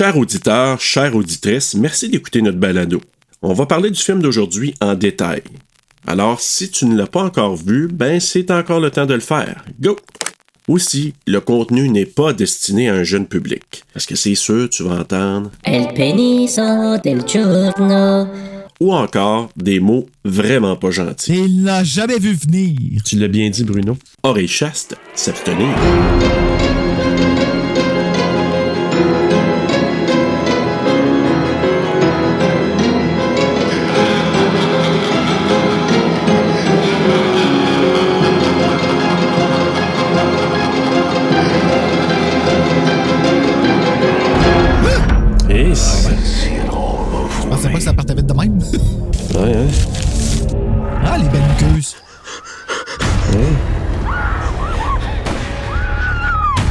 Chers auditeurs, chères auditrices, merci d'écouter notre balado. On va parler du film d'aujourd'hui en détail. Alors, si tu ne l'as pas encore vu, ben c'est encore le temps de le faire. Go! Aussi, le contenu n'est pas destiné à un jeune public. Parce que c'est sûr, tu vas entendre? El peniso del giorno. Ou encore des mots vraiment pas gentils. Et il l'a jamais vu venir. Tu l'as bien dit, Bruno. Oreille chaste, s'abstenir.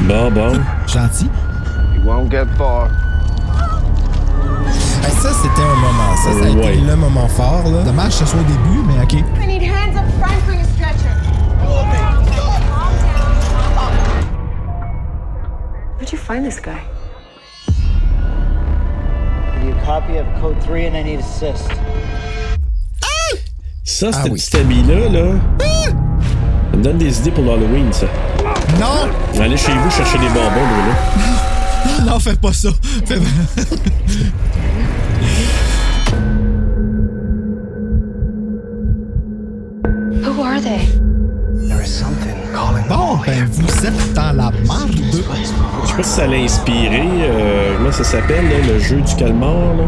Bon, bon. Gentil. You won't get far. Ah, ça, c'était un moment. Ça, ça a Ouais. été le moment fort. Là. Dommage que ce soit au début, mais OK. I need hands up front for your stretcher. Where'd you find this guy? You copy of Code 3 and I need assist. Ça, Ah cette oui. petite amie-là, là. Ça me donne des idées pour l'Halloween, ça. Non! Allez chez vous chercher des bonbons, Bruno. Non, fais pas ça. Fais... Who are they? There is something calling Bon, ben, vous êtes dans la marde. Je sais pas si ça l'a inspiré. euh, comment ça s'appelle, là, le jeu du calmar, là?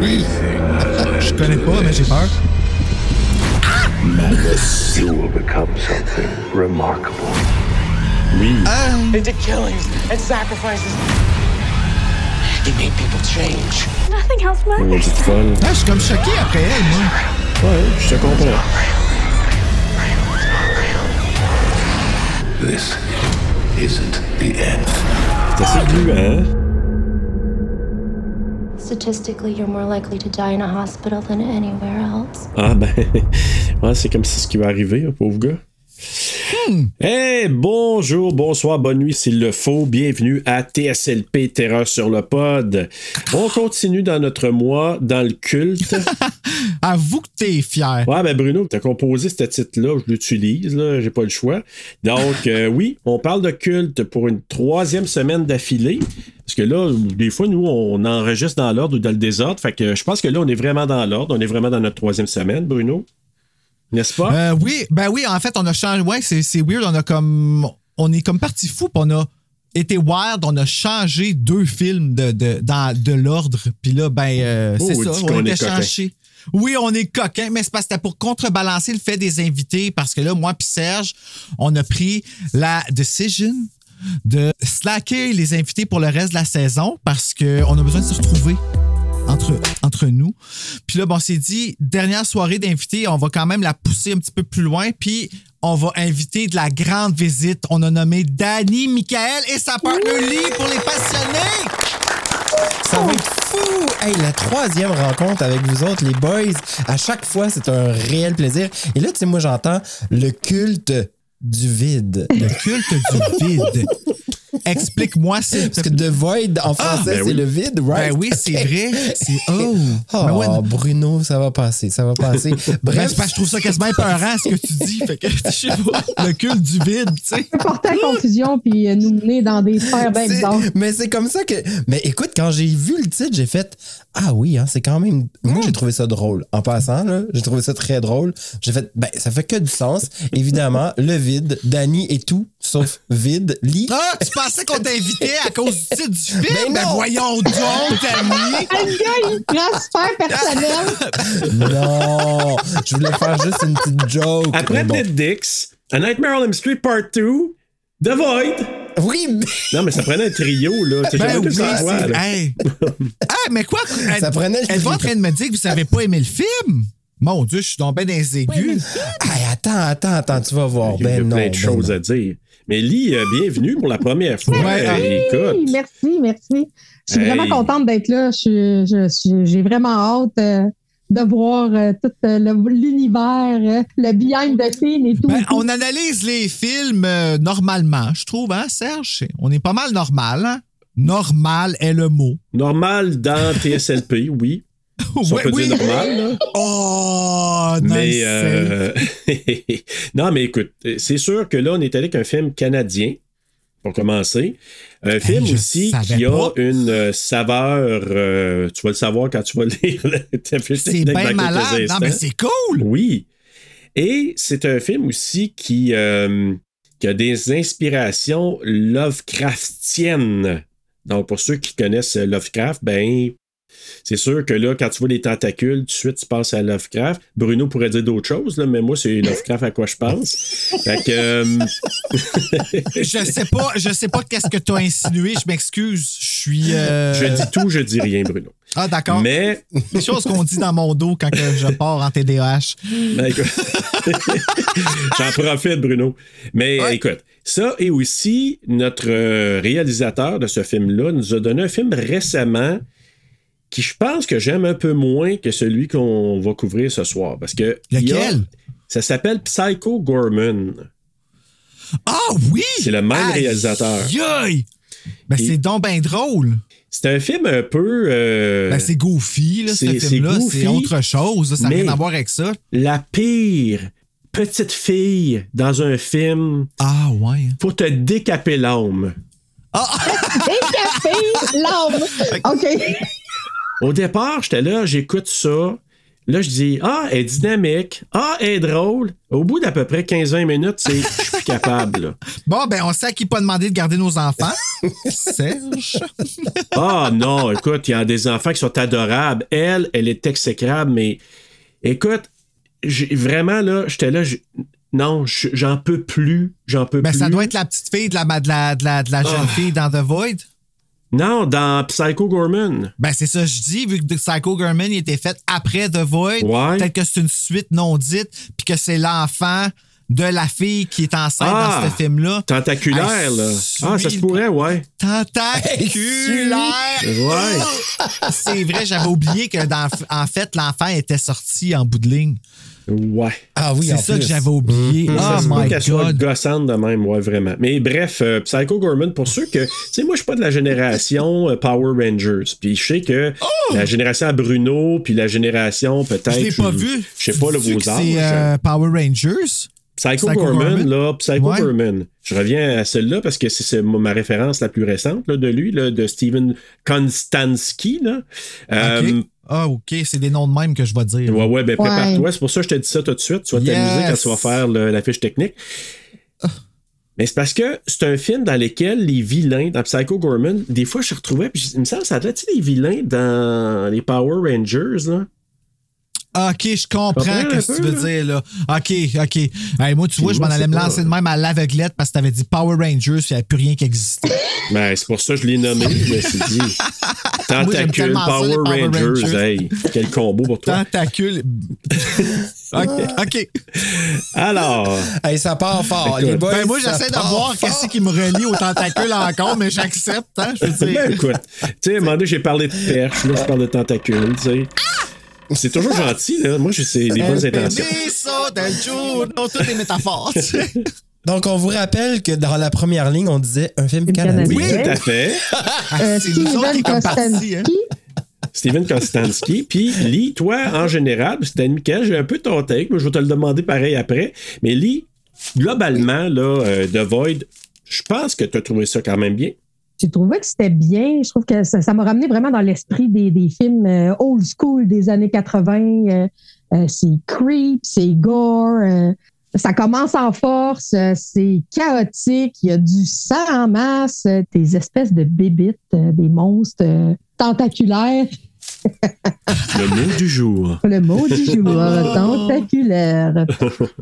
Oui. Je connais pas, mais j'ai peur. You will become something remarkable. Oui. They did killings and sacrifices. He made people change. Nothing else Une matters. petite folle. Ah, je suis comme choqué après elle, moi. Ouais, je te comprends. This isn't the end. C'est assez gluant, hein? Statistically, you're more likely to die in a hospital than anywhere else. Ah, ben. Ouais, c'est comme si ce qui va arriver, hein, pauvre gars. Hey, bonjour, bonsoir, bonne nuit s'il le faut. Bienvenue à TSLP Terreur sur le pod. On continue dans notre mois dans le culte. Avoue que t'es fier. Ouais, ben Bruno, t'as composé ce titre-là, je l'utilise, là, j'ai pas le choix. Donc, euh, oui, on parle de culte pour une troisième semaine d'affilée. Parce que là, des fois, nous, on enregistre dans l'ordre ou dans le désordre. Fait que je pense que là, on est vraiment dans l'ordre. On est vraiment dans notre troisième semaine, Bruno. N'est-ce pas? Euh, oui, ben oui, en fait, on a changé. Ouais, c'est, c'est weird. On a comme. On est comme parti fou, puis on a été wild. On a changé deux films de, de, dans, de l'ordre. Puis là, ben, euh, c'est Oh, ça. dis On était changé. Oui, on est coquin, mais c'est parce que c'était pour contrebalancer le fait des invités. Parce que là, moi puis Serge, on a pris la decision de slacker les invités pour le reste de la saison parce qu'on a besoin de se retrouver entre, entre nous. Puis là, bon, on s'est dit, dernière soirée d'invités, on va quand même la pousser un petit peu plus loin. Puis on va inviter de la grande visite. On a nommé Danny, Michael et sa partner Lee pour les passionnés. Ça va être fou! Hey, la troisième rencontre avec vous autres, les boys, à chaque fois, c'est un réel plaisir. Et là, tu sais, moi, j'entends le culte du vide. Le culte du vide. Explique-moi, te Parce que The Void, en français, ben c'est oui. le vide, right? Ben oui, c'est vrai. C'est oh. Oh, Ben ouais, Bruno, ça va passer, ça va passer. Ben, Bref, c'est parce que je trouve ça quasiment épeurant ce que tu dis. Fait que, je sais pas, le culte du vide, tu sais. porter à confusion puis euh, nous mener dans des sphères bien c'est- bizarres. mais c'est comme ça que. Mais écoute, quand j'ai vu le titre, j'ai fait Ah oui, hein, c'est quand même. Moi, j'ai trouvé ça drôle. En passant, là, j'ai trouvé ça très drôle. J'ai fait Ben, ça fait que du sens. Évidemment, le vide, Danny et tout, sauf vide, lit. Ah, tu pensais qu'on t'invitait à cause du titre du film? Ben Ben, non. voyons donc, Tammy! Le gars, il super personnel. Non, je voulais faire juste une petite joke. Après Mais bon. Dead Dix, A Nightmare on Elm Street Part 2, The Void. Oui, mais Non, mais ça prenait un trio, là. C'est Ben jamais oui, c'est... là. Hey. hey, mais quoi? Elle, Ça prenait le elle va en train de me dire que vous avez pas aimé le film? Mon Dieu, je suis tombé dans les aigus. Hey, attends, attends, attends, tu vas voir. Il y a Ben non. plein de ben choses non. à dire. Mais Lee, euh, bienvenue pour la première fois. Ouais, Euh, Oui, écoute. merci, merci. Je suis Hey. vraiment contente d'être là. Je suis- je J'ai vraiment hâte euh, de voir euh, tout euh, le- l'univers, euh, le behind the scene et tout. Ben, tout. on analyse les films euh, normalement, je trouve, hein, Serge? On est pas mal normal, hein? normal est le mot. Normal dans TSLP, oui. Si on Ouais, peut oui. dire normal, là. Oh, nice. Mais euh, non, mais écoute, c'est sûr que là, on est allé avec un film canadien, pour commencer. Un film aussi qui a une euh, saveur, euh, tu vas le savoir quand tu vas lire C'est bien malade. Non, mais c'est cool. Oui. Et c'est un film aussi qui, euh, qui a des inspirations Lovecraftiennes. Donc, pour ceux qui connaissent Lovecraft, ben, c'est sûr que là, quand tu vois les tentacules, tout de suite, tu penses à Lovecraft. Bruno pourrait dire d'autres choses, là, mais moi, c'est Lovecraft à quoi je pense. Fait que, euh, Je sais pas, je sais pas qu'est-ce que tu as insinué. Je m'excuse. Je suis. euh, je dis tout, je dis rien, Bruno. Ah, d'accord. Mais, Des choses qu'on dit dans mon dos quand je pars en TDAH. Ben. J'en profite, Bruno. Mais Ouais. écoute, ça et aussi notre euh, réalisateur de ce film-là nous a donné un film récemment qui, je pense que j'aime un peu moins que celui qu'on va couvrir ce soir. Parce que. il y a- Lequel? ça s'appelle Psycho Gorman. Ah oui! C'est le même Aïe, réalisateur. aïe! Ben, c'est donc bien drôle. C'est un film un peu. euh, Ben, c'est goofy, là, ce film-là. C'est autre chose. là, Ça n'a rien à voir avec ça. la pire petite fille dans un film Ah, ouais. pour te décaper l'âme. Décapé l'âme. OK. Au départ, j'étais là, j'écoute ça. Là, je dis Ah, elle est dynamique. Ah, elle est drôle. Au bout d'à peu près 15-20 minutes, c'est je suis plus capable. là. Bon, ben, on sait à qui pas demandé de garder nos enfants. Serge. Ah non, écoute, il y a des enfants qui sont adorables. Elle, elle est exécrable, mais écoute, vraiment là, j'étais là, non, j'en peux plus. J'en peux Ben, plus. ça doit être la petite fille de la, de la, de la, de la jeune Ah. fille dans The Void. Non, dans Psycho Gorman. Ben, c'est ça, je dis, vu que Psycho Gorman il était fait après The Void, Ouais. peut-être que c'est une suite non dite, puis que c'est l'enfant de la fille qui est enceinte Ah. dans ce film-là. Tentaculaire, là. Ah, ça se pourrait, ouais. Tentaculaire! Ouais. c'est vrai, j'avais oublié que dans, en fait, l'enfant était sorti en bout de ligne. Ouais. Ah oui, c'est ça plus. que j'avais oublié. Ça Oh se peut my qu'elle soit God. gossante de même, ouais, vraiment. Mais bref, euh, Psycho Gorman, pour ceux que. Tu sais, moi, je suis pas de la génération euh, Power Rangers. Puis je sais que la génération à Bruno, puis la génération peut-être. Oh! Je l'ai pas vu. Je sais pas le vos. C'est euh, Power Rangers? Psycho, Psycho Gorman, Gorman? là, Psycho Ouais. Gorman. Je reviens à celle-là parce que c'est ma référence la plus récente là, de lui, là, de Steven Konstansky. Là. Euh. Ah, OK, c'est des noms de même que je vais dire. Ouais, ouais, ben Ouais. prépare-toi. C'est pour ça que je te dis ça tout de suite. Tu vas t'amuser Yes. quand tu vas faire le- la fiche technique. Mais c'est parce que c'est un film dans lequel les vilains, dans Psycho Gorman, des fois je retrouvais, puis il me semble, ça être les vilains dans les Power Rangers, là. OK, je comprends ce que tu veux dire, là. OK, OK. Hey, moi, tu vois, je m'en allais me lancer de même à l'aveuglette parce que t'avais dit Power Rangers, il n'y avait plus rien qui existait. Ben, c'est pour ça que je l'ai nommé, je me suis dit. Tentacule, Power, Rangers, Rangers. hey, quel combo pour toi. Tentacule. OK. OK. Alors, Hey, ça part fort. Écoute. Les boys, Ben, moi, j'essaie de voir qu'est-ce qui me relie aux tentacules encore, mais j'accepte, hein, je veux dire. ben écoute, tu sais, à un moment donné, j'ai parlé de perche, là, je parle de tentacules, tu sais. C'est toujours gentil, là. Moi, je sais des bonnes intentions. Les métaphores. tu sais. Donc, on vous rappelle que dans la première ligne, on disait un film canadien. Oui, tout à fait. Euh, c'est nous autres qui Steven est comme parti, hein. Steven Konstansky. Puis, Lee, toi, en général, c'était nickel, j'ai un peu ton take, mais je vais te le demander pareil après. Mais Lee, globalement, là, euh, The Void, je pense que tu as trouvé ça quand même bien. J'ai trouvé que c'était bien? Je trouve que ça m'a ramené vraiment dans l'esprit des, des films euh, old school des années 80. Euh, euh, c'est creep, c'est gore. ça commence en force, c'est chaotique, il y a du sang en masse, des espèces de bébites, des monstres tentaculaires. Le mot du jour. Le mot du jour, tentaculaire.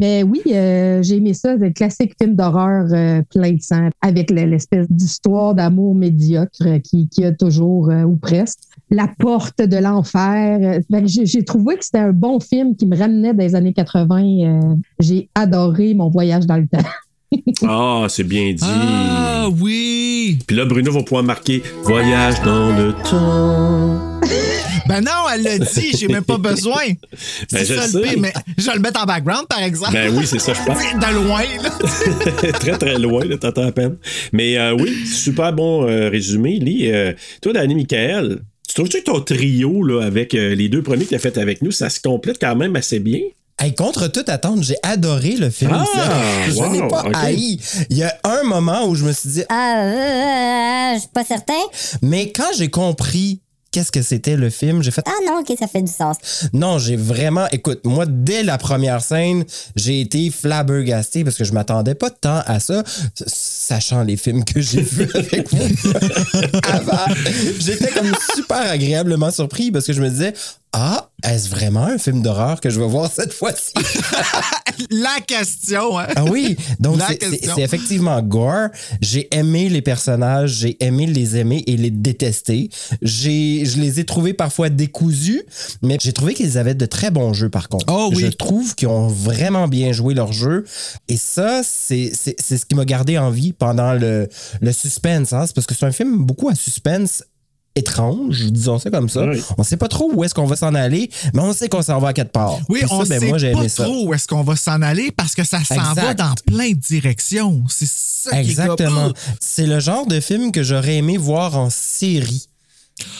Mais oui, euh, j'ai aimé ça, le classique film d'horreur euh, plein de sang, avec le- l'espèce d'histoire d'amour médiocre qui, qui a toujours, euh, ou presque, la porte de l'enfer. Que J'ai j'ai trouvé que c'était un bon film qui me ramenait des années 80. euh, j'ai adoré mon voyage dans le temps. Ah, c'est bien dit. Ah oui! Puis là, Bruno va pouvoir marquer Voyage dans le temps. Ben non, elle l'a dit, j'ai même pas besoin. Ben, C'est je ça sais. le pire, mais je vais le mettre en background, par exemple. Ben oui, c'est ça, je pense. De loin, là. très, très loin, là, t'entends à peine. Mais euh, oui, super bon euh, résumé. Lee, euh, toi, Danny Michael, tu trouves-tu que ton trio, là, avec les deux premiers que t'as fait avec nous, ça se complète quand même assez bien? Hey, contre toute attente, j'ai adoré le film. Ah, je wow, n'ai pas haï. Il y a un moment où je me suis dit, Ah, euh, euh, je suis pas certain. mais quand j'ai compris qu'est-ce que c'était le film, j'ai fait Ah non, ok, ça fait du sens. non, j'ai vraiment écoute, moi dès la première scène, j'ai été flabbergasté parce que je m'attendais pas tant à ça, sachant les films que j'ai vus avec vous avant. J'étais comme super agréablement surpris parce que je me disais ah, est-ce vraiment un film d'horreur que je vais voir cette fois-ci? La question, hein? Ah oui, donc c'est- effectivement gore. J'ai aimé les personnages, j'ai aimé les aimer et les détester. J'ai, je les ai trouvés parfois décousus, mais j'ai trouvé qu'ils avaient de très bons jeux par contre. Oh oui. Je trouve qu'ils ont vraiment bien joué leur jeu. Et ça, c'est ce qui m'a gardé en vie pendant le, le suspense. Hein? C'est parce que c'est un film beaucoup à suspense étrange, disons ça comme ça. Oui. On sait pas trop où est-ce qu'on va s'en aller, mais on sait qu'on s'en va à quatre parts. Oui, Puis on ça, ben, sait moi, j'ai pas aimé ça. trop où est-ce qu'on va s'en aller parce que ça s'en va dans plein de directions. C'est ça qui est Exactement. comme- C'est le genre de film que j'aurais aimé voir en série.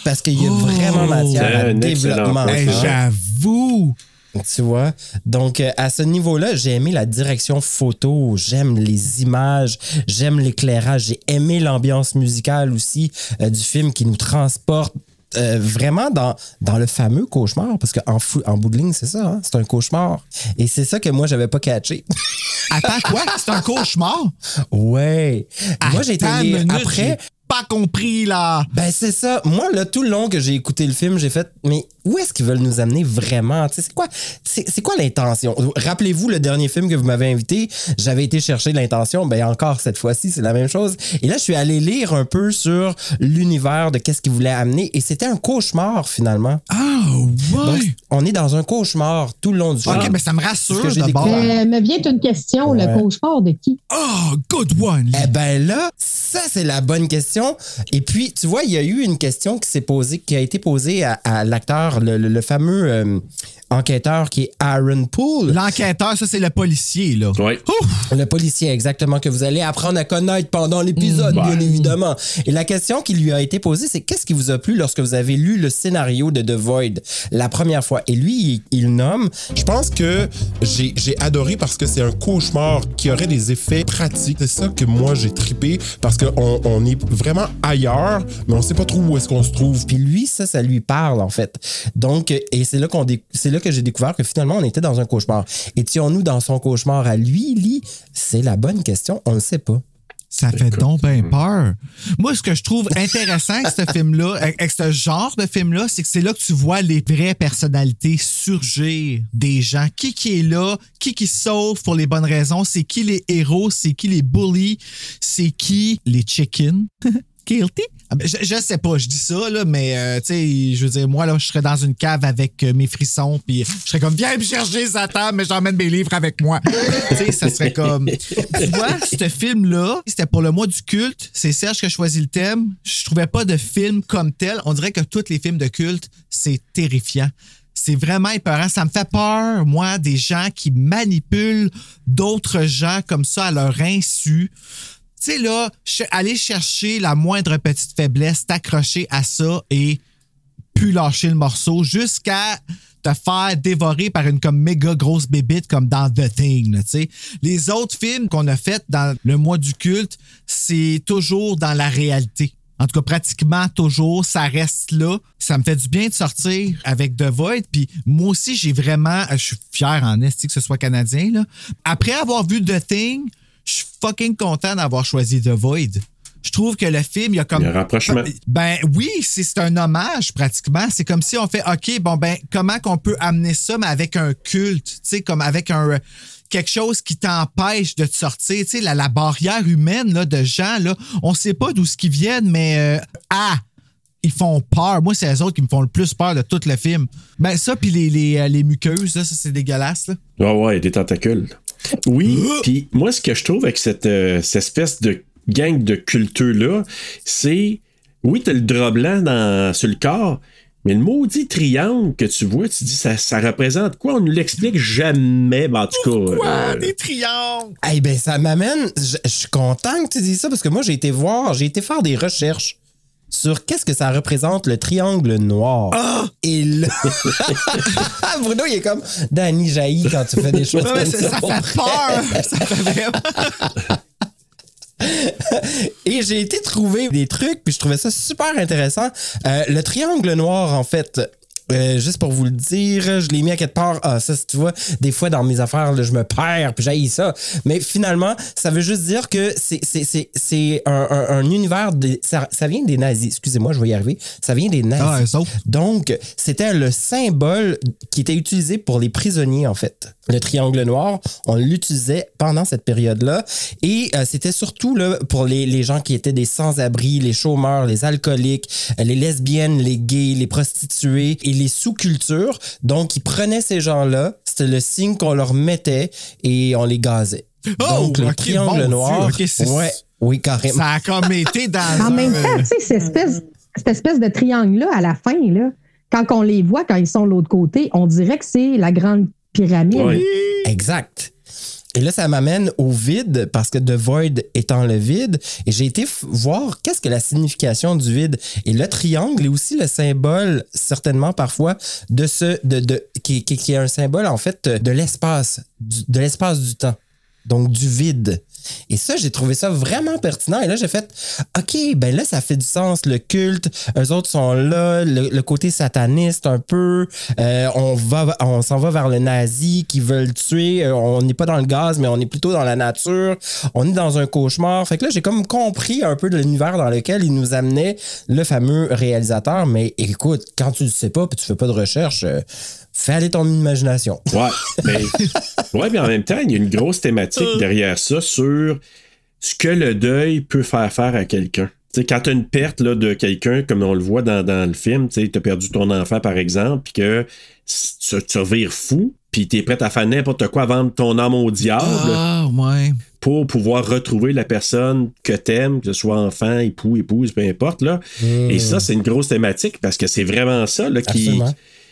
Parce qu'il y a Oh. vraiment matière à développement. point. Hey, hein. J'avoue. Tu vois? Donc, euh, à ce niveau-là, j'ai aimé la direction photo, j'aime les images, j'aime l'éclairage, j'ai aimé l'ambiance musicale aussi euh, du film qui nous transporte euh, vraiment dans, dans le fameux cauchemar, parce qu'en en bout de ligne, c'est ça, hein, c'est un cauchemar. Et c'est ça que moi, j'avais pas catché. Attends, quoi? C'est un cauchemar? ouais. Moi, j'ai été lire minute, après. Pas compris, là. Ben, c'est ça. Moi, là, tout le long que j'ai écouté le film, j'ai fait, mais où est-ce qu'ils veulent nous amener vraiment? Tu sais, C'est quoi, c'est, c'est quoi l'intention? Rappelez-vous le dernier film que vous m'avez invité, j'avais été chercher l'intention. Ben, encore cette fois-ci, c'est la même chose. Et là, je suis allé lire un peu sur l'univers de qu'est-ce qu'ils voulaient amener. Et c'était un cauchemar, finalement. Ah, Donc, ouais. on est dans un cauchemar tout le long du film. OK, mais ça me rassure que j'ai d'abord. Euh, me vient une question, Ouais. le cauchemar de qui? Oh, good one. Eh ben là, ça c'est la bonne question. Et puis, tu vois, il y a eu une question qui s'est posée, qui a été posée à, à l'acteur, le, le- le fameux euh, enquêteur qui est Aaron Poole. L'enquêteur, ça, c'est le policier, là. Oui. Ouf! Le policier, exactement, que vous allez apprendre à connaître pendant l'épisode, bien évidemment. Et la question qui lui a été posée, c'est qu'est-ce qui vous a plu lorsque vous avez lu le scénario de The Void la première fois? Et lui, il, il nomme Je pense que j'ai j'ai adoré parce que c'est un cauchemar qui aurait des effets pratiques. C'est ça que moi j'ai trippé parce qu'on on est vraiment ailleurs, mais on sait pas trop où est-ce qu'on se trouve. Puis lui, ça, ça lui parle, en fait. Donc, et c'est là qu'on dé- c'est là que j'ai découvert que finalement, on était dans un cauchemar. Étions-nous dans son cauchemar à lui, Lee? C'est la bonne question. On ne sait pas. Ça fait donc bien peur. Moi, ce que je trouve intéressant avec ce film-là, avec avec ce genre de film-là, c'est que c'est là que tu vois les vraies personnalités surgir des gens. Qui qui est là, qui qui sauve pour les bonnes raisons, c'est qui les héros, c'est qui les bullies, c'est qui les chickens? Guilty? Ah ben, Je, sais pas, je dis ça, là, mais euh, tu sais, je veux dire, moi, là, je serais dans une cave avec euh, mes frissons, puis je serais comme, viens me chercher Satan, mais j'emmène mes livres avec moi. tu sais, ça serait comme. Tu vois, ce film-là, c'était pour le mois du culte. C'est Serge qui a choisi le thème. Je trouvais pas de film comme tel. On dirait que tous les films de culte, c'est terrifiant. C'est vraiment épeurant. Ça me fait peur, moi, des gens qui manipulent d'autres gens comme ça à leur insu. Tu sais, là, aller chercher la moindre petite faiblesse, t'accrocher à ça et plus lâcher le morceau jusqu'à te faire dévorer par une comme méga grosse bébite comme dans The Thing. Les autres films qu'on a fait dans le mois du culte, c'est toujours dans la réalité. En tout cas, pratiquement toujours, ça reste là. Ça me fait du bien de sortir avec The Void. Puis moi aussi, j'ai vraiment, je suis fier en esti que ce soit canadien. Là. Après avoir vu The Thing, je suis fucking content d'avoir choisi The Void. Je trouve que le film, il y a comme. Il y a un rapprochement. Ben oui, c'est un hommage pratiquement. C'est comme si on fait OK, bon ben comment qu'on peut amener ça mais avec un culte, tu sais comme avec un quelque chose qui t'empêche de te sortir, tu sais la, la barrière humaine là de gens là, on sait pas d'où ce qu'ils viennent mais euh, ah ils font peur. Moi, c'est les autres qui me font le plus peur de tout le film. Ben ça, puis les, les, euh, les muqueuses, là, ça, c'est dégueulasse. Là. Ah ouais, des tentacules. Oui, puis moi, ce que je trouve avec cette, euh, cette espèce de gang de culteux-là, c'est. Oui, t'as le drap blanc dans, sur le corps, mais le maudit triangle que tu vois, tu dis, ça, ça représente quoi? On ne l'explique jamais. Ben, en tout cas. Quoi? euh, Des triangles! Eh ben, ça m'amène. Je je suis content que tu dises ça parce que moi, j'ai été voir, j'ai été faire des recherches sur qu'est-ce que ça représente le triangle noir. Ah! Et là. Bruno, il est comme Danny jaillit quand tu fais des choses Non, comme ça, fait peur! Ça fait. Et j'ai été trouver des trucs, puis je trouvais ça super intéressant. Euh, le triangle noir, en fait. Euh, juste pour vous le dire, je l'ai mis à quelque part. Ah, ça, tu vois, des fois dans mes affaires, là, je me perds, puis j'haïs ça. Mais finalement, ça veut juste dire que c'est, un, un- un univers. Ça, ça vient des nazis. Excusez-moi, je vais y arriver. Ça vient des nazis. Ah. Donc, c'était le symbole qui était utilisé pour les prisonniers, en fait. Le triangle noir, on l'utilisait pendant cette période-là. Et euh, c'était surtout là, pour les, les gens qui étaient des sans-abri, les chômeurs, les alcooliques, les lesbiennes, les gays, les prostituées et les sous-cultures. Donc, ils prenaient ces gens-là, c'était le signe qu'on leur mettait et on les gazait. Oh, Donc, le triangle noir. Dieu, ouais, oui, carrément. Ça a comme été dans. En même temps, tu sais, cette espèce, cette espèce de triangle-là, à la fin, là, quand on les voit, quand ils sont de l'autre côté, on dirait que c'est la grande pyramide. Ouais. Exact. Et là, ça m'amène au vide, parce que The Void étant le vide, et j'ai été voir qu'est-ce que la signification du vide. Et le triangle est aussi le symbole, certainement parfois, de ce, de, de, qui, qui, est un symbole, en fait, de l'espace, de l'espace du temps. Donc, du vide. Et ça, j'ai trouvé ça vraiment pertinent. Et là, j'ai fait, OK, ben là, ça fait du sens. Le culte, eux autres sont là, le, le côté sataniste un peu. Euh, on va, on s'en va vers le nazi qui veulent tuer. Euh, on n'est pas dans le gaz, mais on est plutôt dans la nature. On est dans un cauchemar. Fait que là, j'ai comme compris un peu de l'univers dans lequel il nous amenait le fameux réalisateur. Mais écoute, quand tu le sais pas puis tu fais pas de recherche, euh, fais aller ton imagination. Ouais, mais, ouais, mais en même temps, il y a une grosse thématique derrière ça sur ce que le deuil peut faire faire à quelqu'un. Quand tu as une perte là, de quelqu'un, comme on le voit dans, dans le film, tu as perdu ton enfant, par exemple, puis que tu, tu revires fou, puis tu es prêt à faire n'importe quoi, à vendre ton âme au diable Ah, ouais. pour pouvoir retrouver la personne que t'aimes, que ce soit enfant, époux, épouse, peu importe. Là. Et ça, c'est une grosse thématique parce que c'est vraiment ça là, qui.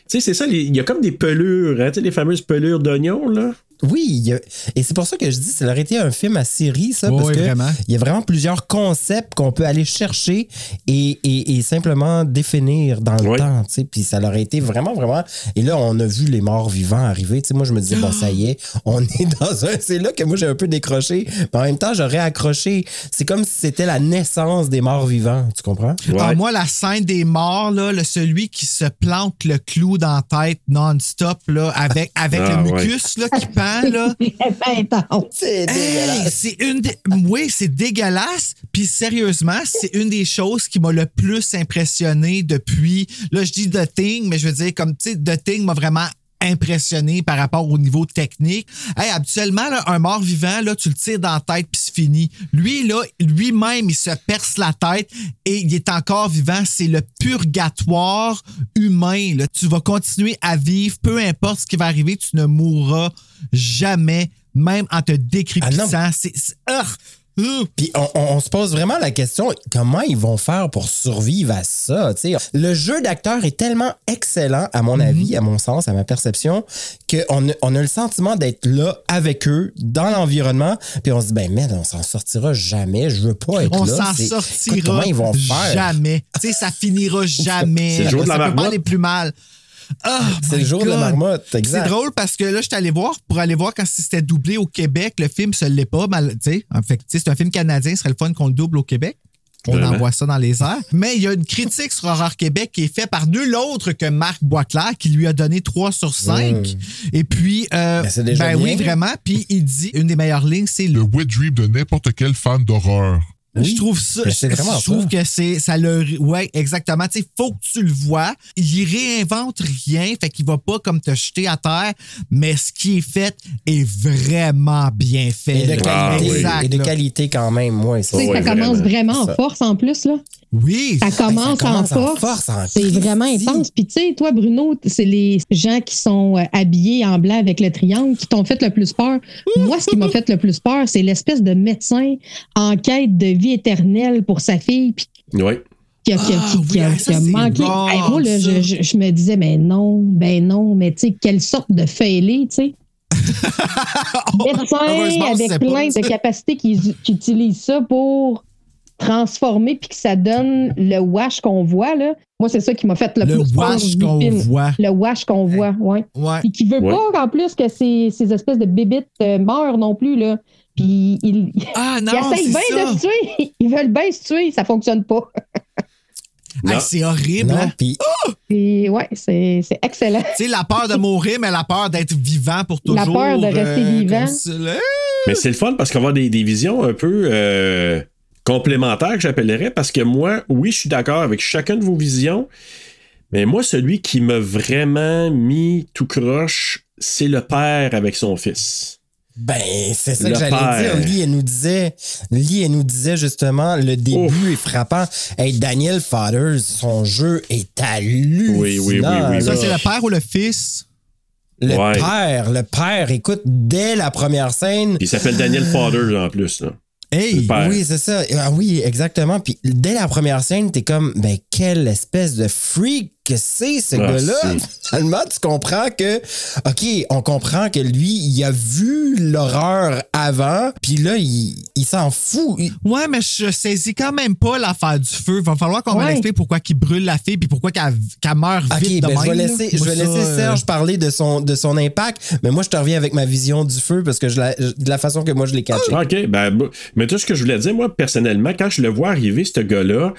Tu sais, c'est ça, il y a comme des pelures, hein, tu sais, les fameuses pelures d'oignon, là. Oui, et c'est pour ça que je dis, ça aurait été un film à série, ça, parce ouais, que vraiment. il y a vraiment plusieurs concepts qu'on peut aller chercher et, et- et simplement définir dans le temps, tu sais. Puis ça aurait été vraiment, vraiment. Et là, on a vu les morts vivants arriver. Tu sais, moi, je me disais, bon, ça y est, on est dans un. C'est là que moi, j'ai un peu décroché. Mais en même temps, j'aurais accroché. C'est comme si c'était la naissance des morts vivants. Tu comprends? Ah, moi, la scène des morts, là, le, celui qui se plante le clou dans la tête non-stop, là, avec, avec Ah, le mucus là, qui là. C'est. C'est Hey, une. Oui, c'est dégueulasse. Puis sérieusement, c'est une des choses qui m'a le plus impressionné depuis. Là, je dis The Thing, mais je veux dire, comme, tu sais, The Thing m'a vraiment impressionné par rapport au niveau technique. Hey, habituellement, là, un mort vivant, là, tu le tires dans la tête puis c'est fini. Lui, là, lui-même, il se perce la tête et il est encore vivant. C'est le purgatoire humain. Là. Tu vas continuer à vivre, peu importe ce qui va arriver, tu ne mourras jamais, même en te décryptant. c'est, c'est-! Urgh! Puis on, on- on se pose vraiment la question comment ils vont faire pour survivre à ça. tu sais? Le jeu d'acteur est tellement excellent, à mon avis, à mon sens, à ma perception, qu'on a, on a le sentiment d'être là avec eux, dans l'environnement. Puis on se dit, ben merde, on s'en sortira jamais. Je veux pas être On là. s'en C'est- sortira Écoute, comment ils vont faire? jamais. Tu sais, ça finira jamais. C'est le jour de la ça peut pas aller plus mal. Ah, C'est le jour de la marmotte, exact. C'est drôle parce que là, je suis allé voir pour aller voir quand c'était doublé au Québec. Le film se l'est pas. mal- tu sais. En fait, tu sais, c'est un film canadien. Ce serait le fun qu'on le double au Québec. On Vraiment. envoie ça dans les airs. Mais il y a une critique sur Horreur Québec qui est faite par nul autre que Marc Boisclair, qui lui a donné 3 sur 5. Et puis, euh, Ben, oui, vraiment. Puis il dit, une des meilleures lignes, c'est le Le wet dream de n'importe quel fan d'horreur. Je trouve ça. C'est vraiment je trouve ça. que c'est ça le ouais exactement. Tu sais, faut que tu le vois. Il réinvente rien, fait qu'il va pas comme te jeter à terre, mais ce qui est fait est vraiment bien fait. Et de qualité, Exact, et de qualité quand même, ouais. Tu sais, ça commence vraiment en Ça. force en plus, là. Oui. Ça commence, ça commence en en force. force, en c'est vraiment intense. Puis tu sais, toi, Bruno, c'est les gens qui sont euh, habillés en blanc avec le triangle qui t'ont fait le plus peur. Moi, ce qui m'a fait le plus peur, c'est l'espèce de médecin en quête de vie éternelle pour sa fille, puis Oui. qui a, qui a- Ah, qui- oui, qui a- ah, qui ça, a c'est manqué. bon, Hey, moi, là, je, je- je me disais, mais non, ben non, mais tu sais, quelle sorte de fêlé, tu sais. Médecin avec plein pas- de capacités qui, qui utilisent ça pour transformer puis que ça donne le wash qu'on voit là. Moi c'est ça qui m'a fait le, Le plus wash qu'on voit. Le wash qu'on voit, ouais. Ouais. Puis qui veut Ouais. pas en plus que ces, ces espèces de bébites euh, meurent non plus là. Puis il, Ah non, il essaye c'est bien ça. de se tuer. Ils veulent bien se tuer, ça fonctionne pas. Hey, c'est horrible. Non, hein? ouais, c'est c'est excellent. Tu sais, la peur de mourir, mais la peur d'être vivant pour toujours. La peur de rester euh, vivant. Mais c'est le fun parce qu'on va avoir des, des visions un peu euh, complémentaires, que j'appellerais, parce que moi, oui, je suis d'accord avec chacune de vos visions, mais moi, celui qui m'a vraiment mis tout croche, c'est le père avec son fils. Ben, c'est ça Le que j'allais père. dire. Lee, elle nous disait, Lee, elle nous disait justement, le début est frappant. Hey, Daniel Fathers, son jeu est hallucinant. Oui, oui, oui, oui. Ça, c'est le père ou le fils? Le Ouais. père, le père, écoute, dès la première scène. Il s'appelle Daniel Fathers en plus. Là. Hey! Oui, c'est ça. Ah oui, exactement. Puis dès la première scène, t'es comme, ben, quelle espèce de freak que c'est, ce Ah, gars-là? Finalement, tu comprends que, OK, on comprend que lui, il a vu l'horreur avant, puis là, il, il s'en fout. Il- Ouais, mais je saisis quand même pas l'affaire du feu. Va falloir qu'on Ouais. m'explique pourquoi il brûle la fille puis pourquoi qu'elle qu'elle meurt OK, vite de ben, je vais laisser, là. je Moi, vais ça, laisser euh, Serge parler de son, de son impact, mais moi, je te reviens avec ma vision du feu parce que je la- de la façon que moi, je l'ai catché. Ah, OK, ben, mais tout ce que je voulais dire, moi, personnellement, quand je le vois arriver, ce gars-là,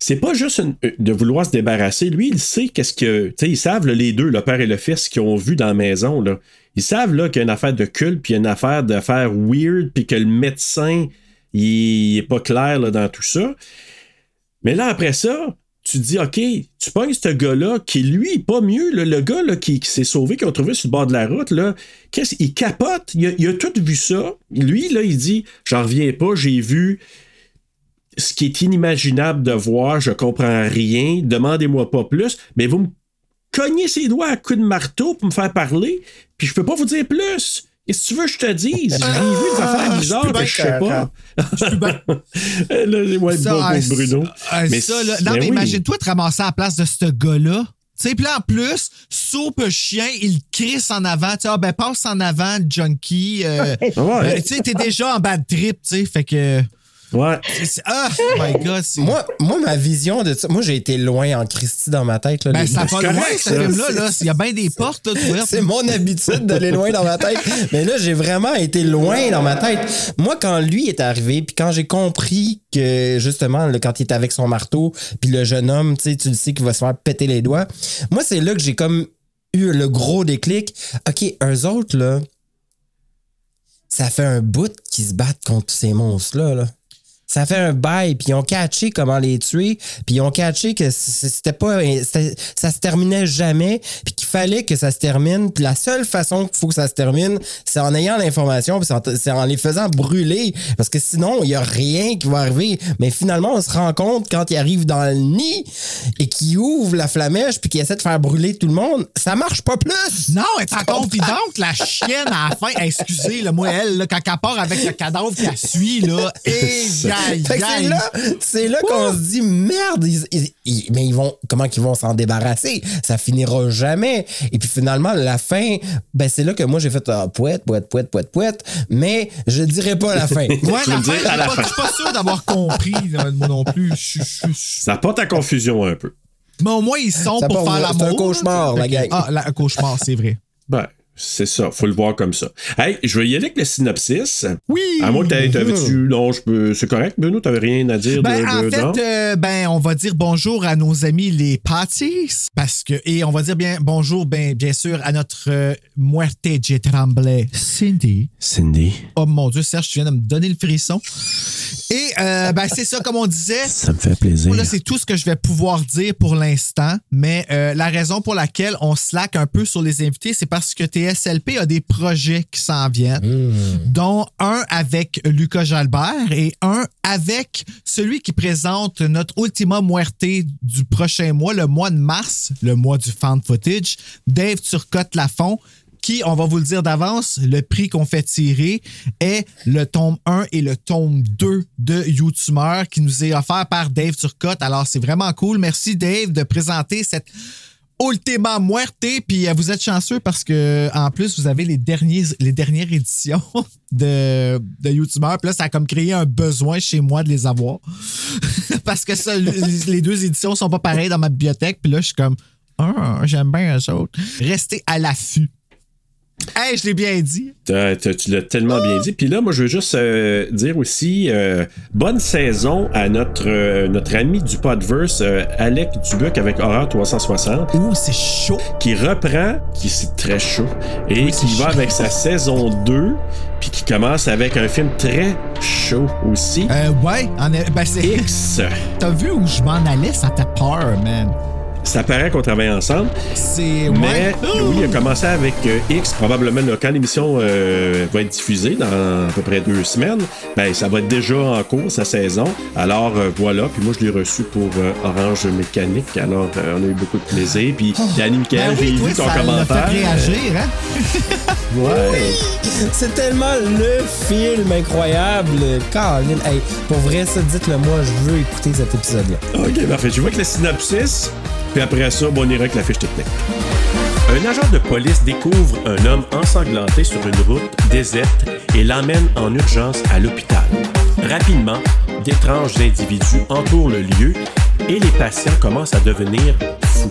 c'est pas juste euh, de vouloir se débarrasser. Lui, il sait qu'est-ce que. Tu sais, ils savent, les deux, le père et le fils, qui ont vu dans la maison, là. Ils savent, qu'il y a une affaire de culte, puis une affaire d'affaire weird, puis que le médecin, il est pas clair, dans tout ça. Mais là, après ça, tu te dis, OK, tu pognes ce gars-là qui, lui, pas mieux. le gars là, qui, qui s'est sauvé, qu'on a trouvé sur le bord de la route, là, qu'est-ce, il capote. Il a, il a tout vu ça. Lui, là, il dit, j'en reviens pas, j'ai vu ce qui est inimaginable de voir, je comprends rien, demandez-moi pas plus, mais vous me cognez ses doigts à coups de marteau pour me faire parler, puis je peux pas vous dire plus. Qu'est-ce que tu veux je te dise? J'ai vu des affaires bizarres que je sais pas. là, ouais, Ça, bon, ah, bon, Bruno. ah, Mais ça, là, non, ben mais oui. imagine-toi te ramasser à la place de ce gars-là. Tu sais, puis là, en plus, soupe chien, il crisse en avant. Tu sais, ah, ben, passe en avant, junkie. euh, Ah ouais. euh, tu sais, t'es déjà en bad trip, tu sais, fait que. Ouais. Ah, oh my God. c'est- Moi, moi, ma vision de ça, moi, j'ai été loin en Christie dans ma tête. Là, ben, ça va loin, ce ça. film-là. Là. Il y a bien des portes. C'est mon habitude d'aller loin dans ma tête. Mais là, j'ai vraiment été loin dans ma tête. Moi, quand lui est arrivé, puis quand j'ai compris que, justement, là, quand il est avec son marteau, puis le jeune homme, tu sais, tu le sais qu'il va se faire péter les doigts, moi, c'est là que j'ai comme eu le gros déclic. OK, eux autres, là, ça fait un bout qu'ils se battent contre tous ces monstres-là, là. Ça fait un bail, puis ils ont catché comment les tuer, puis ils ont catché que c'était pas, ça se terminait jamais, puis qu'il fallait que ça se termine. Puis la seule façon qu'il faut que ça se termine, c'est en ayant l'information, puis c'est en, les faisant brûler, parce que sinon il y a rien qui va arriver. Mais finalement, on se rend compte quand ils arrivent dans le nid et qu'ils ouvrent la flamèche, puis qu'ils essaient de faire brûler tout le monde, ça marche pas plus. Non, elle est vivante, la chienne, à la fin. Excusez, là, moi, elle, là, quand elle part avec le cadavre qu'elle suit, là, et c'est là, c'est là qu'on se dit merde, ils- ils- ils- mais ils vont comment qu'ils vont s'en débarrasser? Ça finira jamais. Et puis finalement la fin, ben c'est là que moi j'ai fait ah, poète, poète, poète, poète, poète, mais je dirais pas la fin. Ouais, la dire je à la suis pas- je suis pas sûr d'avoir compris, moi non plus. Je- je- je- Ça porte à confusion un peu. Mais au moins, ils sont Ça pour part- faire l'amour. c'est un cauchemar, la gang. Ah, la- un cauchemar, c'est vrai. Ben, C'est ça, faut le voir comme ça. Hey, je vais y aller avec le synopsis. Oui! À t'avais- t'avais-tu. Non, je peux. C'est correct, Bruno, t'avais rien à dire Ben, de, en de- non? fait, euh, ben, on va dire bonjour à nos amis les Patties, parce que, et on va dire bien bonjour, ben, bien sûr, à notre euh, muerte de tremblay, Cindy. Cindy. Oh mon Dieu, Serge, tu viens de me donner le frisson. Et, euh, ben, c'est ça, comme on disait. Ça me fait plaisir. Là, c'est tout ce que je vais pouvoir dire pour l'instant, mais euh, la raison pour laquelle on slack un peu sur les invités, c'est parce que TSLP a des projets qui s'en viennent, dont un avec Lucas Jalbert et un avec celui qui présente notre Ultima Muerte du prochain mois, le mois de mars, le mois du fan footage, Dave Turcotte-Lafont, qui, on va vous le dire d'avance, le prix qu'on fait tirer est le tome 1 et le tome 2 de YouTuber qui nous est offert par Dave Turcotte. Alors, c'est vraiment cool. Merci, Dave, de présenter cette Ultima Muerte. Puis, euh, vous êtes chanceux parce que, en plus, vous avez les, les dernières éditions de, de YouTuber. Puis là, ça a comme créé un besoin chez moi de les avoir. parce que les les deux éditions sont pas pareilles dans ma bibliothèque. Puis là, je suis comme, ah, j'aime bien eux autres. Restez à l'affût. Hey, je l'ai bien dit. Tu l'as tellement bien dit. Puis là, moi, je veux juste euh, dire aussi euh, bonne saison à notre, euh, notre ami du Podverse, Alec Dubuc avec Horror 360. Ouh, c'est chaud. Qui reprend, qui c'est très chaud, et Oui, qui va chaud. avec sa saison 2, puis qui commence avec un film très chaud aussi. Euh, ouais, en, ben c'est. X. T'as vu où je m'en allais? Ça t'a peur, man. Ça paraît qu'on travaille ensemble. C'est. Mais oui, il a commencé avec euh, X, probablement là, quand l'émission euh, va être diffusée dans à peu près deux semaines, ben ça va être déjà en cours sa saison. Alors euh, voilà, puis moi je l'ai reçu pour euh, Orange Mécanique. Alors on a eu beaucoup de plaisir. Puis Danny Michael, Ben j'ai oui, vu ton ça commentaire. fait réagir, hein? Ouais. C'est tellement le film incroyable. Colin, hey, pour vrai, ça, dites-le moi, je veux écouter cet épisode-là. Ok, parfait. Je vois que le synopsis, puis après ça, bon, on ira avec la fiche technique. Un agent de police découvre un homme ensanglanté sur une route déserte et l'emmène en urgence à l'hôpital. Rapidement, d'étranges individus entourent le lieu et les patients commencent à devenir fous.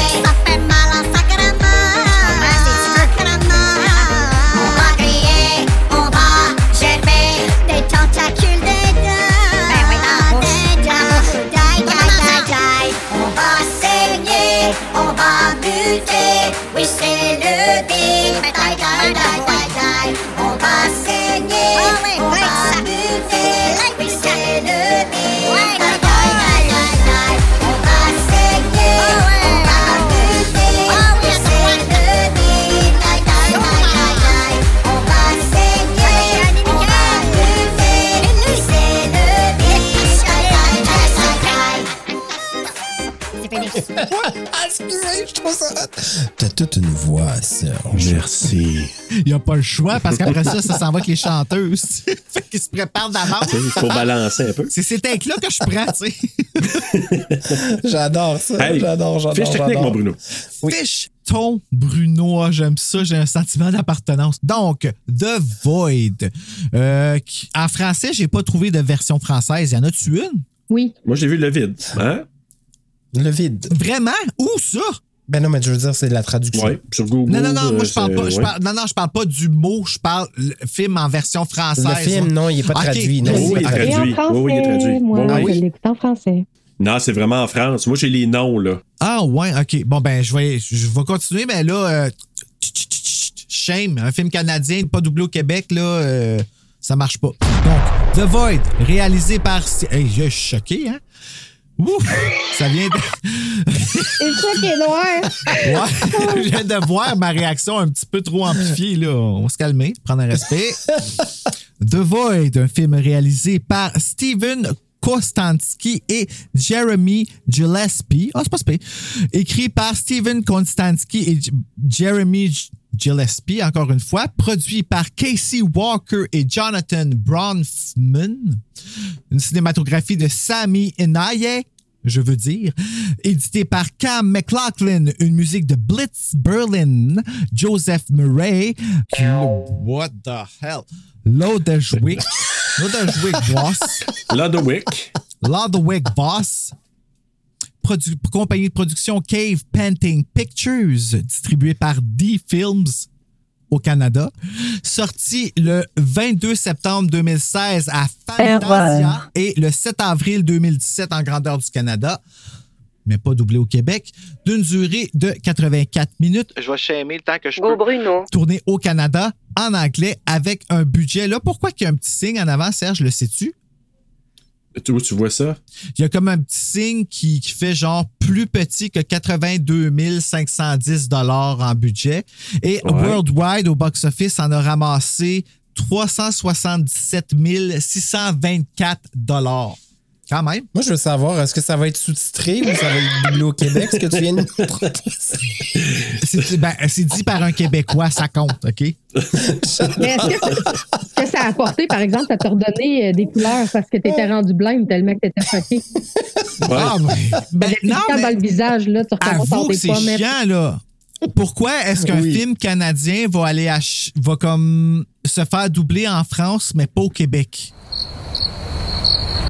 excusez, je trouve ça hot. T'as toute une voix, Serge. Merci. Il n'y a pas le choix parce qu'après ça, ça s'en va avec les chanteuses. fait qu'ils se préparent d'avance. Il faut balancer un peu. C'est ces takes-là que je prends, tu sais. J'adore ça. Hey, j'adore, j'adore. Fiche technique, mon Bruno. Fiche ton Bruno, j'aime ça, j'ai un sentiment d'appartenance. Donc, The Void. Euh, en français, j'ai pas trouvé de version française. Y en a-tu une? Oui. Moi, j'ai vu le vide. Hein? Le vide. Vraiment? Où ça? Ben non, mais je veux dire, c'est de la traduction. Ouais, sur Google. Non, non, non, moi, euh, je parle c'est- pas. je ouais. parle- non, non, je parle pas du mot, je parle le film en version française. Le film, non, il est pas traduit. Non, Oui, il est il est pas Et traduit. en français, Oui, il est traduit. moi, Oui, oui. je l'écoute en français. Non, c'est vraiment en France. Moi, j'ai les noms, là. Ah, ouais, OK. Bon, ben, je vais, je vais continuer, mais là, euh, shame, un film canadien, pas doublé au Québec, là, euh, ça marche pas. Donc, The Void, réalisé par. Hey, je suis choqué, hein? Ouf! Ça vient de. Ça qui est noir. Ouais, je viens de voir ma réaction un petit peu trop amplifiée, là. On va se calmer, prendre un respect. The Void, un film réalisé par Steven Kostansky et Jeremy Gillespie. Ah, c'est pas spé. Écrit par Steven Konstansky et J- Jeremy G- Gillespie, encore une fois. Produit par Casey Walker et Jonathan Bronfman. Une cinématographie de Sami Inaye je veux dire. Édité par Cam McLaughlin, une musique de Blitz Berlin, Joseph Murray, What the hell? Lodeshwick. Ludwig Boss. Ludwig. Ludwig Boss. Compagnie de production Cave Painting Pictures, distribuée par D Films au Canada. Sorti le 22 septembre 2016 à Fantasia Erreur. et le 7 avril 2017 en grandeur du Canada, mais pas doublé au Québec, d'une durée de 84 minutes. Je vais shamer le temps que je Go Bruno. tourné au Canada en anglais avec un budget. Là, pourquoi qu'il y a un petit signe en avant, Serge, le sais-tu? Tu, tu vois ça? Il y a comme un petit signe qui, qui fait genre plus petit que 82 510 en budget. Et Ouais. Worldwide, au box-office, en a ramassé 377 624 Quand même. Moi, je veux savoir, est-ce que ça va être sous-titré ou ça va être doublé au Québec, ce que tu viens de nous C'est ben, c'est dit par un Québécois, ça compte, OK? Mais est-ce que, ça a apporté, par exemple, à te redonner euh, des couleurs parce que tu étais rendu blême tellement que tu étais choqué? Ah, ben, ben, non, mais- dans le visage, là, tu recommences tes c'est chiant, là. Pourquoi est-ce qu'un Oui. film canadien va aller ach- va comme se faire doubler en France, mais pas au Québec?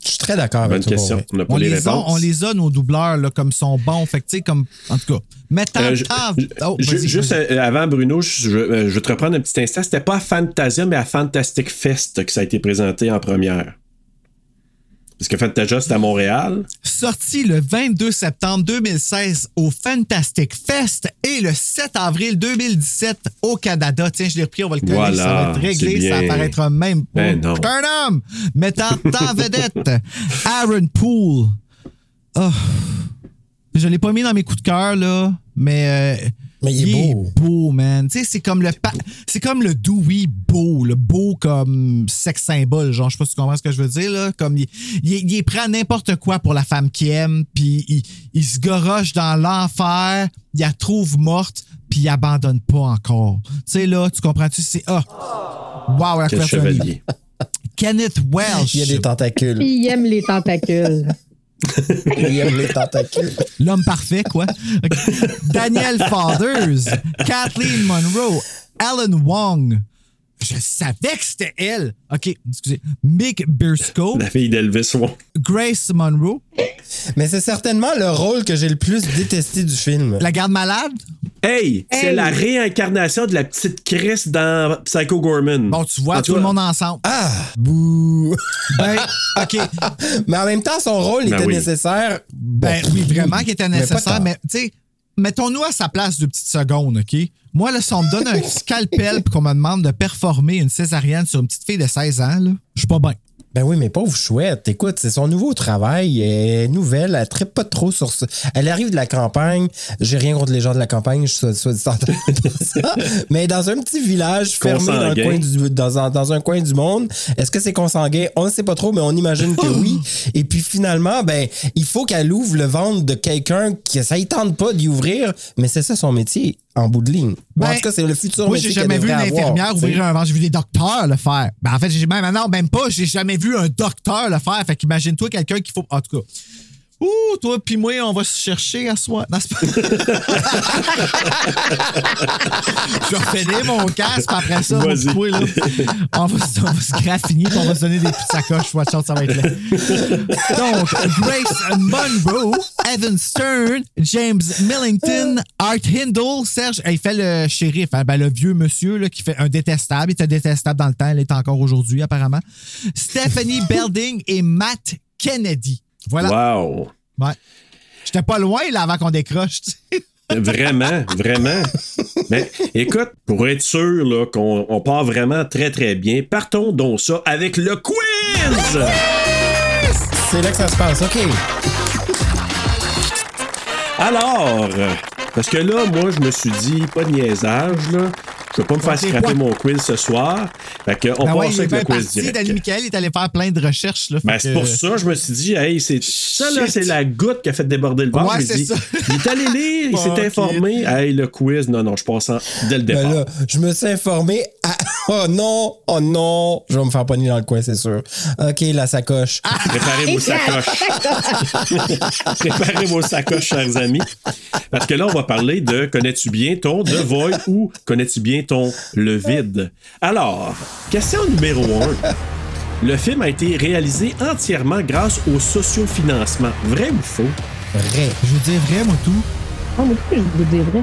Je suis très d'accord avec Bonne toi. question. On n'a pas On les les, a, réponses. on les a, nos doubleurs, là, comme sont bons. Fait que, comme. En tout cas. Mettant Euh, je- oh, juste euh, avant, Bruno, je, je- euh, je vais te reprendre un petit instant. C'était pas à Fantasia, mais à Fantastic Fest que ça a été présenté en première. Parce que Fantasia, c'est à Montréal. Sorti le 22 septembre 2016 au Fantastic Fest et le 7 avril 2017 au Canada. Tiens, je l'ai repris, on va le coller, Voilà, ça va être réglé, ça apparaîtra même pas. Ben non. Un homme mettant en vedette Aaron Poole. Oh. Je l'ai pas mis dans mes coups de cœur, là, mais. euh, Mais il est beau. beau, man. Tu sais, c'est comme le c'est comme le Dewey beau, le beau comme sex symbole, genre, je sais pas si tu comprends ce que je veux dire, là. Comme il, il, est- il est prêt à n'importe quoi pour la femme qui aime, puis il, il se goroche dans l'enfer, il la trouve morte, puis il abandonne pas encore. Tu sais, là, tu comprends-tu? C'est, ah, wow, la Quel est chevalier. Kenneth Welsh. Il y a des tentacules. Il aime les tentacules. L'homme parfait, quoi. Daniel Fathers, Kathleen Monroe, Alan Wong. Je savais que c'était elle. OK, excusez. Mick Berscoe, La fille d'Elvis Wong. Grace Monroe, Mais c'est certainement le rôle que j'ai le plus détesté du film. la garde malade? Hey, c'est la réincarnation de la petite Chris dans Psycho Gorman. Bon, tu vois, En tout le monde ensemble. Ah! Bouh! Ben, OK. Mais en même temps, son rôle Ben était oui. nécessaire. Ben oui, vraiment qu'il était Mais pas nécessaire, tant. mais tu sais, mettons-nous à sa place deux petites secondes, OK? Moi, là, si on me donne un scalpel puis qu'on me demande de performer une césarienne sur une petite fille de 16 ans, là, je suis pas bien. Ben oui, mais pauvre chouette. Écoute, c'est son nouveau travail. Elle est nouvelle. Elle ne pas trop sur ça. Elle arrive de la campagne. J'ai rien contre les gens de la campagne. Je suis ça. Mais dans un petit village fermé dans, le Consanguin. coin du, dans, un, dans un coin du monde, est-ce que c'est consanguin? On ne sait pas trop, mais on imagine que oui. Et puis finalement, ben, il faut qu'elle ouvre le ventre de quelqu'un qui ça ne tente pas d'y ouvrir. Mais c'est ça son métier, en bout de ligne. Bon, en Ben, tout cas, c'est le futur Moi, j'ai jamais vu une infirmière ouvrir un ventre. J'ai vu des docteurs le faire. Ben, en fait, j'ai même, non, même pas. J'ai jamais vu un docteur le faire. Fait qu'imagine-toi quelqu'un qu'il faut. En tout cas. Ouh, toi puis moi, on va se chercher à soi. Non, c'est pas- Je vais finir mon casque, après ça, là, on va, se- on va se graffiner, puis on va se donner des petites sacoches. Watch out, ça va être là. Donc, Grace Monroe, Evan Stern, James Millington, Art Hindle, Serge, il fait le shérif, hein, ben, le vieux monsieur là, qui fait un détestable. Il était détestable dans le temps, il est encore aujourd'hui, apparemment. Stephanie Belding et Matt Kennedy. Voilà. Wow. Ouais. J'étais pas loin là avant qu'on décroche. tu sais. Vraiment, vraiment. Mais écoute, pour être sûr là, qu'on on part vraiment très très bien, partons donc ça avec le quiz! C'est là que ça se passe. OK. Alors, parce que là, moi, je me suis dit, pas de niaisage, là. Je vais pas me faire scraper mon quiz ce soir. Fait que on Ben part ouais, avec le quiz direct. Danny Michael est allé faire plein de recherches. Là, Ben, c'est que- pour ça, je me suis dit, hey, c'est ça, là, c'est la goutte qui a fait déborder le. Ouais, ça. Il est allé lire, il s'est informé. Hey, le quiz, non, non, je pense en- dès le départ. Ben là, je me suis informé. à- Oh non, oh non, je vais me faire pogner dans le coin, c'est sûr. OK, la sacoche. Préparez vos sacoches. Préparez vos sacoches, chers amis. Parce que là, on va parler de connais-tu bien ton The Void ou connais-tu bien ton Le Vide? Alors, question numéro un. le film a été réalisé entièrement grâce au sociofinancement. Vrai ou faux? Vrai. Je vous dis vrai, moi, tout. Oh, mais pourquoi je vous dire vrai?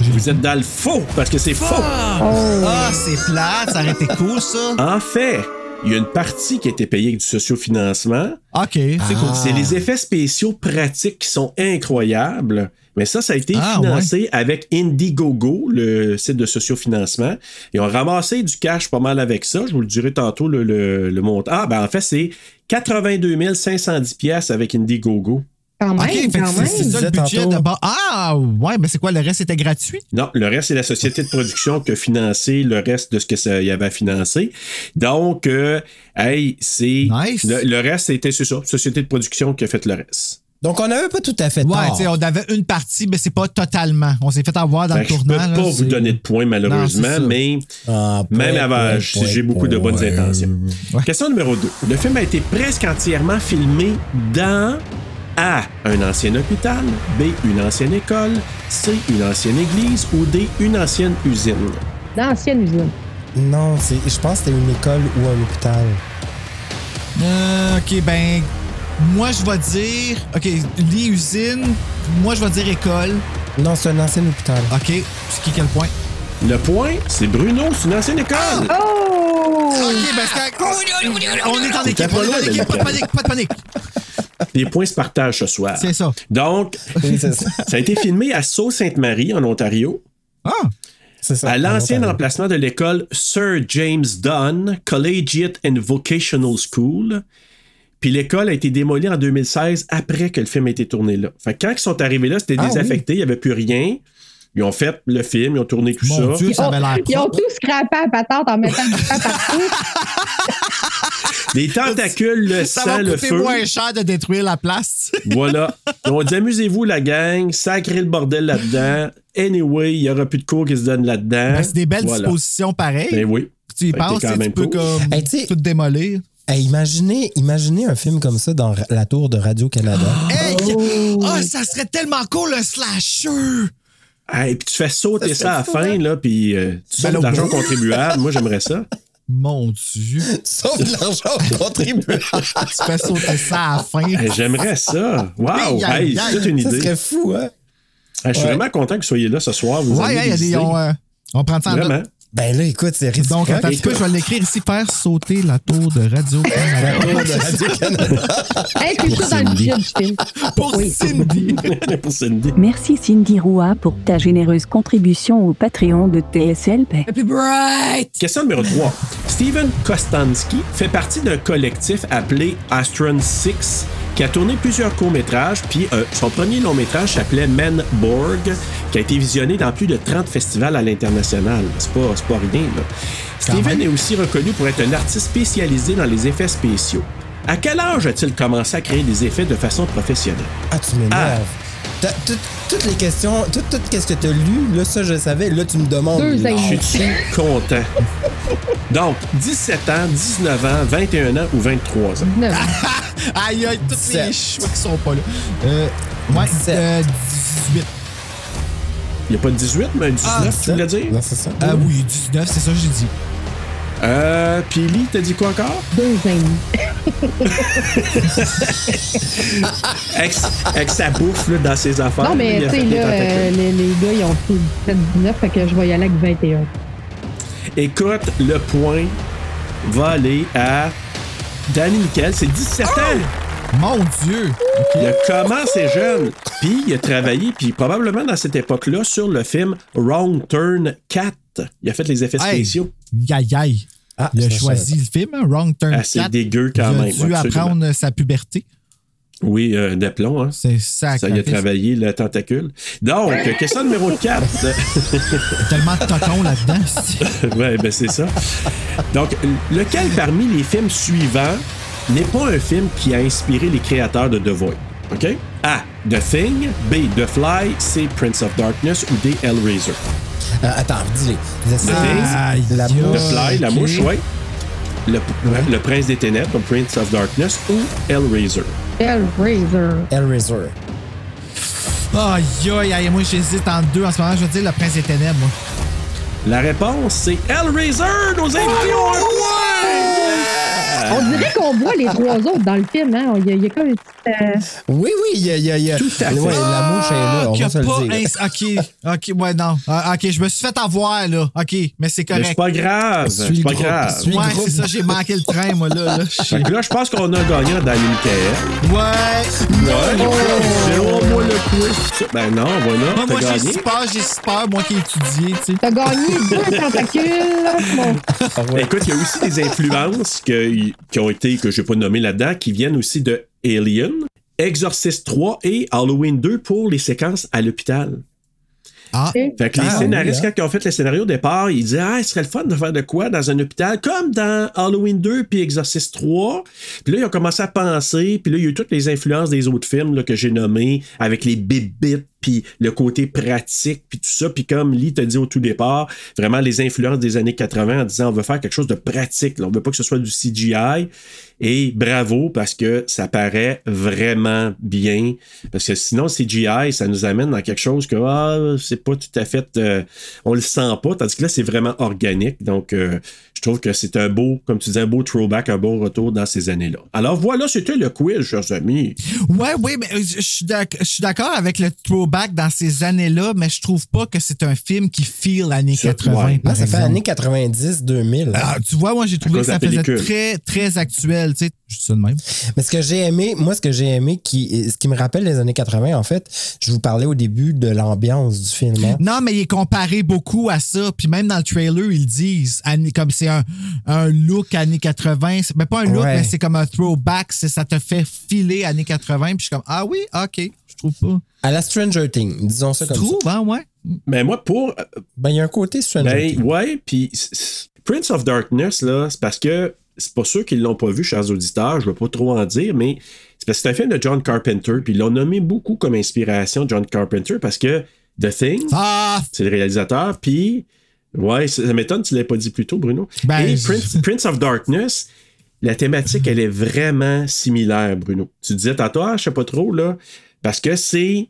Vous êtes dans le faux parce que c'est faux. Ah, c'est plate, ça aurait été cool, ça. En fait, il y a une partie qui a été payée avec du sociofinancement. OK, c'est cool. C'est les effets spéciaux pratiques qui sont incroyables. Mais ça, ça a été Ah, financé avec Indiegogo, le site de sociofinancement. Ils ont ramassé du cash pas mal avec ça. Je vous le dirai tantôt le, le, le montant. Ah, ben en fait, c'est 82 510 pièces avec Indiegogo. Quand même, OK, fait que quand c'est même. c'est ça le disais budget tantôt. de bas. Ah, ouais, mais c'est quoi, le reste était gratuit? Non, le reste, c'est la société de production qui a financé le reste de ce que ça y avait financé. Donc, euh, hey, c'est. Nice. Le, le reste, c'était, c'est ça, société de production qui a fait le reste. Donc, on n'avait pas tout à fait tort. on avait une partie, mais c'est pas totalement. On s'est fait avoir dans Fait le que je tournant. peux là, pas vous donner de points, malheureusement, mais Ah, point, même avant, point, j'ai point, beaucoup de bonnes intentions. Ouais. Question numéro 2. Le film a été presque entièrement filmé dans A. Un ancien hôpital, B. Une ancienne école, C. Une ancienne église ou D. Une ancienne usine. L'ancienne usine. Non, c'est, je pense que c'était une école ou un hôpital. Euh, OK, ben, moi, je vais dire... OK, lit usine, moi, je vais dire école. Non, c'est un ancien hôpital. OK, c'est qui quel point? Le point, c'est Bruno, c'est une ancienne école. Oh! OK, ben, c'est correct. On est en T'étais équipe, pas on est en de équipe, pas de panique, pas de panique. Les points se partagent ce soir. C'est ça. Donc, ça. ça a été filmé à Sault-Sainte-Marie, en Ontario, Ah, C'est ça. à l'ancien emplacement de l'école Sir James Dunn Collegiate and Vocational School. Puis l'école a été démolie en 2016 après que le film a été tourné là. Fait que quand ils sont arrivés là, c'était Ah désaffecté, il n'y avait plus rien. Ils ont fait le film, ils ont tourné tout Mon ça. Dieu, ça avait l'air Ils ont tout scrappé à patente en mettant du pain partout. Les tentacules, le Ça sang, va le coûter feu. moins cher de détruire la place. Voilà. Ils ont dit amusez-vous la gang, sacrez le bordel là-dedans. Anyway, il n'y aura plus de cours qui se donnent là-dedans. Ben, c'est des belles Voilà. dispositions pareilles. Ben oui. Tu y penses, quand tu peux cool. comme Hey, tout démolir. Hey, imaginez, imaginez un film comme ça dans la tour de Radio-Canada. Hey! Oh. Ah, ça serait tellement cool, un slasher! Hey, puis tu fais sauter Ça ça, à la fin, là, puis euh, tu Ben de l'argent contribuable. Moi, j'aimerais ça. Mon Dieu! Sauf de l'argent contribuable. tu fais sauter ça à la fin. Hey, j'aimerais ça. Wow! Hey, c'est toute une Ça idée. serait fou, hein? Hey, je suis Ouais. vraiment content que vous soyez là ce soir. Vous Ouais, avez ouais, il y a des. idées. On, euh, on prend ça en Vraiment. note. Ben là, écoute, c'est réciproque. Donc, attends un petit peu, je vais l'écrire ici faire sauter la tour de radio La tour de Radio-Canada. Inclus ça dans le budget du film. pour Cindy. Pour Cindy. Merci Cindy Roua pour ta généreuse contribution au Patreon de TSLP. Happy Bright! Question numéro 3. Steven Kostansky fait partie d'un collectif appelé Astron 6 qui a tourné plusieurs courts-métrages, puis euh, son premier long-métrage s'appelait Men Borg, qui a été visionné dans plus de 30 festivals à l'international. C'est pas, pas rien, là. Steven est aussi reconnu pour être un artiste spécialisé dans les effets spéciaux. À quel âge a-t-il commencé à créer des effets de façon professionnelle? Ah, tu m'énerves. Tout- Toutes les questions, tout, tout ce que tu as lu, là, ça, je savais. Là, tu me demandes. Deux ans. Je suis content. Donc, 17 ans, 19 ans, 21 ans ou 23 ans? Neuf. Aïe, aïe, tous les 17. choix qui sont pas là. Euh, ouais, 17. euh, 18. Il n'y a pas de 18, mais un 19, Ah, tu voulais dire? Non, c'est ça. Ah oui, 19, c'est ça que j'ai dit. Euh, Lee, t'as dit quoi encore? Deux. Avec, avec sa bouffe là, dans ses affaires. Non, mais tu sais, là, euh, les, les gars, ils ont fait 17-19, fait que je vais y aller avec 21. Écoute, le point va aller à Danny Michael, c'est 17 ans. Mon Dieu! Il a commencé jeune, puis il a travaillé, puis probablement dans cette époque-là, sur le film Wrong Turn 4. Il a fait les effets spéciaux. Aïe, aïe. Ah, Il a ça, choisi le film, hein, Wrong Turn Assez 4. dégueu quand il a même. dû absolument. apprendre sa puberté. Oui, euh, d'aplomb, hein. C'est ça. Ça y a travaillé le tentacule. Donc, question numéro 4. Tellement de totons là-dedans. c'est- ouais, ben c'est ça. Donc, lequel parmi les films suivants n'est pas un film qui a inspiré les créateurs de The Void? OK? A. The Thing. B. The Fly. C. Prince of Darkness. Ou D. Hellraiser. Euh, attends, dis-les. The Thing. Aïe, La aïe. mouche. The Fly, la mouche, oui. Le, le Prince des Ténèbres, ou Prince of Darkness. Ou Hellraiser. Hellraiser. Hellraiser. Aïe, aïe, aïe. Moi, j'hésite en deux en ce moment. Je vais dire le Prince des Ténèbres, moi. La réponse, c'est Hellraiser! Nos invités ont un point! On dirait qu'on voit les trois autres dans le film. Hein? Il, y a, il y a comme une petite. euh, Oui, oui, il y a. il y a- il y a- Tout à fait. Ouais, la mouche est là, on y va se le dire. OK, OK, ouais, non. Ah, OK, je me suis fait avoir, là. OK, mais c'est correct. c'est pas grave. Suis C'est pas groupe, grave. suis- Ouais, c'est ça, j'ai manqué le train, moi, là. là. Je- Fait que là, je pense qu'on a un gagnant dans Michael. Ouais. Ouais. Moi, le quiz. Ben non, voilà. Moi, moi j'ai gagné. peurs, j'ai six peurs, moi qui ai étudié, tu sais. T'as gagné deux tentacules. Ah. Écoute, il y a aussi des influences que- qui ont été, que je n'ai pas nommées là-dedans, qui viennent aussi de Alien, Exorcist 3 et Halloween 2 pour les séquences à l'hôpital. Ah, Fait que les Ah, scénaristes, oui, hein. quand ils ont fait le scénario au départ, ils disaient Ah, ce serait le fun de faire de quoi dans un hôpital, comme dans Halloween 2 puis Exorcist 3. Puis là, ils ont commencé à penser, puis là, il y a eu toutes les influences des autres films là, que j'ai nommés, avec les bibites, puis le côté pratique, puis tout ça. Puis comme Lee t'a dit au tout départ, vraiment les influences des années 80 en disant on veut faire quelque chose de pratique, là. on veut pas que ce soit du CGI. Et bravo parce que ça paraît vraiment bien. Parce que sinon, CGI, ça nous amène dans quelque chose que ah, c'est pas tout à fait. euh, on le sent pas. Tandis que là, c'est vraiment organique. Donc, euh, je trouve que c'est un beau, comme tu disais, un beau throwback, un bon retour dans ces années-là. Alors voilà, c'était le quiz, chers amis. Ouais, oui, mais euh, je suis d'accord avec le throwback dans ces années-là, mais je trouve pas que c'est un film qui feel années Ça- 80. ouais. par Là, ça fait années 90-2000. Ah, tu vois, moi, j'ai trouvé que ça faisait très, très actuel, tu sais. Je dis ça de même. Mais ce que j'ai aimé, moi, ce que j'ai aimé, qui, ce qui me rappelle les années 80, en fait, je vous parlais au début de l'ambiance du film. hein. Non, mais il est comparé beaucoup à ça. Puis même dans le trailer, ils disent, années- comme c'est un, un look années 80. C'est- Mais pas un look, Ouais. mais c'est comme un throwback. c'est- Ça te fait filer années 80. Puis je suis comme, ah oui, OK, je trouve pas. À la Stranger Things, disons ça comme trouves, ça. hein, ouais? Mais moi, pour. Ben, il y a un côté Stranger Ben, Things. ouais, puis Prince of Darkness, là, c'est parce que c'est pas ceux qui l'ont pas vu, chers auditeurs, je veux pas trop en dire, mais c'est parce que c'est un film de John Carpenter, puis ils l'ont nommé beaucoup comme inspiration John Carpenter parce que The Thing, Ah! c'est le réalisateur, puis ouais, ça m'étonne, tu l'avais pas dit plus tôt, Bruno. Ben, Et Prince of Darkness, la thématique, elle est vraiment similaire, Bruno. Tu disais tantôt, ah, je sais pas trop, là, parce que c'est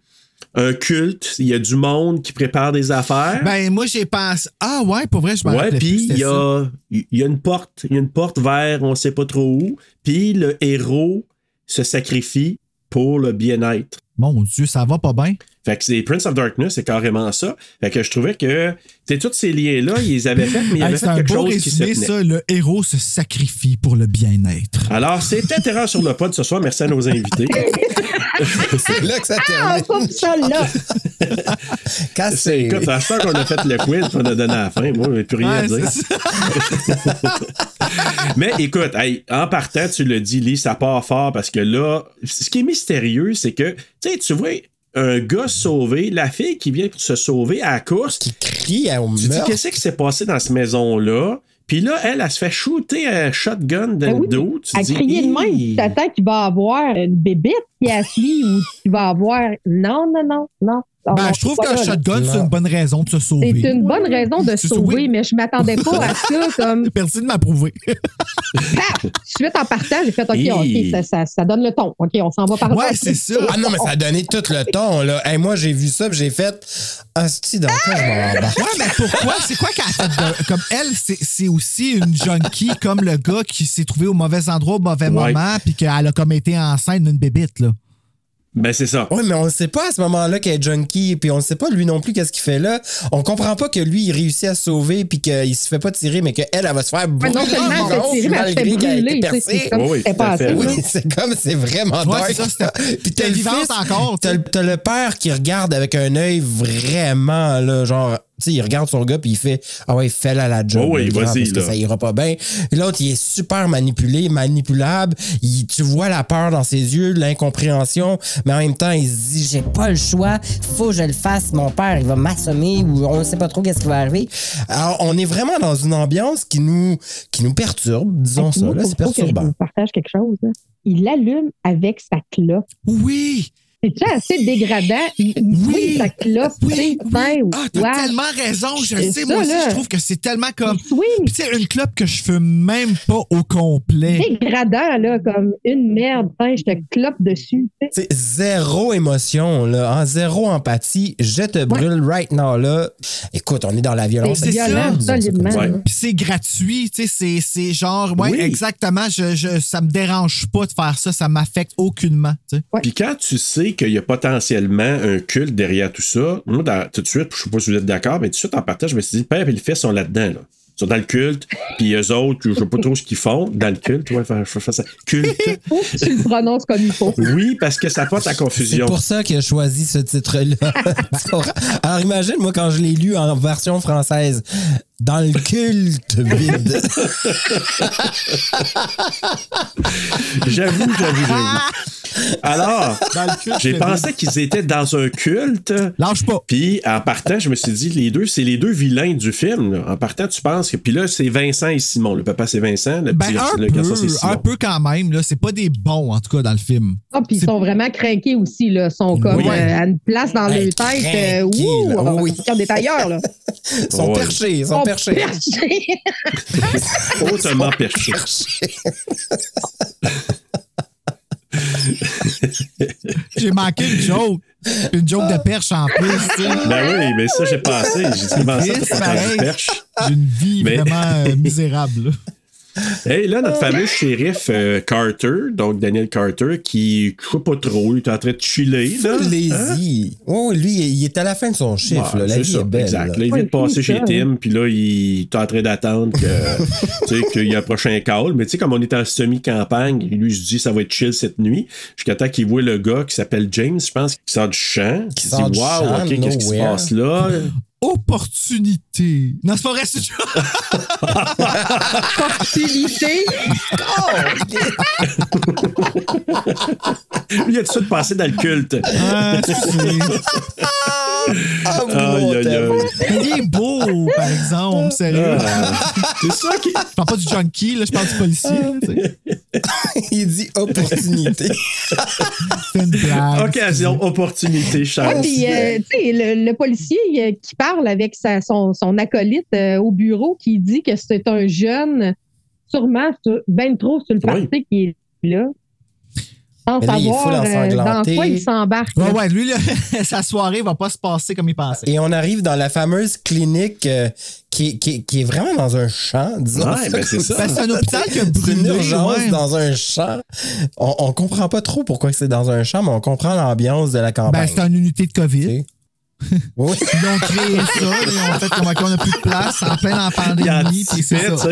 un culte, il y a du monde qui prépare des affaires. Ben, moi, j'ai pensé, ah ouais, pour vrai, je me Ouais, puis il y a, il y a une porte, il y a une porte vers on sait pas trop où, puis le héros se sacrifie pour le bien-être. Mon Dieu, ça va pas bien. Fait que c'est Prince of Darkness, c'est carrément ça. Fait que je trouvais que tous ces liens-là, ils les avaient fait, mais il y Hey, fait un quelque beau chose qui se résumé, tenait. ça. Le héros se sacrifie pour le bien-être. Alors, c'était Terreur sur le pod ce soir. Merci à nos invités. C'est là que ça Ah, termine. pas ça là. C'est Cassé. écoute, à ce temps qu'on a fait le quiz, qu'on a donné à la fin, moi, j'ai plus rien à dire. Mais écoute, hey, en partant, tu le dis, Lee, ça part fort parce que là, ce qui est mystérieux, c'est que, tu sais, tu vois un gars se sauver, la fille qui vient pour se sauver à la course, Qui crie au tu dis, qu'est-ce qui s'est passé dans cette maison-là? Puis là, elle, elle se fait shooter un shotgun dans Ben le oui, dos. Tu À dis, crier de même, tu t'attends qu'il va avoir une bébête qui a suit ou qu'il va avoir. Non, non, non, non. Ben, je trouve là, là. shotgun, c'est une bonne raison de se sauver. C'est une bonne raison de Se sauver, sauver. mais je m'attendais pas à ça comme Merci de m'approuver. paf! Suite en partant, j'ai fait OK. OK, ça, ça, ça donne le ton. OK, on s'en va par là. Ouais, c'est ça. Ah non, mais ça a donné tout le ton, là. Hey, moi, j'ai vu ça, puis j'ai fait. Asti, dans quoi je m'en? Ouais, mais pourquoi? C'est quoi qu'elle a fait de- Comme elle, c'est c'est aussi une junkie comme le gars qui s'est trouvé au mauvais endroit au mauvais Ouais. moment puis qu'elle a comme été enceinte d'une bébite, là. Ben, c'est ça. Oui, mais on ne sait pas à ce moment-là qu'elle est junkie, puis on ne sait pas lui non plus qu'est-ce qu'il fait là. On comprend pas que lui, il réussit à sauver, puis qu'il se fait pas tirer, mais qu'elle, elle va se faire Ouais, non brûler seulement elle se fait tirer, mais elle se fait malgré qu'elle a été brûler. C'est comme Oui, c'est comme, c'est vraiment Ouais, dark. Puis t'as le fils, encore, t'as le père qui regarde avec un œil vraiment, là, genre, tu sais, il regarde son gars puis il fait Ah ouais, fais-la la job. Oh oui, vas-y, Parce que là. ça ira pas bien. L'autre, il est super manipulé, manipulable. Il- tu vois la peur dans ses yeux, l'incompréhension, mais en même temps, il se dit J'ai pas le choix, faut que je le fasse. Mon père, il va m'assommer ou on sait pas trop qu'est-ce qui va arriver. Alors, on est vraiment dans une ambiance qui nous, qui nous perturbe, disons ça. Là, faut- c'est faut que je perturbant. vous partage quelque chose. là. Il allume avec sa clope. Oui! C'est-tu assez dégradant? Il, oui. sa clope, tu sais, fin ou Ah, t'as tellement raison. Je le C'est sais, ça, moi aussi, là. je trouve que c'est tellement comme. Oui. Puis, tu sais, une clope que je fume même pas au complet. Dégradant, là, comme une merde, fin, je te clope dessus. tu sais. C'est zéro émotion, là, hein, zéro empathie. Je te brûle right now, là. Écoute, on est dans la violence. C'est violent, solidement. ça. Puis c'est gratuit, tu sais, c'est- c'est genre, ouais, Oui. exactement, je, je, ça me dérange pas de faire ça, ça m'affecte aucunement, tu sais. Puis quand tu sais qu'il y a potentiellement un culte derrière tout ça, moi, dans- tout de suite, je sais pas si vous êtes d'accord, mais tout de suite en partage, je me suis dit, le père et le fils sont là-dedans. Là. Ils sont dans le culte, puis eux autres, je sais pas trop ce qu'ils font dans le culte. Ouais, faire- faire ça. Culte. Faut que tu le prononces comme il faut. Oui, parce que ça porte à C'est confusion. pour ça qu'il a choisi ce titre-là. Alors imagine, moi, quand je l'ai lu en version française, dans le culte vide. J'avoue, j'avoue, j'avoue. Alors, j'ai pensé qu'ils étaient dans un culte. Lâche pas. Puis en partant, je me suis dit, les deux, c'est les deux vilains du film. là. En partant, tu penses que. Puis là, c'est Vincent et Simon. Le papa, c'est Vincent. Le Ben, petit un le garçon, c'est peu, Simon. un peu quand même, là. C'est pas des bons, en tout cas, dans le film. Ah, puis ils sont vraiment craqués aussi, là. Ils sont comme Oui. euh, à une place dans Hey, leur tête. Euh, ouh, là, on va oui. sortir des tailleurs, là. Ils sont Ouais. perchés, ils sont Sont perchés. perchés. Hautement perché. J'ai manqué une joke. Une joke de perche en plus. Ben oui, mais ça, j'ai passé. J'ai dit, comment ça, t'as perche? J'ai une vie Mais- vraiment euh, misérable, Hey, là, notre fameux shérif euh, Carter, donc Daniel Carter, qui, je sais pas trop, il est en train de chiller. Là, Hein? Oh, lui, il est à la fin de son chiffre. Ouais, là. La c'est vie ça, est belle. Exact. là. Là, il vient de passer chez. Tim, puis là, il est en train d'attendre qu'il y a un prochain call. Mais tu sais, comme on est en semi-campagne, lui, je dis, ça va être chill cette nuit. Jusqu'à temps qu'il voit le gars qui s'appelle James, je pense, qui sort du champ. Qui Il sort dit, du wow, champ, OK, qu'est-ce qui se passe là? Opportunité. Non, c'est pas vrai, c'est Opportunité? Lui, il a tout de suite passé dans le culte. Ah. Ah, Aïe, aïe, aïe. Il est beau, par exemple, sérieux. Ah, c'est ça qui. Je parle pas du junkie, là, je parle du policier. là. Il dit opportunité. C'est une blague. Occasion, opportunité, Ouais, chance. puis, euh, tu sais, le, le policier euh, qui parle avec sa- son, son acolyte euh, au bureau, qui dit que c'est un jeune, sûrement sur- ben trop sur le Oui. parti qui est là. Sans là, il savoir euh, dans quoi il s'embarque. Ouais, là. ouais, lui, là, sa soirée va pas se passer comme il pensait. Et on arrive dans la fameuse clinique euh, qui, qui- qui est vraiment dans un champ, disons. Ouais, ben, c'est comme ça. Ben, c'est un hôpital qui a C'est une brûlé. urgence ouais. dans un champ. On, on comprend pas trop pourquoi c'est dans un champ, mais on comprend l'ambiance de la Ben, campagne. c'est une unité de COVID. Oui. Ils ont créé ça, ils ont fait comme on n'a plus de place en plein en pandémie, puis c'est ça.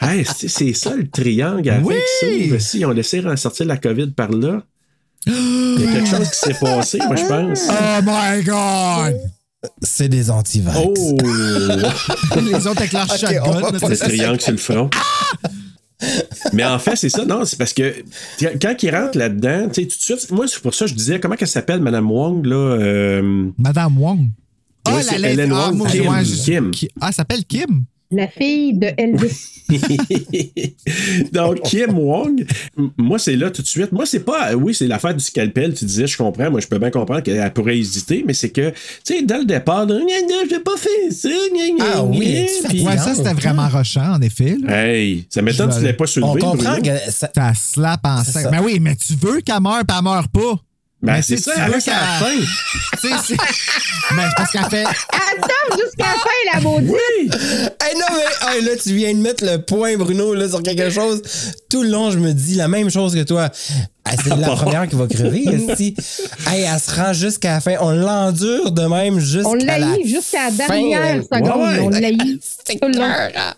Hey, c'est ça le triangle avec Oui! ça. Si, ils ont laissé ressortir la COVID par là. Il y a quelque chose qui s'est passé, moi, je pense. Oh my God! C'est des antivax. Oh! Les autres avec leur Ok, shotgun. on Le triangle sur le front. Mais en fait, c'est ça. Non, c'est parce que quand il rentre là-dedans, tu sais, tout de suite, moi, c'est pour ça que je disais, comment qu'elle s'appelle, Madame Wong, là? euh, Madame Wong. Oui, c'est Hélène ah, Wong, moi, Kim, Ah, elle s'appelle Kim? La fille de Elvis. Donc, Kim Wong, moi, c'est là tout de suite. Moi, c'est pas. Oui, c'est l'affaire du scalpel. Tu disais, je comprends. Moi, je peux bien comprendre qu'elle pourrait hésiter, mais c'est que, tu sais, dès le départ, j'ai pas fait ça. gna, gna, Ah oui, Puis- Ouais, ça, c'était vraiment rochant, en effet. là. Hey, ça m'étonne que tu l'aies pas soulevé. On comprend Bruno. que ça- Ça slap en. Mais oui, mais tu veux qu'elle meure, puis elle meurt pas. Ben, c'est ça, elle reste à la fin. Tu sais, c'est. Mais parce qu'elle fait. Attends jusqu'à la fin, la maudite. Oui! Hey, non, mais hey, là, tu viens de mettre le point, Bruno, là, sur quelque chose. Tout le long, je me dis la même chose que toi. Hey, c'est la première qui va crever, esti. Hey, elle se rend jusqu'à la fin. On l'endure de même jusqu'à On la l'a eu jusqu'à la dernière fin. seconde. Ouais, ouais. On l'a eu C'est tout le long. cœur.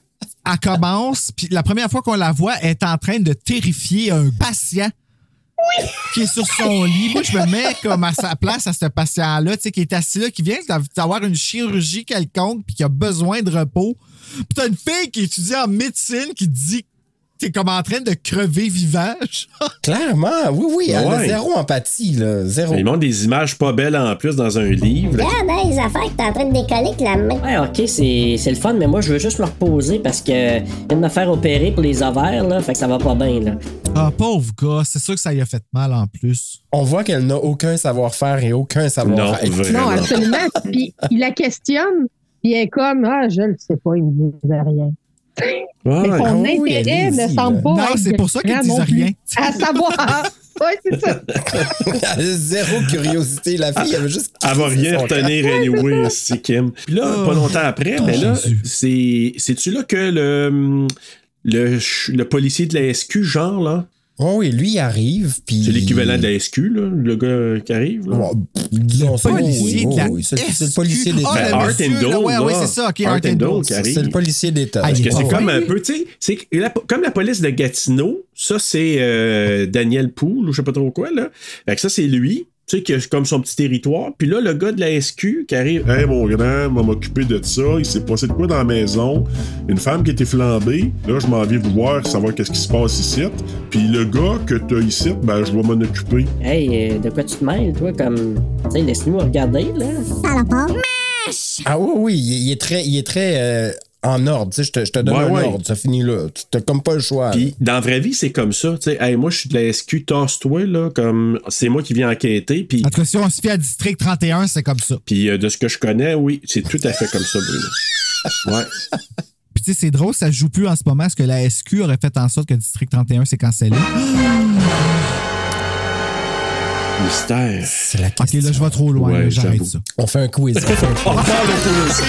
Elle commence, puis la première fois qu'on la voit, elle est en train de terrifier un patient. Qui est sur son lit. Moi, je me mets comme à sa place à ce patient-là, tu sais, qui est assis là, qui vient d'avoir une chirurgie quelconque, puis qui a besoin de repos. Puis t'as une fille qui étudie en médecine qui dit T'es comme en train de crever vivage. Clairement, oui, oui, elle a zéro empathie, là. Zéro. Il montre des images pas belles en plus dans un livre. là. Regarde, hein, les affaires que t'es en train de décoller avec la main. Ouais, ok, c'est c'est le fun, mais moi, je veux juste me reposer parce que je viens de me faire opérer pour les ovaires, là, fait que ça va pas bien, là. Ah, pauvre gars, c'est sûr que ça y a fait mal en plus. On voit qu'elle n'a aucun savoir-faire et aucun savoir-être. Non, absolument. Puis il la questionne, puis elle est comme Ah, je le sais pas, il me disait rien. Mais son intérêt ne semble pas. Non, être c'est pour ça qu'ils grand disent non plus. rien. À savoir. Oui, c'est ça. Elle a zéro curiosité. La fille, elle veut juste. Elle va rien retenir anyway, c'est Kim. Puis là, Oh. pas longtemps après, mais là. C'est-tu là que le. Le, le policier de la SQ, genre, là? Oh oui, lui, il arrive, puis. C'est l'équivalent de la SQ, là, le gars qui arrive. Là. Disons ça, policier oui, de la oui, c'est le policier d'État. Le Art and Dole, c'est ça, Art Art and Dole qui arrive. C'est le policier d'État. Ah, Parce que c'est comme Oui. un peu, tu sais, c'est que la- comme la police de Gatineau, ça c'est euh, Daniel Poul ou je sais pas trop quoi, là. Fait que ça c'est lui, tu sais, qui a comme son petit territoire. Puis là, le gars de la SQ qui arrive, Hey, mon grand, va m'occuper de ça. Il s'est passé de quoi dans la maison? Une femme qui été flambée. Là, je m'en viens vous voir, savoir qu'est-ce qui se passe ici. Puis le gars que t'as ici, ben, je dois m'en occuper. Hey, euh, de quoi tu te mêles, toi, comme. Tu sais, laisse-nous regarder, là. Ah oui, oui, il il est très, il est très euh, en ordre. Tu sais, je te, je te donne Ouais, un ouais. ordre, ça finit là. Tu t'as comme pas le choix. Puis dans la vraie vie, c'est comme ça. Tu sais, hey, moi je suis de la SQ, tasse-toi, là, comme c'est moi qui viens enquêter. Puis, En tout cas, si on se fie à District 31, c'est comme ça. puis euh, de ce que je connais, oui, c'est tout à fait comme ça, Bruno. Ouais. Puis tu sais, c'est drôle, ça joue plus en ce moment, parce que la SQ aurait fait en sorte que District 31 s'est cancellé. Mystère. C'est la Ok, question. là, je vais trop loin, Ouais, j'arrête ça. On fait un quiz. On fait un quiz.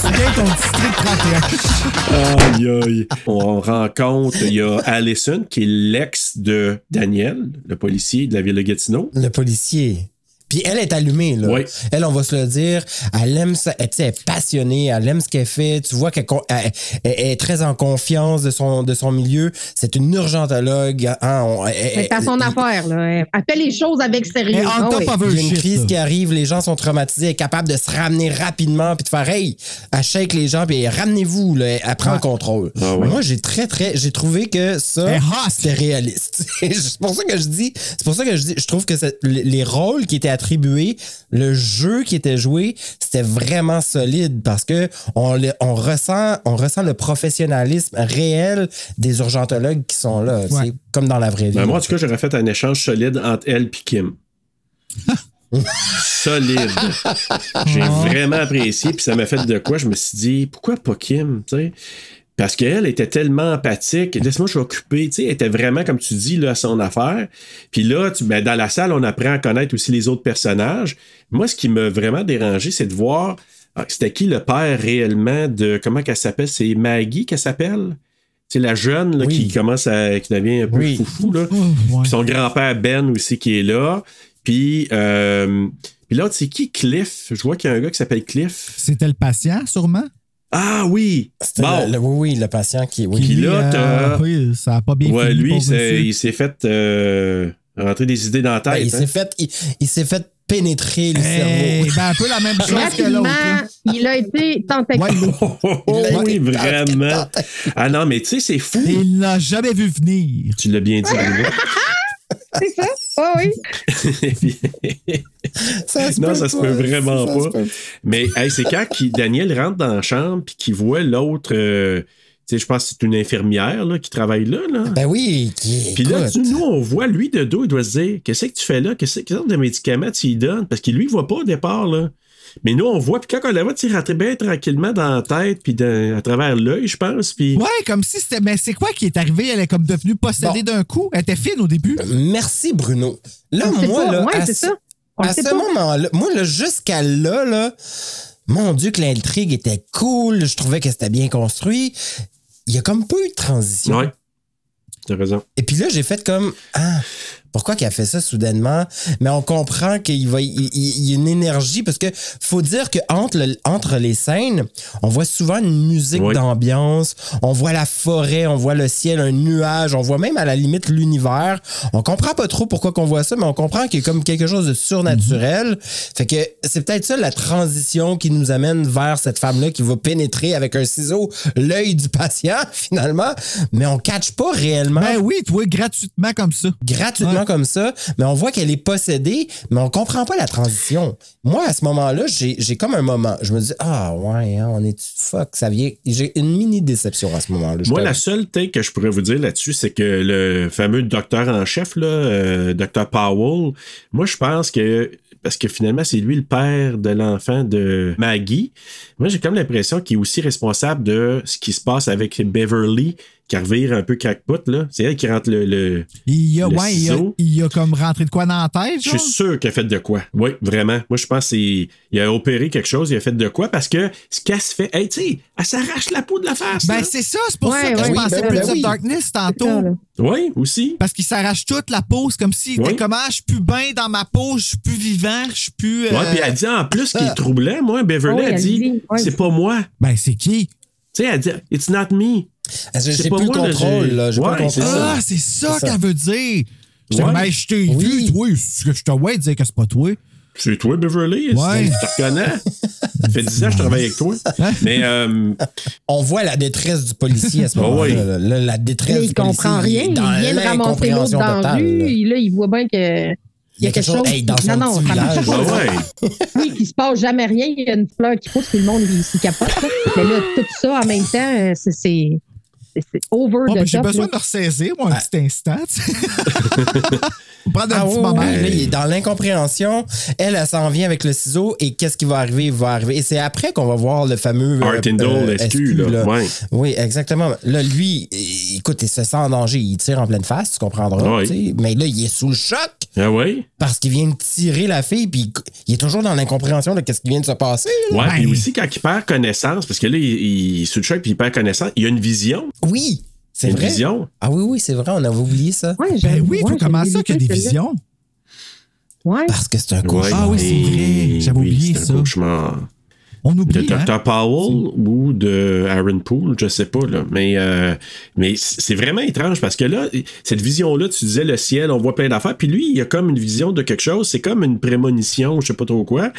Tu gagnes ton District 31? Aïe, aïe. On rencontre, il y a Allison, qui est l'ex de Daniel, le policier de la ville de Gatineau. Le policier. Puis elle est allumée, là. Oui. Elle, on va se le dire, elle aime ça, elle, tu sais, elle est passionnée, elle aime ce qu'elle fait. Tu vois qu'elle con- elle- elle- elle est très en confiance de son, de son milieu. C'est une urgentologue. hein, on- elle- C'est à son elle- affaire, là. Elle fait les choses avec sérieux. Elle est on top oui. of her Il y a une shit, crise qui arrive, les gens sont traumatisés, elle est capable de se ramener rapidement puis de faire hey, elle shake les gens puis ramenez-vous, là, elle prend le contrôle. Ah. Moi, j'ai très très j'ai trouvé que ça c'était réaliste. c'est pour ça que je dis, c'est pour ça que je dis je trouve que les rôles qui étaient attribués, le jeu qui était joué, c'était vraiment solide parce que on, le- on ressent on ressent le professionnalisme réel des urgentologues qui sont là, Ouais. comme dans la vraie vie. Ben, moi, en tout cas, j'aurais fait un échange solide entre elle et Kim. solide. J'ai vraiment apprécié, puis ça m'a fait de quoi? Je me suis dit, pourquoi pas Kim, tu sais? Parce qu'elle était tellement empathique. Laisse-moi, je suis occupé. Tu sais, elle était vraiment, comme tu dis, là, à son affaire. Puis là, tu- ben, dans la salle, on apprend à connaître aussi les autres personnages. Moi, ce qui m'a vraiment dérangé, c'est de voir ah, c'était qui le père réellement de. Comment qu'elle s'appelle? C'est Maggie qu'elle s'appelle? C'est la jeune là, Oui. qui commence à. qui devient un peu Oui. foufou. Là. Oh, ouais. Puis son grand-père Ben aussi qui est là. Puis, euh, puis l'autre, c'est qui? Cliff Je vois qu'il y a un gars qui s'appelle Cliff. C'était le patient, sûrement? Ah oui C'était Bon. le- le- oui, oui, le patient qui oui. Puis Lui, là, euh, t'as- oui, ça a pas bien Ouais, fini, lui, il s'est fait euh, rentrer des idées dans la tête. Ben, il hein. s'est fait il, il s'est fait pénétrer le Eh, cerveau. ben, un peu la même chose que l'autre. là. il a été tentaculé. Oh, Il a oui, été vraiment. Ah non, mais tu sais, c'est fou. Il l'a jamais vu venir. Tu l'as bien dit. C'est ça? Oui, oui? Ça se non, peut ça se peut vraiment Ça pas. peut. Mais hey, c'est quand qu'il- Daniel rentre dans la chambre puis qu'il voit l'autre. euh, tu sais, je pense que c'est une infirmière là, qui travaille là. là. Ben oui, qui Puis là, nous, on voit lui de dos, il doit se dire Qu'est-ce que tu fais là? Qu'est-ce quel genre de médicaments tu lui donnes Parce qu'il lui, il voit pas au départ. là. Mais nous, on voit, puis quand on la voit, rentrer bien tranquillement dans la tête, puis à travers l'œil, je pense. Puis. Ouais, comme si c'était. Mais c'est quoi qui est arrivé? Elle est comme devenue possédée d'un coup. Elle était fine au début. Merci Bruno. Là On moi là Ouais, à ça. À ce moment-là, moi là jusqu'à là là, mon dieu que l'intrigue était cool, je trouvais que c'était bien construit. Il y a comme pas eu de transition. Ouais. T'as raison. Et puis là, j'ai fait comme ah, Pourquoi qu'il a fait ça soudainement? Mais on comprend qu'il va, il, il- il y a une énergie parce que faut dire que entre, le- entre les scènes, on voit souvent une musique Oui. d'ambiance, on voit la forêt, on voit le ciel, un nuage, on voit même à la limite l'univers. On comprend pas trop pourquoi qu'on voit ça, mais on comprend qu'il y a comme quelque chose de surnaturel. Fait que c'est peut-être ça la transition qui nous amène vers cette femme-là qui va pénétrer avec un ciseau l'œil du patient finalement, mais on catch pas réellement Ben oui, toi, gratuitement comme ça. gratuitement Ouais. Comme ça, mais on voit qu'elle est possédée, mais on comprend pas la transition. Moi, à ce moment-là, j'ai comme un moment. Je me dis, ah ouais, hein, on est fuck, ça vient. J'ai une mini déception à ce moment-là. Moi, la seule take que je pourrais vous dire là-dessus, c'est que le fameux docteur en chef, là, euh, Dr. Powell, moi, je pense que. Parce que finalement, c'est lui le père de l'enfant de Maggie. Moi, j'ai comme l'impression qu'il est aussi responsable de ce qui se passe avec Beverly, qui revire un peu crackpot, là. C'est elle qui rentre le. le- Il y a, Le ouais, il y a, ciseau. il y a comme rentré de quoi dans la tête, Je suis sûr qu'elle a fait de quoi. Oui, vraiment. Moi, je pense qu'il a opéré quelque chose, il a fait de quoi parce que ce qu'elle se fait, hey, tu sais, elle s'arrache la peau de la face. Ben, c'est ça, c'est pour Ouais, ça que ouais, je oui, pensais ben, Prince ben oui. Darkness tantôt. Oui, aussi. Parce qu'il s'arrache toute la peau, c'est comme s'il Oui. était comme ah, je suis plus bien dans ma peau, je suis plus vivant, je suis plus. euh, Ouais, puis elle dit en plus ce qui est troublant, moi, Beverly, elle elle dit, dit, ouais. c'est pas moi. Ben, c'est qui? Tu sais, elle dit, it's not me. J'ai c'est j'ai pas plus le moi, là, contrôle, j'ai- pas le contrôle. Ah, c'est ça qu'elle veut dire. J'étais Ouais. je t'ai Oui. vu, toi, ce que je te vois dire que c'est pas toi. C'est toi, Beverly. Ouais. Je te reconnais. Ça fait 10 ans que je travaille avec toi. Mais, euh, On voit la détresse du policier à ce Ah moment-là. oui. La détresse du il comprend policier, rien. dans Il vient de ramasser l'autre dans la rue. là. Il voit bien que. Il y a quelque chose. Hey, dans son non, non, petit ça marche village. pas. ouais, ouais. Oui, qu'il se passe jamais rien. Il y a une fleur qui pousse, puis le monde, il s'y capote. là. Mais là, tout ça en même temps, euh, c'est- c'est over Oh, the ben, j'ai besoin là. de me ressaisir, moi, un Ah. petit instant. Prendre un Ah petit ouais, moment. là, il est dans l'incompréhension. Elle, elle s'en vient avec le ciseau et qu'est-ce qui va arriver? Il va arriver. Et c'est après qu'on va voir le fameux. euh, Artindale SQ, là? Ouais. Oui, exactement. Là, lui, euh, écoute, il se sent en danger. Il tire en pleine face, tu comprendras. Ouais. Mais là, il est sous le choc Ah ouais? parce qu'il vient de tirer la fille, puis il est toujours dans l'incompréhension de qu'est-ce qui vient de se passer. là. Ouais, Ben- puis aussi quand il perd connaissance, parce que là, il, il est sous le choc puis il perd connaissance, il a une vision. Oui, c'est Une vrai? vision. Ah oui, oui, c'est vrai, on avait oublié ça. Ouais, Ben oui, ouais, comment ça qu'il y a des visions? Ouais. Parce que c'est un Ouais. cauchemar. Ah oui, c'est vrai. J'avais oublié c'est un ça. cauchemar. On de oublie, hein? Dr. Powell ou de Aaron Poole, je sais pas, là. Mais, euh, mais c'est vraiment étrange parce que là, cette vision-là, tu disais le ciel, on voit plein d'affaires, puis lui, il a comme une vision de quelque chose, c'est comme une prémonition, je sais pas trop quoi.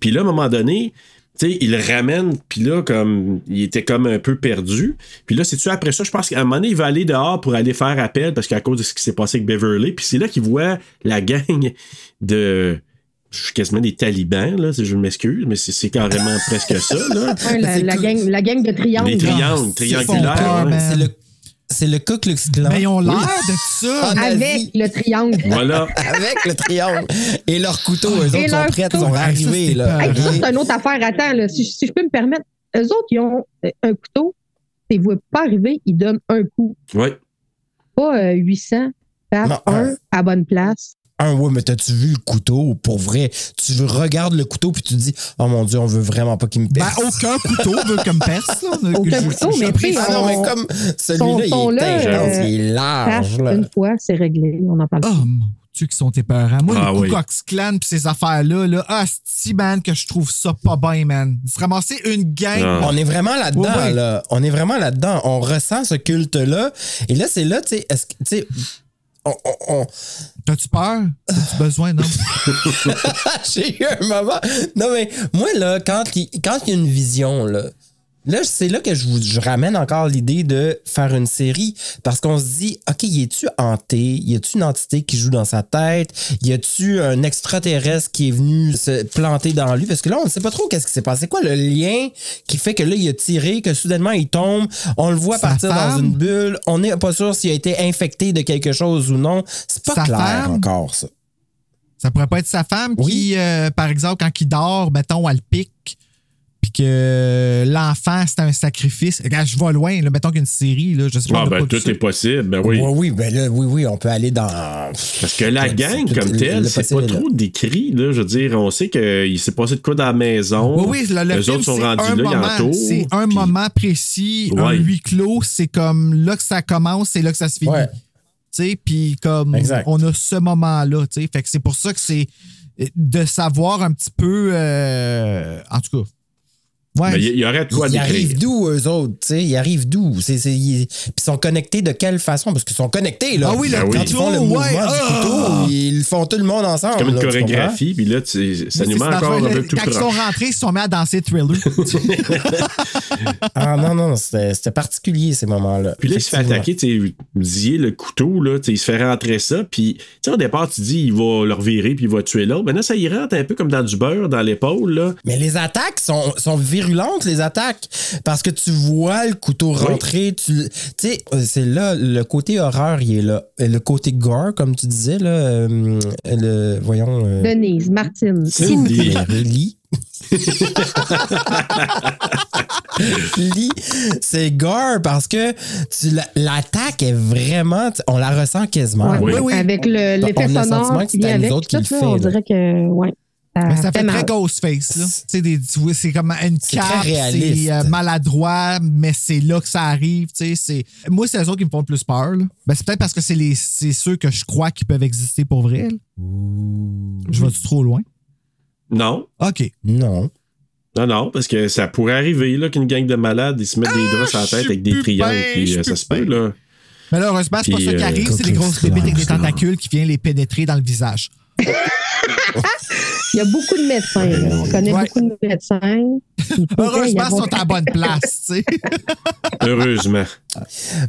Puis là, à un moment donné, sais, il le ramène, puis là, comme, il était comme un peu perdu. Puis là, c'est-tu après ça, je pense qu'à un moment donné, il va aller dehors pour aller faire appel parce qu'à cause de ce qui s'est passé avec Beverly. Puis c'est là qu'il voit la gang de. Je suis quasiment des talibans, là, je m'excuse, mais c'est carrément presque ça, là. Ouais, la, gang, la gang de triangles. Les triangles, triangulaires. C'est le, c'est le Ku Klux Klan. Mais ils ont l'air Oui. de ça. En Avec Asie. le triangle. Voilà. Avec le triangle. Et leurs couteaux, eux autres sont leurs prêts, ils couteaux. sont Ah, ça, arrivés. c'est là. Hey, ça, c'est une autre affaire. Attends, là, si, si je peux me permettre, eux autres, ils ont euh, un couteau. Ils ne voient pas arriver, ils donnent un coup. Oui. Pas euh, 800. Tape Non, un un. à bonne place. Un, ouais, mais t'as-tu vu le couteau? Pour vrai, tu regardes le couteau puis tu te dis, oh mon Dieu, on veut vraiment pas qu'il me Ben, perce. aucun couteau veut comme perce. là. Aucun Je- couteau, je- mais je- ah non, mais comme celui-là, il est intense, euh, il est large. Tape là. une fois, c'est réglé. On en parle Oh mon Dieu, qui sont épeurants. Moi, Ah les oui. Klux Klan pis ces affaires-là, là, ah, c'est man, que je trouve ça pas bien, man. Se ramasser une gang. Ah. On est vraiment là-dedans, Ouais, ouais. là. On est vraiment là-dedans. On ressent ce culte-là. Et là, c'est là, tu sais, on- on- on, T'as-tu peur? T'as-tu besoin, non? J'ai eu un moment. Non, mais moi, là, quand il, quand il y a une vision, là, là, c'est là que je vous je ramène encore l'idée de faire une série. Parce qu'on se dit, OK, y est-tu hanté? Y a-tu une entité qui joue dans sa tête? Y a-tu un extraterrestre qui est venu se planter dans lui? Parce que là, on ne sait pas trop qu'est-ce qui s'est passé. C'est quoi le lien qui fait que là, il a tiré, que soudainement, il tombe, on le voit Sa partir dans une bulle, on n'est pas sûr s'il a été infecté de quelque chose ou non. C'est pas clair femme? encore, ça. Ça pourrait pas être sa femme Oui. qui, euh, par exemple, quand il dort, mettons, elle pique, puis que l'enfant, c'est un sacrifice. Regarde, je vais loin, là, mettons qu'une série, là, je sais pas. Ah, ben, tout est possible, ben oui. Oui, oui, ben là, oui, oui, on peut aller dans. Parce que la gang, comme le- telle, le c'est pas trop décrit, là. Je veux dire, on sait qu'il s'est passé de quoi dans la maison. Oui, oui, le, le Les film, autres sont rendus là, moment, il entoure, C'est un puis- moment précis, un huis clos, c'est comme là que ça commence, c'est là que ça se finit. Ouais. sais, puis comme Exact. on a ce moment-là, tu sais. Fait que c'est pour ça que c'est de savoir un petit peu, euh, en tout cas. Ouais. Mais il y aurait de quoi Ils arrivent d'où, eux autres? tu sais? Ils arrivent d'où? C'est, c'est- ils, puis ils sont connectés de quelle façon? Parce qu'ils sont connectés, là. Ah oui, le Quand ils font le couteau, mouvement ouais, du ah! couteau, ils font tout le monde ensemble. Comme une là, chorégraphie, puis là, tu- ça nous c'est met encore un peu tout Quand ils sont rentrés, ils se sont mis à danser thriller. Ah non, non, c'était, particulier, ces moments-là. Puis là, il se fait attaquer, tu disiez, le couteau, là, il se fait rentrer ça, puis, tu sais, au départ, tu dis, il va le revirer, puis il va tuer l'autre. Maintenant, ça y rentre un peu comme dans du beurre dans l'épaule, là. Mais les attaques sont, sont virulentes, les attaques. Parce que tu vois le couteau rentrer. Tu sais, euh, c'est là, le côté horreur, il est là. Et Le côté gore, comme tu disais, là, euh, le, voyons. euh, Denise, Martine. Cindy. Lee, c'est gore parce que l'attaque est vraiment. On la ressent quasiment. Ouais, là. oui, Avec le- On a l'effet le sonore sentiment que qui c'est à vient nous avec. autres qui tout, là, fait, on là. dirait que, ouais. Mais ça fait mal. très Ghostface, c'est comme une cape, c'est euh, maladroit, mais c'est là que ça arrive, tu sais. c'est- Moi, c'est eux autres qui me font le plus peur. Ben, c'est peut-être parce que c'est les- c'est ceux que je crois qui peuvent exister pour vrai, là. Je vais-tu trop loin? Non. OK. Non. Non, non, parce que ça pourrait arriver, là, qu'une gang de malades, ils se mettent des draps sur la tête avec des triangles, puis je euh, suis ça se peut, là. Mais là, heureusement, c'est pas Puis, ça qui euh, arrive, c'est des grosses bébites avec des tentacules qui viennent les pénétrer dans le visage. Il y a beaucoup de médecins. là. On connaît Ouais. beaucoup de médecins. Heureusement, ils sont à la bonne place, tu sais. Heureusement.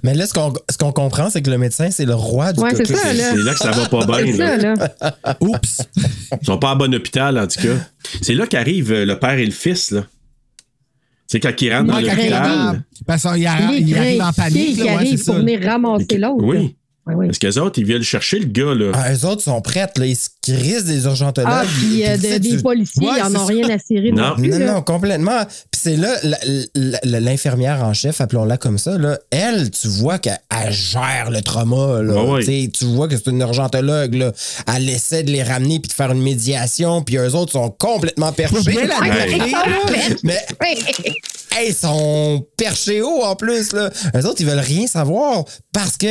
Mais là, ce qu'on ce qu'on comprend, c'est que le médecin, c'est le roi du Ouais, c'est là. C'est là que ça va pas bien, là. là. Oups. Ils sont pas à bon hôpital, en tout cas. C'est là qu'arrive euh, le père et le fils, là. C'est quand ils rentrent dans l'hôpital. arrive. Parce qu'il Il arri- est il arrive en panique, qui là, ouais, arrive c'est pour venir ramasser l'autre. là. Oui. Oui. Parce qu'eux autres, ils viennent chercher le gars, là. Ah, eux autres sont prêts, là. Ils se crissent des urgentologues. Ah, puis euh, de- des policiers, Ouais, ils en c'est ont ça. rien à cirer non, Non. plus. Non, non, complètement. Puis c'est là, l'infirmière en chef, appelons-la comme ça, là, elle, tu vois qu'elle elle gère le trauma. Là, Ah. Tu vois que c'est une urgentologue. Là. Elle essaie de les ramener puis de faire une médiation, puis eux autres sont complètement perchés. Mais hey, ils sont perchés haut en plus. Là. Eux autres, ils veulent rien savoir parce que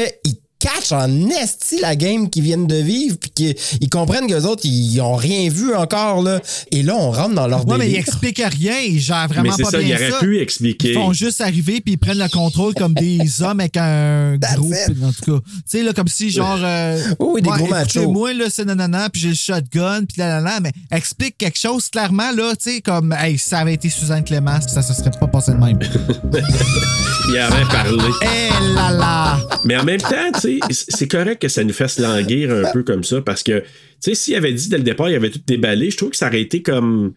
ils catchent en esti la game qu'ils viennent de vivre puis qu'ils ils comprennent qu'eux autres, ils ont rien vu encore. Là. Et là, on rentre dans leur Ouais, mais ils délire. expliquent rien, ils gèrent vraiment Mais pas ça, bien il aurait ça. pu expliquer. Ils font juste arriver puis ils prennent le contrôle comme des hommes avec un it. en tout cas. Tu sais, là, comme si, genre. euh, Oui, des gros machos. Moi, là, c'est nanana, puis j'ai le shotgun, puis là, là, là, mais explique quelque chose clairement, là, tu sais, comme, hey, si ça avait été Suzanne Clément, ça se serait pas passé de même. Il avait parlé. Eh là là! Mais en même temps, tu sais, c'est correct que ça nous fasse languir un peu comme ça parce que, tu sais, s'il avait dit dès le départ, il avait tout déballé, je trouve que ça aurait été comme.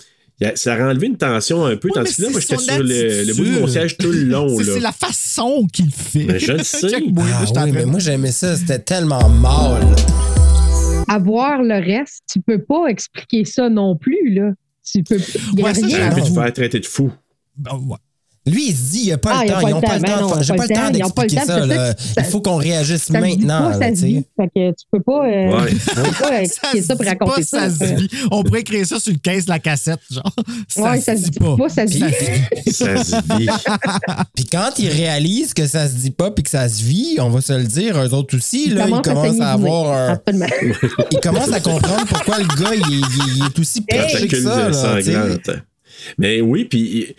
Ça aurait enlevé une tension un peu, Ouais, tandis que là, moi, j'étais sur le, le bout de mon siège tout le long, C'est- là. C'est la façon qu'il fait. Mais je le sais. Ah oui, mais de- moi j'aimais ça, c'était tellement mal. Avoir le reste, tu peux pas expliquer ça non plus, là. Tu peux. Il y a Ouais, ça, rien. Te non. faire traiter de fou. Ben, ouais. Lui, il se dit, il a pas Ah, le temps, pas ils le n'ont pas temps, le ben temps, non, j'ai pas pas le temps d'expliquer temps, ça. là. ça, Il faut qu'on réagisse Ça se dit maintenant. pas, là, ça tu se. Fait que tu peux pas, euh, Ouais. tu peux pas expliquer ça, se pour dit raconter pas, ça. ça se vit. On pourrait créer ça sur le caisse de la cassette, genre. Ça Ouais, se ça se dit dit pas. pas, ça se vit. Ça se vit. Puis quand ils réalisent que ça se dit pas puis que ça se vit, on va se le dire, eux autres aussi, là, ils commencent à avoir un... Ils commencent à comprendre pourquoi le gars, il, est- aussi perché que ça. Mais oui, puis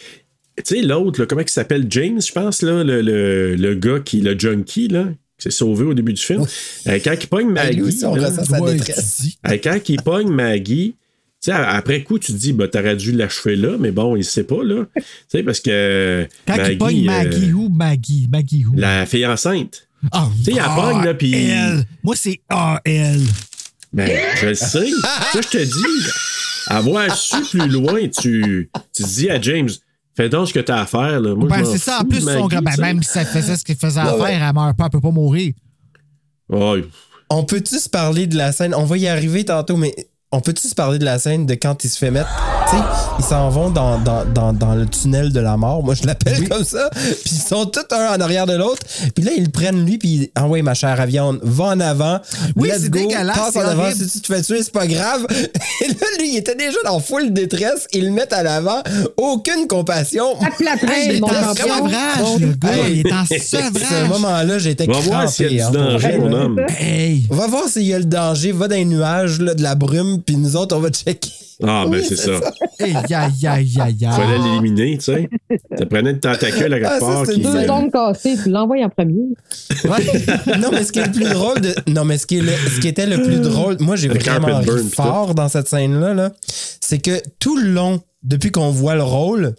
tu sais, l'autre, comment il s'appelle? James, je pense, là, le, le, le gars qui, le junkie, là, qui s'est sauvé au début du film. Euh, quand il pogne Maggie. aussi, on là, sa euh, quand il pogne Maggie. Tu sais, après coup, tu te dis, bah, t'aurais dû l'achever là, mais bon, il sait pas, là. Tu sais, parce que. Quand Maggie, il pogne Maggie euh, ou Maggie, Maggie ou. la fille enceinte. Ah, Tu sais, il ah, pogne, là, puis- Elle. Moi, c'est elle. Ben, je le sais. ça, je te dis. Avoir su plus loin, tu, tu te dis à James, fais donc ce que t'as à faire, là. Moi, Ben, c'est ça. En plus, son gars, ben, même si ça faisait ce qu'il faisait à ouais. faire, elle meurt pas, elle peut pas mourir. Ouais. On peut-tu se parler de la scène? On va y arriver tantôt, mais on peut-tu se parler de la scène de quand il se fait mettre? Tu sais, ils s'en vont dans, dans, dans, dans le tunnel de la mort. Moi, je l'appelle comme ça. Puis ils sont tous un en arrière de l'autre. Puis là, ils le prennent lui, puis ah ouais, ma chère viande, va en avant. Oui, c'est go, dégueulasse, Passe en avant. horrible. Si tu te fais tuer, c'est pas grave. Et là, lui, il était déjà dans full détresse. Ils le mettent à l'avant. Aucune compassion. À plâtrer, Il est mon en sevrage, le gars. Il est en À ce sevrage. moment-là, j'étais Va voir s'il y a crampé, du hein, danger, mon homme. Hey! Va voir s'il y a le danger. Va dans les nuages, là, de la brume, puis nous autres, on va checker. Ah, ben Oui, c'est ça. Aïe, aïe, aïe, aïe. Fallait l'éliminer, tu sais. Tu prenais le tentacule à Ah, quelque ça, part une Euh, ondes cassées, tu l'envoies en premier. non, mais ce qui est le plus drôle de. Non, mais ce qui, est le- ce qui était le plus drôle, moi j'ai Le vraiment ri fort dans cette scène-là, là, c'est que tout le long, depuis qu'on voit le rôle,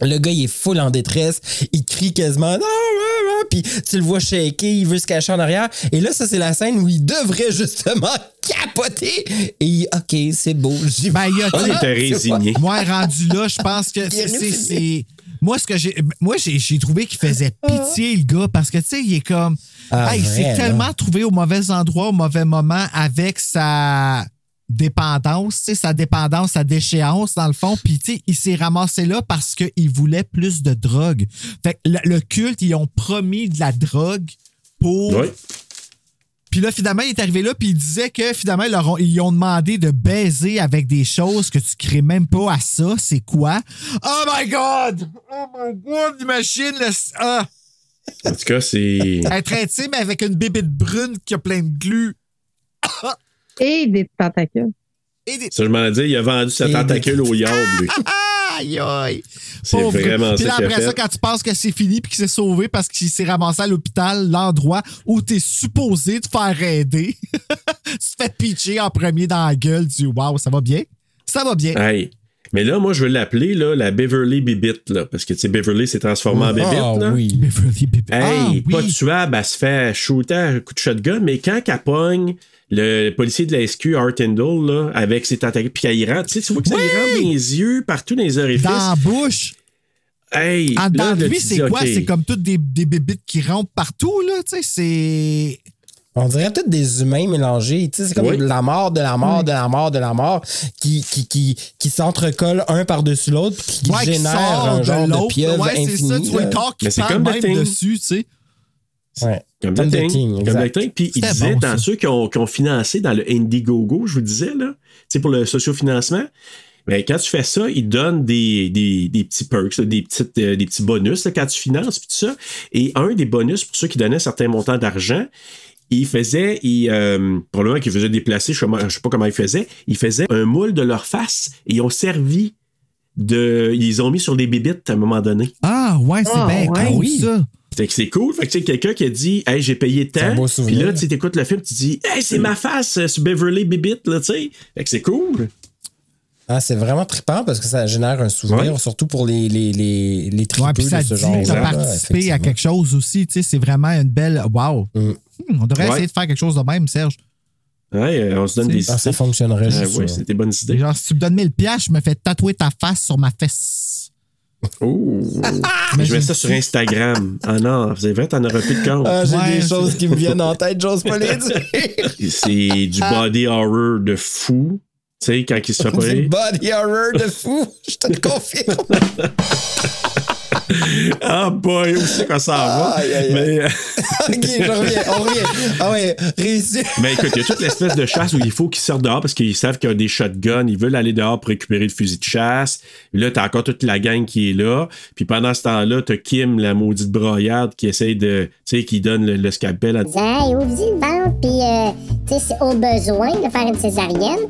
le gars il est full en détresse, il crie quasiment non, puis tu le vois shaker, il veut se cacher en arrière. Et là, ça c'est la scène où il devrait justement capoter. Et il, ok, c'est beau. J'y Ben, il a- Ah, était résigné. Moi, rendu là, je pense que c'est- Moi, ce que j'ai. Moi, j'ai j'ai trouvé qu'il faisait pitié, le gars, parce que, tu sais, il est comme. Ah, Hey, il s'est tellement trouvé au mauvais endroit, au mauvais moment, avec sa dépendance, sa dépendance, sa déchéance, dans le fond. Puis, il s'est ramassé là parce qu'il voulait plus de drogue. Fait que le, le culte, ils ont promis de la drogue pour. Oui. Puis là, finalement, il est arrivé là, puis il disait que finalement, ils, leur ont, ils ont demandé de baiser avec des choses que tu crées même pas à ça. C'est quoi? Oh my God! Oh my God! Imagine le. Ah! En tout cas, c'est. Être intime avec une bébite brune qui a plein de glu. Et des tentacules. Et des. Ça, je m'en ai dit, il a vendu sa tentacule au yaourt, lui. Aïe, aïe! C'est vraiment Puis ça a après ça, quand tu penses que c'est fini puis qu'il s'est sauvé parce qu'il s'est ramassé à l'hôpital, l'endroit où t'es supposé te faire aider, tu te fais pitcher en premier dans la gueule. Tu dis, waouh, ça va bien? Ça va bien. Hey. Mais là, moi, je veux l'appeler là, la Beverly Bibit, là, parce que tu sais, Beverly s'est transformée en Bibit. Ah là. oui. Beverly Bibit. Hey, Ah, oui. pas tuable, elle se fait shooter à coup de shotgun, mais quand qu'elle pogne le policier de la SQ, Art Handle, là, avec ses tentacules, puis y rentre, tu sais, tu vois que ça y rentre dans les yeux, partout dans les orifices. Dans la bouche. Hey, En là, lui, tu c'est quoi? C'est comme toutes des, des bébites qui rentrent partout, là. Tu sais, c'est. On dirait tous des humains mélangés. Tu sais, c'est comme Oui. la mort, de la mort, de la mort, de la mort, qui, qui, qui, qui s'entrecollent un par-dessus l'autre, puis qui Ouais, qui sort un de genre de, l'autre. pieuvre Ouais, c'est infini. ça. Tu vois le corps qui c'est parle même dessus, tu sais. Ouais. Comme. Thing, Comme. Puis il disait, bon, dans ça. ceux qui ont, qui ont financé dans le Indiegogo, je vous disais, là, tu sais, pour le sociofinancement, mais quand tu fais ça, ils donnent des, des, des petits perks, là, des, petites, euh, des petits bonus là, quand tu finances, puis tout ça. Et un des bonus, pour ceux qui donnaient certains montants d'argent, il faisait, il, euh, probablement qu'il faisait déplacer, je je sais pas comment il faisait, il faisait un moule de leur face et ils ont servi de. Ils les ont mis sur des bébites à un moment donné. Ah, ouais, c'est Ah, bien ouais. cool, Oui. ça. Fait que c'est cool. Fait que tu sais, quelqu'un qui a dit Hey, j'ai payé tant. Puis là, tu écoutes le film, tu dis Hey, c'est ma face euh, sur Beverly Bibit, là, tu sais. Fait que c'est cool. Ah, c'est vraiment trippant parce que ça génère un souvenir, Ouais. surtout pour les, les, les, les Ouais, tripeux puis ça de ce genre as participé à quelque chose aussi. Tu sais, c'est vraiment une belle. Wow! Mm. Hmm, on devrait Ouais. essayer de faire quelque chose de même, Serge. Ouais, euh, on se donne des Ah, ça idées. fonctionnerait Ah, juste ça. c'est des bonnes idées. Genre, si tu me donnes 1000 piastres, je me fais tatouer ta face sur ma fesse. Oh. je mets ça sur Instagram. Ah non, c'est vrai, t'en auras plus de compte. Ah, j'ai Ouais, des choses qui me viennent en tête, j'ose pas les dire. C'est du body horror de fou. Tu sais, quand il se fait Du body horror de fou, je te le confirme. Ah boy, où c'est qu'on s'en va? Aïe, aïe, aïe. Mais, euh, ok, je reviens, on revient. Ah ouais, réussi. mais écoute, il y a toute l'espèce de chasse où il faut qu'ils sortent dehors parce qu'ils savent qu'il y a des shotguns. Ils veulent aller dehors pour récupérer le fusil de chasse. Là, t'as encore toute la gang qui est là. Puis pendant ce temps-là, t'as Kim, la maudite broyarde, qui essaye de. Tu sais, qui donne le, le scalpel à. Hey, ouvre-y le ventre, puis, euh, tu sais, c'est au besoin de faire une césarienne.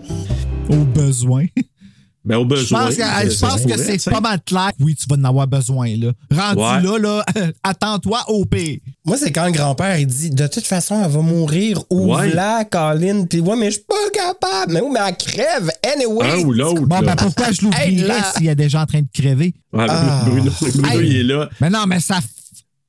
Au besoin. Ben, au Je besoin. pense que, ça- je pense se que c'est pas mal clair. Oui, tu vas en avoir besoin, là. Rendu Ouais. là, là, attends-toi au pire. Moi, c'est quand le grand-père, il dit De toute façon, elle va mourir. Ouvre-la, Colin. Puis, ouais, mais je suis pas capable. Mais oui, mais elle crève. Anyway. Un ou l'autre. Bon, là. ben pourquoi je là. s'il y a des gens en train de crever? Ouais, Ah. Bruno, Bruno, Hey. il est là. Mais non, mais ça,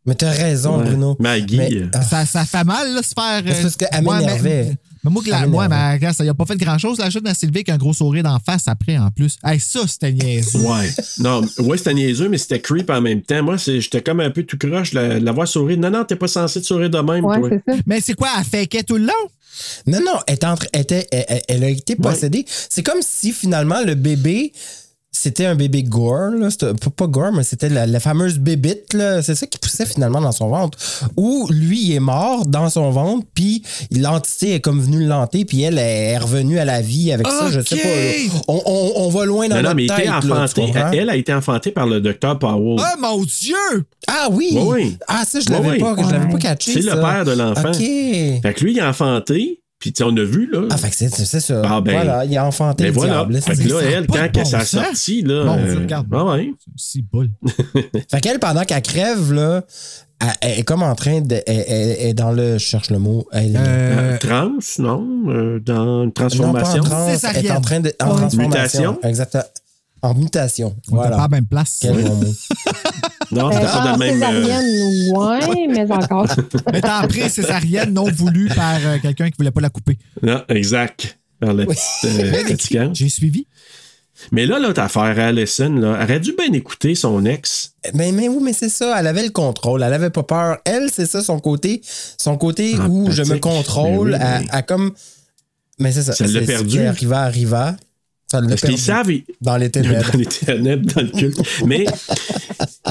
Mais t'as raison, Ouais. Bruno. Maggie. Mais, ah, ça, ça fait mal, là, se faire. C'est parce qu'elle Ouais, mais- m'énervait. Mais moi, la, moi, mais, regarde, ça n'a pas fait grand chose. La jeune à Sylvie avec un gros sourire d'en face après, en plus. Hey, ça, c'était niaiseux. Ouais. Non, ouais, c'était niaiseux, mais c'était creep en même temps. Moi, j'étais comme un peu tout croche de la, voir sourire. Non, non, t'es pas censé te sourire de même, Ouais, toi. ça. Mais c'est quoi, elle fait tout le long? Non, non, elle, est entre- elle était, elle, elle- elle a été possédée. C'est comme si finalement le bébé c'était un bébé gore, là. C'était pas, pas gore, mais c'était la, la fameuse bébite, là. C'est ça qui poussait finalement dans son ventre. Où lui, il est mort dans son ventre, puis l'entité est comme venue le lanter, puis elle est revenue à la vie avec ça. Je sais pas. là. On, on- on va loin dans Non, non, notre mais il tête, était là, tu enfanté. comprends? Elle a été enfantée par le docteur Powell. Oh mon Dieu! Ah oui! Oui. Ah, ça, je l'avais oui. pas, je l'avais pas catché. C'est le père de l'enfant. OK. Fait que lui, il est enfanté, puis tu sais, on a vu, là. Ah, fait que c'est c'est ça. Ah, ben, voilà, il a enfanté Ben le voilà. diable. Fait que là, elle, quand bon elle s'est sens. sortie, là. Mon euh, regarde. ah ouais. Si boule. Fait qu'elle, pendant qu'elle crève, là, elle, elle est comme en train de. Elle, elle- elle est dans le. Je cherche le mot. Elle, Euh, Trans, non? Euh, dans une non, pas en transformation? trans, elle est en train de. En Ouais. transformation. Mutation? Exactement. En mutation. On Voilà. pas à la même place. Quel bon mot. Non, Euh, c'était pas dans en le même. euh, césarienne, ouais, mais encore. Mais t'as appris césarienne non voulue par euh, quelqu'un qui voulait pas la couper. Non, exact. Par la Oui. petite, euh, fatigante. J'ai suivi. Mais là, l'autre affaire, Allison, là, elle aurait dû bien écouter son ex? Mais, mais oui, mais c'est ça. Elle avait le contrôle. Elle avait pas peur. Elle, c'est ça, son côté. Son côté où je me contrôle. Oui, elle, mais- elle comme. Mais c'est ça. Ça l'a c'est- perdu. Arriva, arriva. Parce perdu. qu'ils savent, ils- Dans les ténèbres. dans les ténèbres, dans le culte. Mais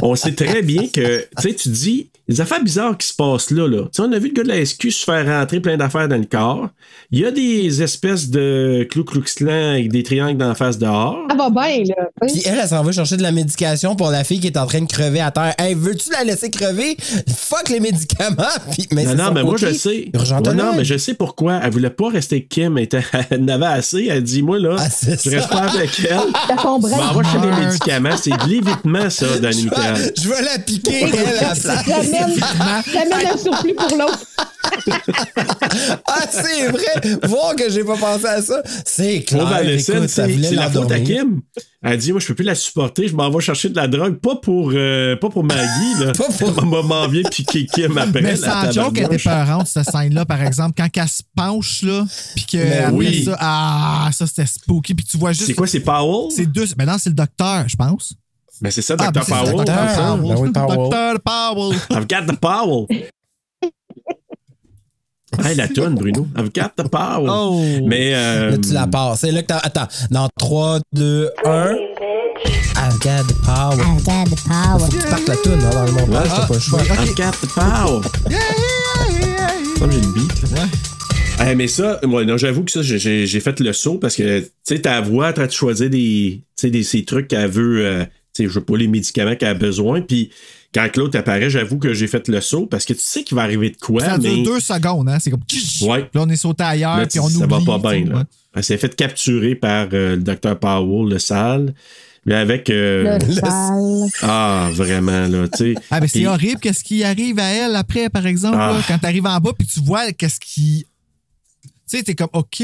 on sait très bien que, tu sais, tu dis, les affaires bizarres qui se passent là, là. Tu sais, on a vu le gars de la SQ se faire rentrer plein d'affaires dans le corps. Il y a des espèces de clou clou clan avec des triangles dans la face dehors. Ça va bien, là. Puis elle, elle s'en va chercher de la médication pour la fille qui est en train de crever à terre. Hey, veux-tu la laisser crever? Fuck les médicaments! Puis, mais non, non, mais moi, je sais. Ouais, non, mais je sais pourquoi. Elle voulait pas rester avec Kim. Elle, était- elle en avait assez. Elle dit, moi, là, Ah, reste pas avec elle? T'as son Je chez les médicaments. C'est de l'évitement, ça, dans Je vais, je vais la piquer, elle, à la place. J'amène un surplus pour l'autre. Ah, c'est vrai! Voir que j'ai pas pensé à ça. C'est clair. Écoute, ça voulait c'est la faute à. Kim. Elle dit, moi, je peux plus la supporter, je m'en vais chercher de la drogue, pas pour, euh, pas pour Maggie, là. Pas pour- Elle m'en vient piquer Kim après. Mais sans joke, elle était peurante, cette scène-là, par exemple, quand elle se penche, là, puis qu'elle oui. fait ça. Ah, ça, c'était spooky. Puis tu vois juste. C'est quoi, c'est Powell? C'est deux. Ben non, c'est le docteur, je pense. Ben, c'est ça, Ah, Dr. ben, c'est ça, Powell. Dr. Ben Powell. Dr. Powell. I've got the Powell. Hey, la toune, Bruno. I've got the Powell. Oh. Mais, euh, Là, tu la passes. C'est là que t'as. Attends. Dans 3, 2, 1. I've got the power. I've got the power. Faut que tu partes la toune hein, dans le montage, t'as pas le choix. I've got the Powell. Comme j'ai le beat, là. Eh, mais ça, moi, non, j'avoue que ça, j'ai- fait le saut parce que, tu sais, ta voix, en train de choisir des, tu sais, des, ces trucs qu'elle veut, euh, tu sais, je sais pas, les médicaments qu'elle a besoin. Puis, quand l'autre apparaît, j'avoue que j'ai fait le saut parce que tu sais qu'il va arriver de quoi, Ça mais. dure deux secondes, hein. C'est comme. Ouais. Là, on est sauté ailleurs, Là, puis on ça oublie. va pas bien, tu là. ouais. Elle s'est fait capturer par euh, le docteur Powell, le sale. Mais avec. euh, Le sale. ah, vraiment, là, tu sais. Ah, ben c'est horrible. Qu'est-ce qui arrive à elle après, par exemple, Ah. là, quand t'arrives en bas, puis tu vois qu'est-ce qui. Tu sais, t'es comme, OK,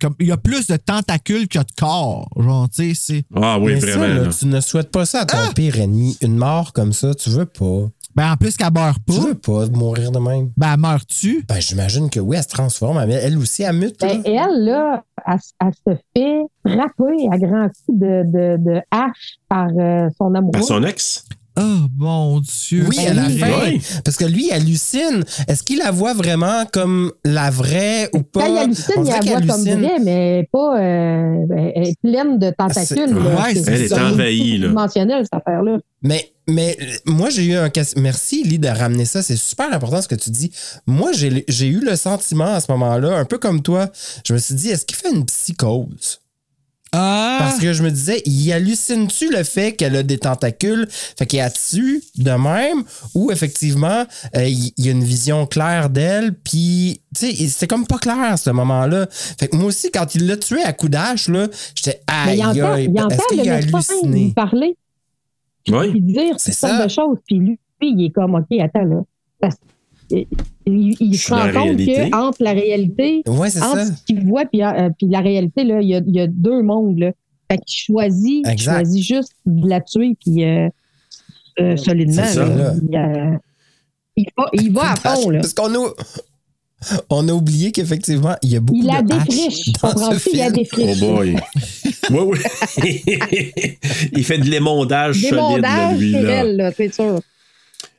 comme il y a plus de tentacules que de corps. Genre, tu sais, c'est. Ah oui, Mais vraiment. là, là. tu ne souhaites pas ça à ton Ah! pire ennemi. Une mort comme ça, tu veux pas. Ben, en plus qu'elle meurt Tu pas, veux pas mourir de même. ben, elle meurt-tu? Ben, j'imagine que oui, elle se transforme. Elle, elle aussi, elle mute. là. Ben, elle, là, elle, elle se fait frapper à grands coups de, de, de hache par euh, son amoureux. Par son ex? Oh, mon Dieu. Oui, c'est à la vrai. fin. Parce que lui, il hallucine. Est-ce qu'il la voit vraiment comme la vraie ou pas? Quand il hallucine, On il la voit comme hallucine. vraie, mais pas. euh, elle est pleine de tentacules. c'est- là. ouais, C'est- elle est c'est envahie, là. dimensionnel, cette affaire-là. Mais, mais moi, j'ai eu un cas. Merci, Lee, de ramener ça. C'est super important ce que tu dis. Moi, j'ai j'ai eu le sentiment à ce moment-là, un peu comme toi. Je me suis dit, est-ce qu'il fait une psychose? Ah! Parce que je me disais, il hallucine-tu le fait qu'elle a des tentacules? Fait qu'il a dessus de même? Ou effectivement, euh, il il y a une vision claire d'elle? Puis, tu sais, c'était comme pas clair à ce moment-là. Fait que moi aussi, quand il l'a tué à coup d'âge, là, j'étais, Mais il aïe, entend, aïe, il entend est-ce le qu'il a médecin halluciné? lui parler, Oui. puis dire C'est toutes sortes ça. de choses. Puis lui, il est comme, OK, attends, là. Il, il se rend compte qu'entre la réalité, Ouais, entre ça. ce qu'il voit puis, euh, puis la réalité, là, il y a, il y a deux mondes. Là. Fait qu'il choisit, il choisit juste de la tuer, puis euh, euh, solidement. Ça, là, là. il, euh, il va, il va à fond. Là. Parce qu'on a, on a oublié qu'effectivement, il y a beaucoup Il de haches défriche. dans ce? Il la film. défriche. Oh boy. oui, oui. il fait de l'émondage solide, là, lui. là, c'est sûr.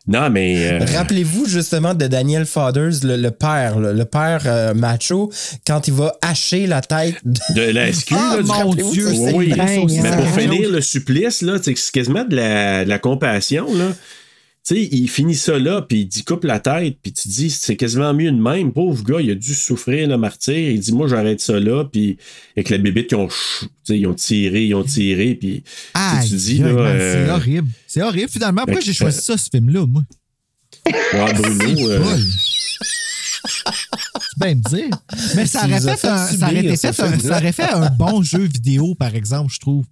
Non, mais. euh, Rappelez-vous justement de Daniel Fathers, le, le père, le, le père euh, macho, quand il va hacher la tête de, de la SQ, Ah, là, du- mon Dieu, Oui, oui. Mais pour finir le supplice, là, c'est quasiment de la, de la compassion, là. Tu sais, il finit ça là, puis il dit coupe la tête, puis tu dis c'est quasiment mieux de même. Pauvre gars, il a dû souffrir le martyr. Il dit moi j'arrête ça là, puis avec la bébite ils ont, ch- tu sais, ils ont tiré, ils ont tiré, puis tu dis là, man, euh, C'est horrible. C'est horrible. Finalement, pourquoi Fait j'ai choisi ça, ce film-là, moi? ouais, Bruno, euh, Paul. Tu peux bien me dire. Mais ça aurait, nous as fait fait un, ça, subir aurait été ce fait un, film-là. ça aurait fait un bon jeu vidéo, par exemple, je trouve.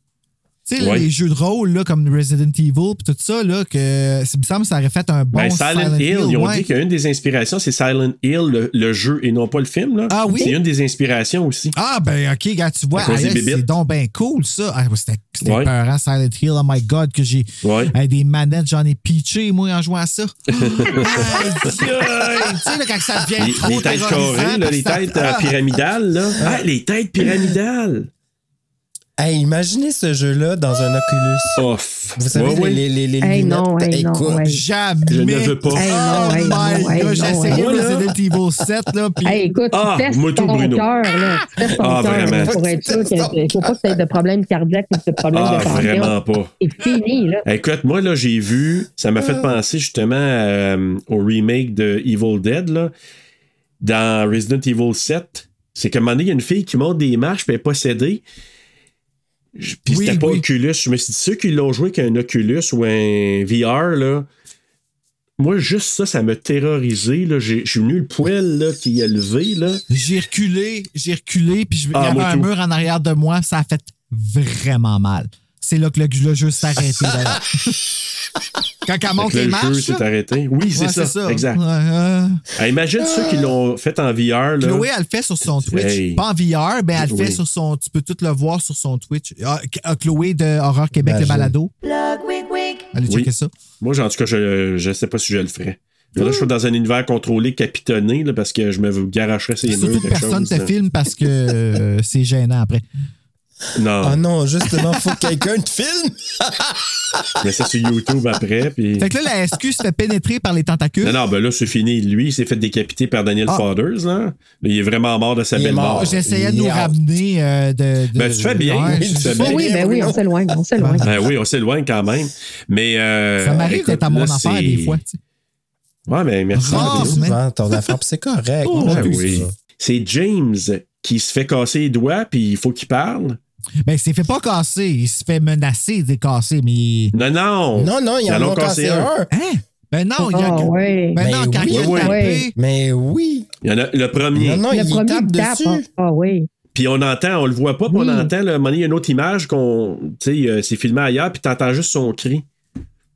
Tu sais, Ouais. les jeux de rôle là, comme Resident Evil puis tout ça, là, que ça me semble que ça aurait fait un bon ben, Silent, Hill, ils ont ouais. dit qu'une des inspirations, c'est Silent Hill, le, le jeu, et non pas le film. Là. Ah oui? C'est une des inspirations aussi. Ah, ben, OK, gars, tu vois, bébites. c'est donc ben cool, ça. Ah, c'était Ouais. épeurant, Silent Hill. Oh my God, que j'ai. Des manettes, j'en ai pitché, moi, en jouant à ça. Aïe, aïe. tu sais, là, quand ça devient Les, trop les têtes carrées, parce les têtes euh, Ah! pyramidales. Là. Ah, les têtes pyramidales. Hey, imaginez ce jeu-là dans un Oculus. Off. Vous savez, Ouais, les, les, les, les Hey, lunettes. non, hey, non, Écoute, ouais. Jamais. Je ne veux pas. Hey, Oh non, hey, my non, hey, God. Resident Evil 7, là, puis Hey, écoute, Ah, moi tout, ton Bruno. cœur, là. Ton Ah, cœur, vraiment. là, pour être sûr qu'il ne faut pas que tu aies de problème cardiaque ou de problème Ah, de tension. vraiment pas. C'est fini, là. Écoute, moi, là, j'ai vu, ça m'a fait penser justement euh, au remake de Evil Dead, là. Dans Resident Evil 7. C'est qu'à un moment donné, il y a une fille qui monte des marches, puis elle est possédée. Je- Puis Oui, c'était pas oui. Oculus. Je me suis dit, ceux qui l'ont joué avec un Oculus ou un VR, là. Moi, juste ça, ça m'a terrorisé. là. J'ai j'ai venu le poil là, qui est levé. Là. j'ai reculé, j'ai reculé, puis je- il y Ah, avait un tout. mur en arrière de moi, ça a fait vraiment mal. C'est là que le, le jeu s'est arrêté. Quand elle monte les le marches. jeu s'est là. arrêté. Oui, c'est Ouais, ça, Exact. Euh, Ah, imagine ceux qui l'ont fait en VR. Là. Chloé, elle le fait sur son Twitch. Hey. Pas en VR, mais elle le fait Oui. sur son. Tu peux tout le voir sur son Twitch. Ah, ah, Chloé de Horror Québec, le Imagine. balado. Allez Oui. checker ça. Moi, en tout cas, je, je sais pas si je le ferais. Là, je suis dans un univers contrôlé, capitonné, là, parce que je me garocherais ces murs. Surtout que personne chose, te là. filme parce que euh, c'est gênant après. Non, Ah non, justement, faut que quelqu'un te filme. je mets ça sur YouTube après. Puis... Fait que là, la SQ se fait pénétrer par les tentacules. Non, non, ben là, c'est fini. Lui, il s'est fait décapiter par Daniel Ah. Fathers. Là. Il est vraiment mort de sa Il belle mort. mort. J'essayais de nous ramener euh, de, de- Ben, tu fais bien. Ouais, Oui, tu fais bien. oui, ben oui, on s'éloigne, on s'éloigne. Ben oui, on s'éloigne quand même. Mais. euh, Ça m'arrive d'être à mon là, affaire c'est- des fois. tu sais. Ouais, mais merci. Bruno. mais- Souvent, ton affaire, puis c'est correct. Oh, Ouais, vu oui. ça. C'est James qui se fait casser les doigts, puis il faut qu'il parle. Ben, il s'est fait pas casser. Il se fait menacer de casser, mais. Non, non. Non, non, il y en a cassé un. Hein? Ben non, il y a. Ah, ouais. Ben non, Ben quand oui, il a oui, tapé. Mais oui. Il y en a le premier. Non, non, Le il premier tape tape, dessus. ah, ah oui. Puis on entend, on le voit pas, puis on entend, là, à un moment donné, il y a une autre image qu'on. Tu sais, euh, c'est filmé ailleurs, puis t'entends juste son cri.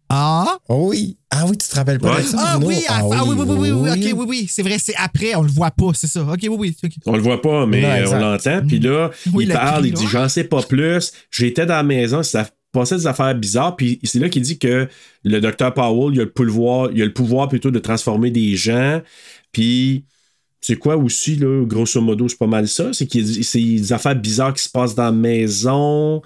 Ah! Oh oui. Ah oui, tu te rappelles pas Ouais. de ça, Ah Bruno? oui, ah, ah oui, oui, oui, oui, oui, ok, oui, oui, c'est vrai, c'est après, on le voit pas, c'est ça. Ok, oui, oui. On le voit pas, mais Non, on l'entend. Puis là, Oui, il le parle, cri, il dit J'en sais pas plus. J'étais dans la maison, ça passait des affaires bizarres. Puis c'est là qu'il dit que le docteur Powell, il a le pouvoir, il a le pouvoir plutôt de transformer des gens. Puis. C'est quoi aussi, là, grosso modo, c'est pas mal ça. C'est qu'il y a c'est des affaires bizarres qui se passent dans la maison.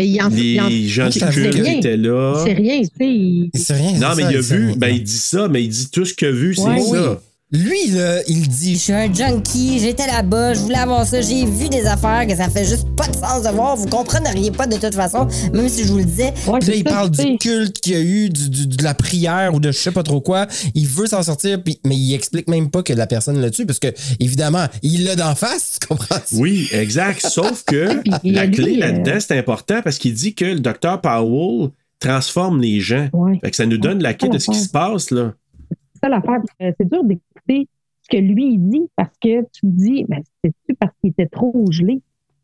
Mais il en Les en- gens rien. étaient là. C'est rien, tu sais. il- C'est rien. Non, mais ça, il a vu, ben il dit ça, mais il dit tout ce qu'il a vu, c'est Ouais. ça. Lui, là, il dit Je suis un junkie, j'étais là-bas, je voulais avoir ça, j'ai vu des affaires que ça fait juste pas de sens de voir, vous comprendriez pas de toute façon, même si je vous le disais. Ouais, Puis là, il ça, parle du culte qu'il y a eu, du- du- de la prière ou de je sais pas trop quoi. Il veut s'en sortir, puis, mais il explique même pas que la personne l'a tué, parce que, évidemment, il l'a d'en face, tu comprends? Oui, exact. Sauf que la clé euh, là-dedans, c'est important parce qu'il dit que le docteur Powell transforme les gens. Ouais. Fait que ça nous donne la clé de ce qui se passe, là. C'est ça l'affaire. Euh, C'est dur d'écouter ce que lui il dit parce que tu te dis, ben, c'est-tu parce qu'il était trop gelé?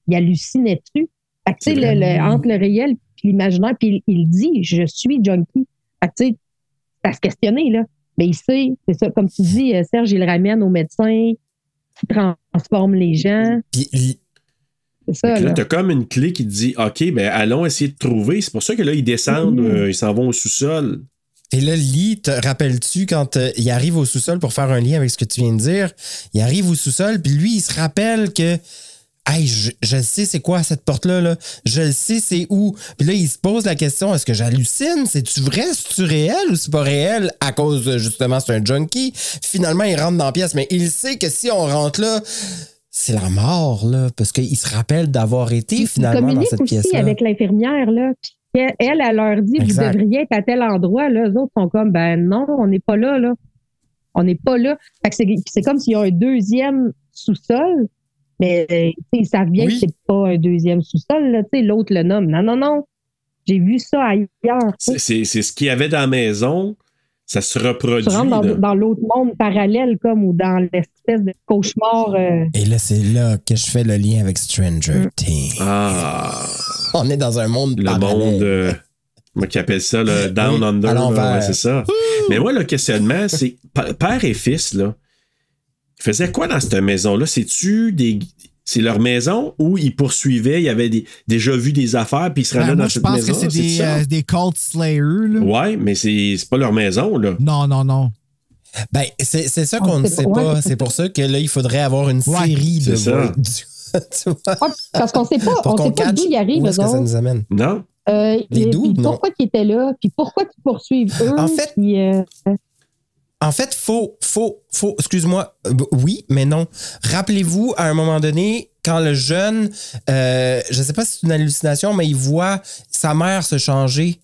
Il hallucinait-tu? Fait que, tu sais, le- le- entre le réel et l'imaginaire, puis il, il dit, je suis junkie. Fait que, tu sais, à se questionner, là. Mais il sait, c'est ça, comme tu dis, euh, Serge, il le ramène au médecin qui transforme les gens. Puis ça, là, là. t'as comme une clé qui te dit OK, ben allons essayer de trouver. C'est pour ça que là, ils descendent, Mhm. euh, ils s'en vont au sous-sol. Et là, Lee, te rappelles-tu quand euh, il arrive au sous-sol pour faire un lien avec ce que tu viens de dire? Il arrive au sous-sol, puis lui, il se rappelle que Hey, je, je le sais c'est quoi cette porte-là, là. Je le sais c'est où. Puis là, il se pose la question, est-ce que j'hallucine? C'est-tu vrai? C'est-tu réel ou c'est pas réel? À cause, de, justement, c'est un junkie? Finalement, il rentre dans la pièce, mais il sait que si on rentre là, c'est la mort, là. Parce qu'il se rappelle d'avoir été finalement dans cette pièce-là. avec l'infirmière, là. Puis elle, elle, leur dit, Exact. vous devriez être à tel endroit. Là. Les autres sont comme, ben non, on n'est pas là, là. On n'est pas là. C'est, comme s'il y a un deuxième sous-sol, mais ils savent bien que c'est pas un deuxième sous-sol. L'autre le nomme. Non, non, non. J'ai vu ça ailleurs. C'est ce qu'il y avait dans la maison. Ça se reproduit. Tu rentres dans, dans l'autre monde parallèle, comme, ou dans l'espèce de cauchemar. euh, Et là, c'est là que je fais le lien avec Stranger Mm. Things. Ah. On est dans un monde Le parallèle. monde. euh, moi qui appelle ça le Down Oui, Under. ouais, c'est ça. Mais moi, le questionnement, c'est père et fils, là. Faisaient quoi dans cette maison-là? C'est-tu des. C'est leur maison où ils poursuivaient, ils avaient des- déjà vu des affaires, puis ils se Ben, rendaient moi, dans je cette pense maison? que c'est des, ça? euh, des cult slayers. Là. Ouais, mais c'est pas leur maison, là. Non, non, non. Ben, c'est c'est ça qu'on ne sait sait pas. pas. C'est pour ça que là, il faudrait avoir une Ouais, série de c'est ça. voix- tu vois, ah, parce qu'on sait pas, pour on qu'on sait pas catch d'où ils arrivent, où est-ce eux que ça nous amène. Non? Euh, Les et- doubles, puis non. pourquoi ils étaient là, puis pourquoi ils poursuivent eux. En fait- puis, euh, En fait, faut, faut, faut, excuse-moi, euh, oui, mais non. Rappelez-vous, à un moment donné, quand le jeune, euh, je sais pas si c'est une hallucination, mais il voit sa mère se changer.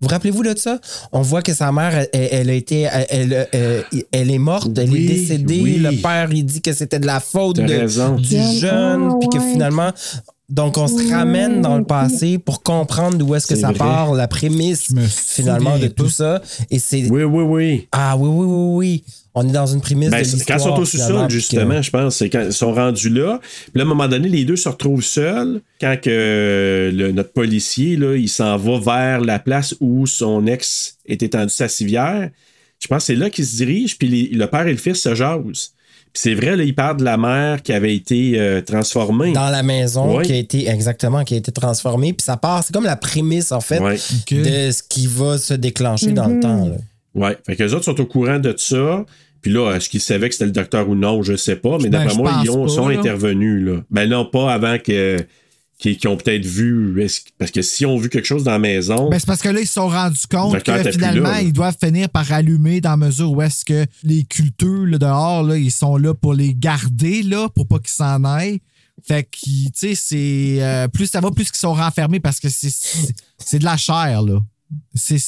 Vous rappelez-vous de ça? On voit que sa mère, elle, elle- elle a été, elle, elle, euh, elle est morte, elle Oui, est décédée. oui. Le père, il dit que c'était de la faute de- du jeune, puis que finalement, donc on se ramène dans le passé pour comprendre d'où est-ce que ça vrai. part, la prémisse finalement de tout ça. Et c'est Oui, oui, oui. ah oui, oui, oui, oui. On est dans une prémisse Ben, de l'histoire. quand ils sont sous-sol, puis justement, que- je pense, c'est quand ils sont rendus là. Puis là, à un moment donné, les deux se retrouvent seuls. Quand que, euh, le- notre policier, là, il s'en va vers la place où son ex est étendu sa civière. Je pense que c'est là qu'il se dirige, puis les- le père et le fils se jasent. C'est vrai, là, il parle de la mère qui avait été euh, transformée. Dans la maison Ouais. qui a été exactement qui a été transformée puis ça part c'est comme la prémisse en fait Ouais. De ce qui va se déclencher dans le Mhm. temps là. Ouais. Fait que les autres sont au courant de ça. Puis là, est-ce qu'ils savaient que c'était le docteur ou non, je sais pas. Mais Ben, d'après moi, ils ont, pas, sont là. intervenus. Là. Ben non, pas avant que qu'ils ont peut-être vu. Parce que si on vu quelque chose dans la maison. Ben, c'est parce que là, ils se sont rendus compte que finalement, là, ils doivent finir par allumer dans la mesure où est-ce que les culteux là, dehors, là, ils sont là pour les garder, là, pour pas qu'ils s'en aillent. Fait que, tu sais, c'est. euh, plus ça va, plus qu'ils sont renfermés parce que c'est de la chair, là. C'est.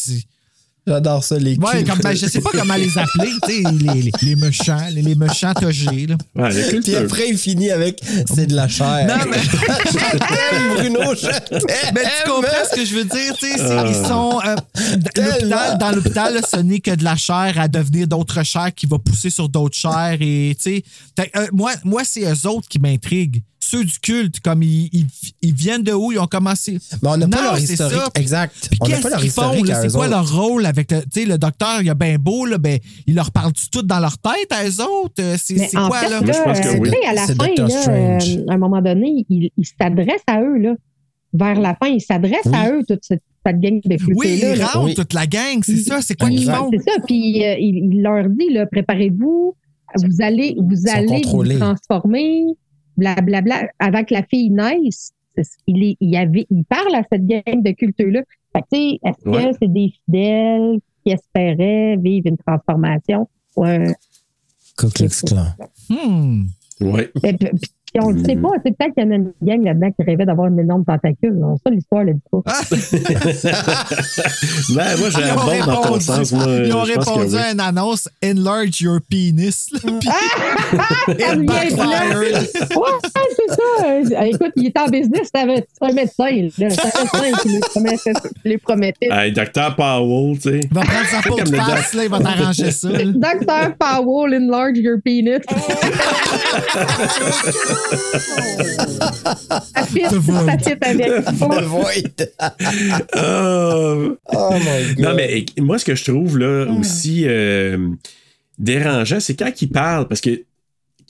J'adore ça les Ouais, cultes. comme, ben, je sais pas comment les appeler, tu sais, les, les, les méchants, les, les méchants togés, là. Ouais, Puis après il finit avec c'est de la chair. Non, mais- je t'aime Bruno, je t'aime. Mais tu comprends ce que je veux dire, tu sais, Ah. ils sont euh, dans l'hôpital, ce n'est que de la chair à devenir d'autres chairs qui va pousser sur d'autres chairs et tu sais, euh, moi, moi c'est eux autres qui m'intriguent. Ceux du culte, comme ils, ils, ils viennent de où, ils ont commencé. Mais on n'a pas Non, leur historique ça. exact. Puis On n'a qu'est-ce pas leur historique là? C'est quoi autres. leur rôle avec le, tu sais, le docteur, il a bien beau, là, ben, il leur parle tout dans leur tête à eux autres? Euh, C'est quoi, fait, là? Moi, je pense que euh, oui. à la fin, là, euh, à un moment donné, il, il s'adresse à eux. Là. Vers la fin, il s'adresse Oui. à eux, toute cette, cette gang de Oui, ils là. rentrent Oui. toute la gang, c'est ça, c'est quoi qu'ils font? C'est ça. Puis euh, il, il leur dit, là, préparez-vous, vous allez, vous allez vous transformer, blablabla, avant que la fille naisse. Il, est- il, avait, il parle à cette gang de culteux-là. Fait que, Est-ce que c'est des fidèles qui espéraient vivre une transformation? Ouais. Ku Klux Klan. Hmm. Ouais. Et puis, puis on ne sait pas, c'est peut-être qu'il y en a une gang là-dedans qui rêvait d'avoir une énorme tentacule. Non, ça, l'histoire le dit pas. Ben, moi, j'ai Ils ont un bon dans ton répondu- sens. Moi, Ils ont répondu oui. à une annonce Enlarge your penis. là, puis it backfired. Ouais, c'est ça. Euh, Écoute, il est en business, c'est un médecin. là. C'est un médecin qui lui promettait. Hey, Dr. Powell, tu sais. Il va prendre sa peau de le face, là, il va t'arranger ça. Dr. Powell, enlarge your penis. fit, ça fit avec. The Void. Ah. Oh my god. Non, mais moi, ce que je trouve là aussi euh, dérangeant, c'est quand il parle, parce que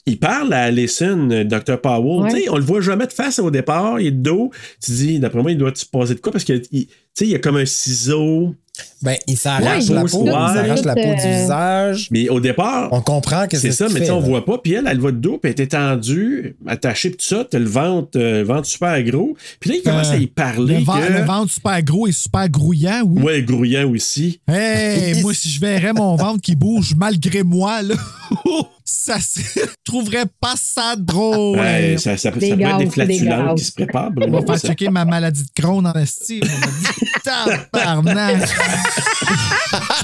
il parle à Allison, euh, Dr. Powell. Ouais. Tu sais, on le voit jamais de face au départ, il est de dos. Tu dis, d'après moi, il doit se passer de quoi? Parce que il, tu sais, il y a comme un ciseau Ben, il s'arrache Ouais, la peau, il s'arrache la peau du Euh, visage. Mais au départ, On comprend que c'est c'est ça, ce mais qu'il tu sais, on fait, là. voit pas. Puis elle, elle va de dos, puis elle est étendue, attachée, puis tout ça. T'as le ventre, euh, le ventre super gros. Puis là, il commence Euh, à y parler. Le, vent- que... le ventre super gros et super grouillant, oui. Ouais, grouillant aussi. Hey, moi, si je verrais mon ventre qui bouge malgré moi, là, ça se je trouverais pas ça drôle. Ouais, ça, ça, ça peut être des flatulences qui se préparent. On va faire ça. checker ma maladie de Crohn en esti. On va dire, Tabarnak!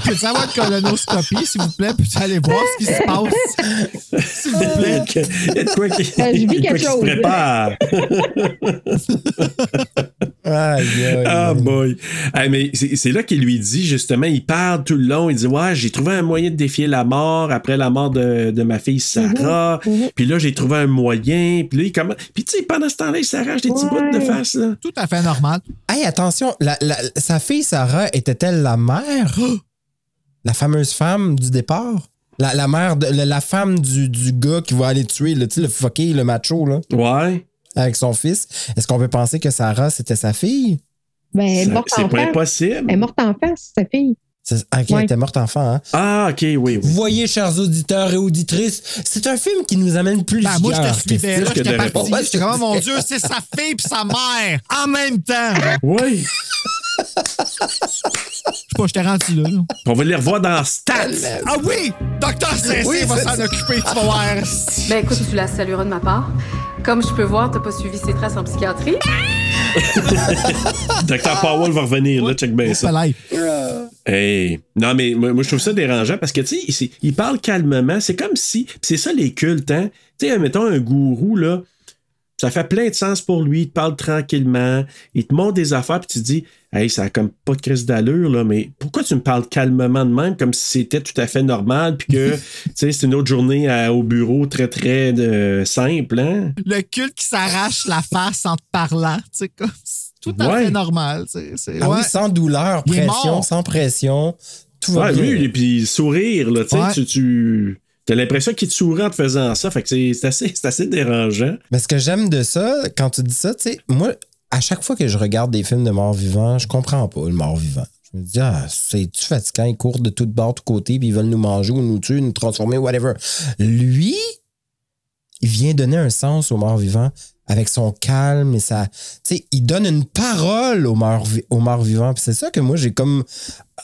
Je peux savoir de colonoscopie, s'il vous plaît? Peux-tu aller voir ce qui se passe? S'il vous plaît. Il y a de quoi qui, Euh, je vis quelque se prépare. Aïe, aïe, Ah boy. Ah, mais c'est c'est là qu'il lui dit, justement, il parle tout le long. Il dit Ouais, j'ai trouvé un moyen de défier la mort après la mort de, de ma fille Sarah. Puis là, j'ai trouvé un moyen. Puis là, il commence. Puis tu sais, pendant ce temps-là, il s'arrache des petits Ouais. bouts de face. Là. Tout à fait normal. Hey, attention, la- la- sa fille Sarah était-elle la mère? La fameuse femme du départ? La, la mère, de, la, la femme du, du gars qui va aller tuer, sais, le fucké, le macho, là, Ouais. avec son fils. Est-ce qu'on peut penser que Sarah, c'était sa fille? Ben, elle est morte C'est en pas face. impossible. Elle est morte en face, sa fille. C'est- Ok, Ouais. elle était morte enfant, hein? Ah, ok, oui, oui. Vous voyez, chers auditeurs et auditrices, c'est un film qui nous amène plus Ben, moi, je te suivais là, que j'étais de parti. réponses. J'étais comme, oh, mon Dieu, c'est sa fille puis sa mère en même temps. Oui. Je sais pas, j'étais rendu là. là. On va les revoir dans Stats. Ah oui! Docteur Cessé Oui, va s'en occuper, tu vas voir. Ben écoute, tu la salueras de ma part. Comme je peux voir, t'as pas suivi ses traces en psychiatrie. Docteur Powell va revenir, là, check bien ça. Hey. Non, mais moi, moi, je trouve ça dérangeant parce que, tu sais, il, parle calmement. C'est comme si. C'est ça les cultes, hein. Tu sais, mettons un gourou, là. Ça fait plein de sens pour lui. Il te parle tranquillement. Il te montre des affaires, puis tu te dis, hey, ça a comme pas de crise d'allure, là, mais pourquoi tu me parles calmement de même, comme si c'était tout à fait normal, puis que, tu sais, c'est une autre journée à- au bureau très, très euh, simple, hein? Le culte qui s'arrache la face en te parlant, tu sais, comme c'est tout à Ouais. fait normal. c'est- Ah ouais. oui, sans douleur, pression, sans pression. Tout va bien. lui, et puis sourire, là, tu tu. T'as l'impression qu'il te sourit en te faisant ça, fait que c'est c'est assez, c'est assez dérangeant. Mais ce que j'aime de ça, quand tu dis ça, tu sais, moi, à chaque fois que je regarde des films de mort-vivant, je comprends pas le mort-vivant. Je me dis, ah, c'est-tu fatigant? Ils courent de toutes bords, de côtés, puis ils veulent nous manger ou nous tuer, nous transformer, whatever. Lui, il vient donner un sens au mort-vivant avec son calme et sa. Tu sais, il donne une parole au mort- au mort-vivant. Puis c'est ça que moi, j'ai comme.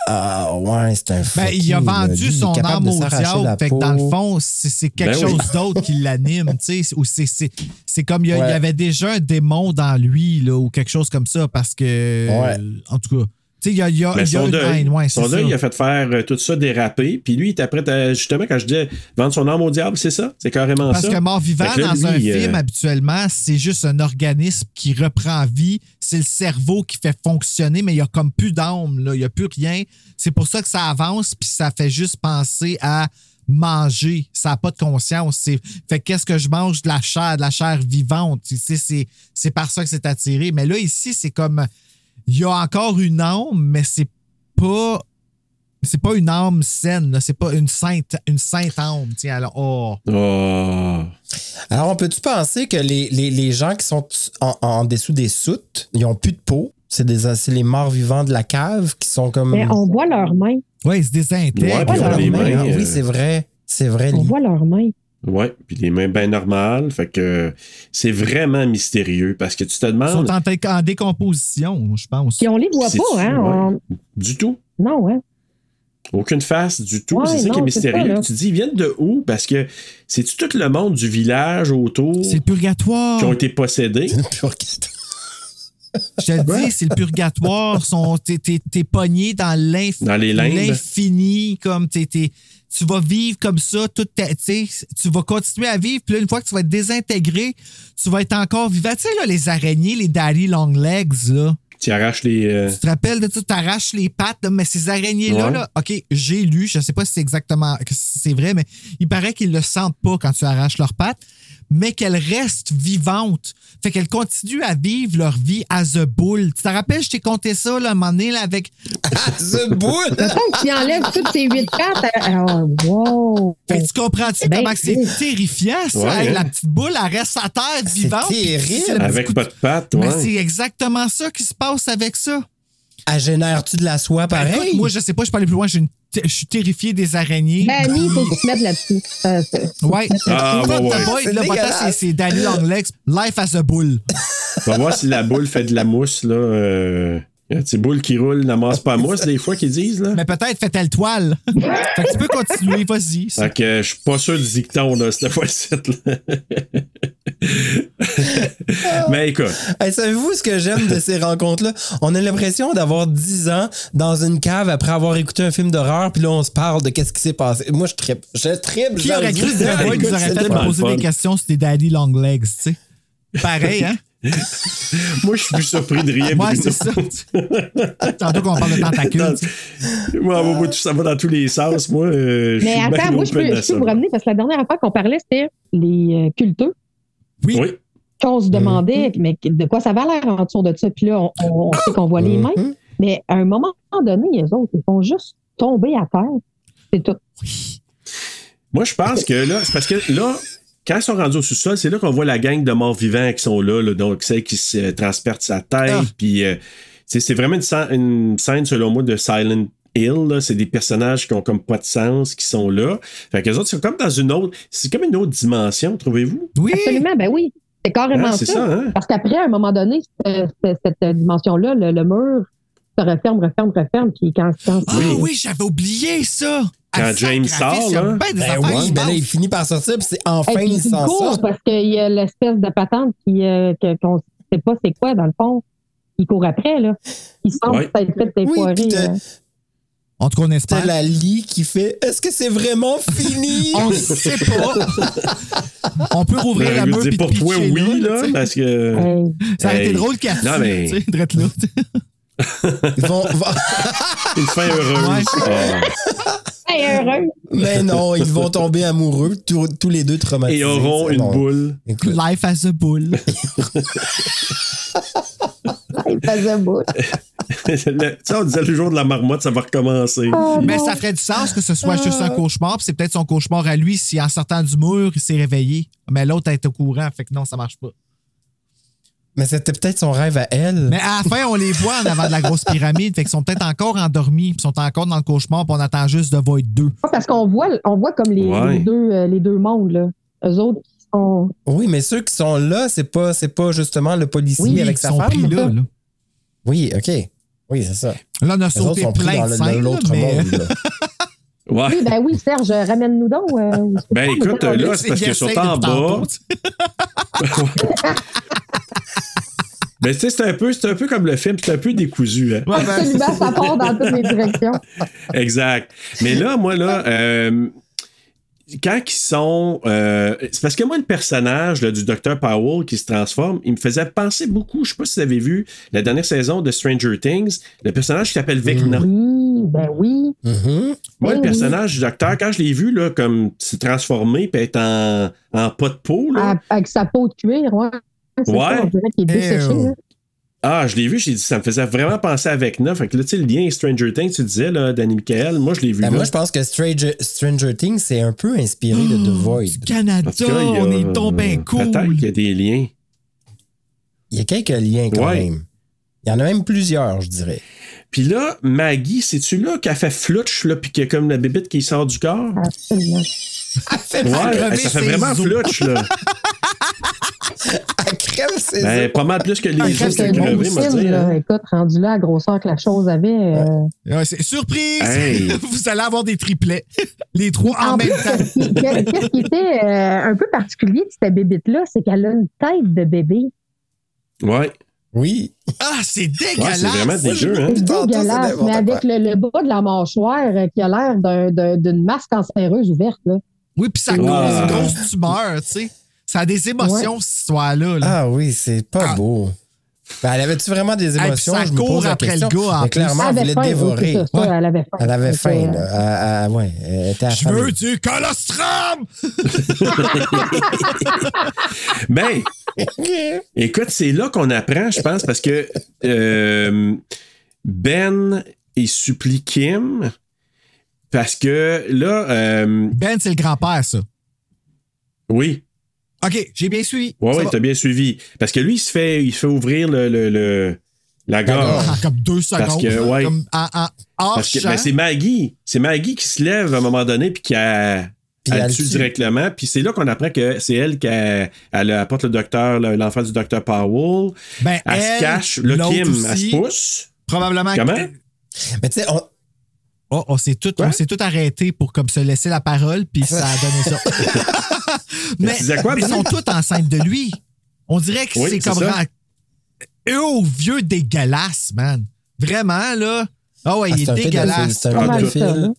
Ah, ouais, c'est un Ben, il a. Lui, vendu son âme au diable. Fait que dans le fond, c'est c'est quelque Ben oui. chose d'autre qui l'anime, tu sais. Ou c'est- c'est c'est comme il y, avait déjà un démon dans lui, là, ou quelque chose comme ça, parce que. Ouais. En tout cas, il y a, y a, Mais y a son une deuil, haine, ouais, c'est son deuil, ça. il a fait faire euh, tout ça déraper. Puis lui, il était prêt à, justement, quand je disais vendre son âme au diable, c'est ça? C'est carrément Parce ça. que mort-vivant, Fait que là, dans un euh, film, habituellement, c'est juste un organisme qui reprend vie. C'est le cerveau qui fait fonctionner, mais il n'y a comme plus d'âme, il n'y a plus rien. C'est pour ça que ça avance, puis ça fait juste penser à manger. Ça n'a pas de conscience. Fait qu'est-ce que je mange? De la chair, de la chair vivante. Tu sais, c'est, c'est par ça que c'est attiré. Mais là, ici, c'est comme il y a encore une âme, mais c'est pas. C'est pas une âme saine, c'est pas une sainte, une sainte âme. Tiens, alors, oh. Oh. Alors, on peut-tu penser que les, les- les gens qui sont en, en dessous des soutes, ils ont plus de peau? C'est des- c'est les morts vivants de la cave qui sont comme. Mais on voit leurs mains. Oui, ils se désintègrent. Ouais, ah euh, Oui, c'est vrai. C'est vrai. On voit leurs mains. Ouais, puis les mains bien normales. Fait que c'est vraiment mystérieux parce que tu te Ils demandes. sont en, décomposition, je pense. Puis on les voit C'est- pas, hein? ouais. on- Du tout. Non, hein? Aucune face du tout. Ouais, c'est ça non, qui est c'est mystérieux. tu te dis, ils viennent de où? Parce que c'est-tu tout le monde du village autour C'est le purgatoire. qui ont été possédés? Je te le dis, c'est le purgatoire. Sont- T'es t'es- t'es pogné dans l'inf- Dans les limbes. l'infini. Comme t'es- t'es- tu vas vivre comme ça toute ta, tu vas continuer à vivre. Puis là, une fois que tu vas être désintégré, tu vas être encore vivant. Tu sais, là, les araignées, les daddy long legs, là. Tu arraches les. euh, Tu te rappelles de ça? Tu arraches les pattes, là, mais ces araignées-là, Ouais. là, OK, j'ai lu, je ne sais pas si c'est exactement c'est vrai, mais il paraît qu'ils le sentent pas quand tu arraches leurs pattes, mais qu'elles restent vivantes. Fait qu'elles continuent à vivre leur vie à the bull. Tu te rappelles, je t'ai conté ça, là, un moment donné, là, avec. The Bull! Tu enlèves toutes ces huit pattes. oh, wow! Fait que tu comprends-tu Ben, comment que c'est terrifiant, ça? Ouais, Hey, hein? La petite boule, elle reste à terre vivante. terrible. c'est le petit avec pas de pattes, Mais ouais. c'est exactement ça qui se passe avec ça. Elle génère-tu de la soie Ben, pareil? écoute, moi, je sais pas, je peux aller plus loin. j'ai une Je suis terrifié des araignées. Ben, Annie, il faut que tu te mettes là-dessus. Euh, c'est- Ouais. Ah, ouais, ouais. le boy, C'est Danny Longlegs. Life as a bull. On va voir si la boule fait de la mousse, là. Euh... y a une petite boule qui roule, n'amasse pas mousse, des fois, qu'ils disent, là. Mais peut-être fait-elle toile. fait que tu peux continuer, vas-y. Fait que euh, je suis pas sûr du dicton, là, cette fois-ci. là. Mais écoute, Hey, Savez-vous ce que j'aime de ces rencontres-là? On a l'impression d'avoir 10 ans dans une cave après avoir écouté un film d'horreur, puis là, on se parle de qu'est-ce qui s'est passé. Moi, je trippe. Je trippe. Qui aurait cru que nous aurait fait poser des questions sur des Daddy Longlegs, tu sais? Pareil, hein? Moi, je suis plus surpris de rien. Ouais, c'est ça. Tantôt qu'on parle de tentacules. Moi, moi, tout ça va dans tous les sens. Moi, euh, je Mais attends, moi, je peux, je peux vous ramener parce que la dernière fois qu'on parlait, c'était les euh, culteux. Oui. Oui. Qu'on se demandait, mais de quoi ça avait l'air en dessous de ça? Puis là, on, on- on sait qu'on voit les mains. Mais à un moment donné, les autres, ils font juste tomber à terre. C'est tout. Moi, je pense que là, c'est parce que là, quand ils sont rendus au sous-sol, c'est là qu'on voit la gang de morts vivants qui sont là, là, donc celle qui se transperce sa tête. Ah. Puis euh, c'est vraiment une, scène- une scène, selon moi, de Silent Hill. C'est des personnages qui ont comme pas de sens, qui sont là. Fait que les autres, c'est comme dans une autre. C'est comme une autre dimension, trouvez-vous? Oui. Absolument, ben oui. C'est carrément Ah, ça. ça, hein? Parce qu'après, à un moment donné, cette, cette dimension-là, le, le mur se referme, referme, referme. Puis quand, quand Ah oui, j'avais oublié ça. Quand Ah, James sort, là. ben Ben oui, ben là, il finit par sortir, puis c'est enfin, puis, il il s'en court sort. parce qu'il y a l'espèce de patente qui, euh, que- qu'on ne sait pas c'est quoi, dans le fond. Il court après, là. Il semble Ouais. peut-être fait des Oui, euh. En tout cas, on espère. la lie qui fait Est-ce que c'est vraiment fini? On ne sait pas. on peut rouvrir la meule dire, puis pour toi, oui, là, parce que. Ça aurait été drôle qu'elle Non, mais- tu sais, drette là. Ils vont- vont- Une fin heureuse. Ouais. Ah. Heureux. Mais non, ils vont tomber amoureux, tous, tous les deux traumatisés. Et auront une bon. boule. Écoute, Life as a bull. Il faisait beau. Le- tu sais, on disait le jour de la marmotte, ça va recommencer. Oh, Mais non. ça ferait du sens que ce soit juste un cauchemar, puis c'est peut-être son cauchemar à lui si en sortant du mur, il s'est réveillé. Mais l'autre est au courant, fait que non, ça marche pas. Mais c'était peut-être son rêve à elle. Mais à la fin, on les voit en avant de la grosse pyramide, fait qu'ils sont peut-être encore endormis, puis sont encore dans le cauchemar, puis on attend juste de voir être deux. Parce qu'on voit, on voit comme les, Ouais. les deux, euh, les deux mondes, là. Eux autres qui sont. Oui, mais ceux qui sont là, c'est pas, c'est pas justement le policier Oui, avec Ils sa sont femme. pris là. là. Oui, OK. Oui, c'est ça. Là, on a Les sauté plein dans de scènes, mais... Ouais. Oui, ben oui, Serge, ramène-nous donc. euh, Ben écoute, mais- là, c'est parce qu'ils sont en bas. Ben, tu sais, c'est un, peu- c'est un peu comme le film, c'est un peu décousu. Hein? Ouais, ben, Absolument, ça part dans toutes les directions. Exact. Mais là, moi, là, euh, quand ils sont. euh, c'est parce que moi, le personnage là, du Dr. Powell qui se transforme, il me faisait penser beaucoup. Je sais pas si vous avez vu la dernière saison de Stranger Things, le personnage qui s'appelle Vecna. Oui, ben oui. Mhm. Moi, le Oui, personnage du docteur, quand je l'ai vu, là, comme se transformer puis être en, en pas de peau, là. À- Avec sa peau de cuir, ouais. Ouais. ça, on dirait qu'il est desséché. Ew. là. Ah, je l'ai vu, j'ai dit, ça me faisait vraiment penser à Vecna. Fait que là, tu sais, le lien Stranger Things, tu disais, là, Danny Michael, moi, je l'ai vu. Ben, là. moi, je pense que Stranger, Stranger Things, c'est un peu inspiré de The Void. Canada, cas, a- on est tombé cool. Peut-être qu'il y a des liens. Il y a quelques liens quand Ouais. même. Il y en a même plusieurs, je dirais. Puis là, Maggie, c'est-tu là qu'elle fait flutch, là, puis qu'il y a comme la bébite qui sort du corps? Absolument. Ouais, crever ça fait vraiment flutch, là. Elle crève ses Ben, pas mal plus que les Ah, autres c'est un crevé, moi, dire. hein. Écoute, rendu là, à la grosseur que la chose avait. euh, Ouais, c'est surprise! Hey. Vous allez avoir des triplets. Les trois en, En même plus, temps. qu'est-ce qui- était euh, un peu particulier de cette bébite-là, c'est qu'elle a une tête de bébé. Ouais. Oui. Ah, c'est Ouais, dégueulasse! c'est vraiment dégueu, hein? C'est c'est dégueulasse, mais avec le, le bas de la mâchoire euh, qui a l'air d'un- d'un- d'une masse cancéreuse ouverte. Là. Oui, puis ça cause une grosse tumeur, tu sais. Ça a des émotions, cette histoire-là. là. Ah oui, c'est pas Ah. beau. Ben, elle avait-tu vraiment des émotions? ça je me court pose la après question. le gars, en clairement, elle voulait faim, dévorer. ça, Ouais. elle avait faim. Elle avait faim, là. Ouais, elle était Je veux du colostrum! Ben, écoute, c'est là qu'on apprend, je pense, parce que euh, Ben, il supplie Kim, parce que là, euh, Ben, c'est le grand-père, ça. oui, OK, j'ai bien suivi. ouais, ouais, t'as bien suivi. Parce que lui, il se fait, il se fait ouvrir le, le, le, La gorge. Comme deux secondes. Parce que, ouais. comme en, en hors Parce que ben, c'est Maggie. C'est Maggie qui se lève à un moment donné puis qui a. Puis elle elle tue directement. Puis c'est là qu'on apprend que c'est elle qui a- elle apporte le docteur, le- l'enfant du docteur Powell. Ben, elle, se cache. L'autre Kim, elle se pousse. Probablement Comment? Mais tu sais, on- Oh, on s'est tout, on s'est tout arrêté pour comme se laisser la parole, puis ça a donné ça. mais quoi, ils sont tous enceintes de lui. On dirait que Oui, c'est comme ça. Oh, vieux dégueulasse, man. Vraiment, là. Ah ouais, Ah, il est dégueulasse. c'est un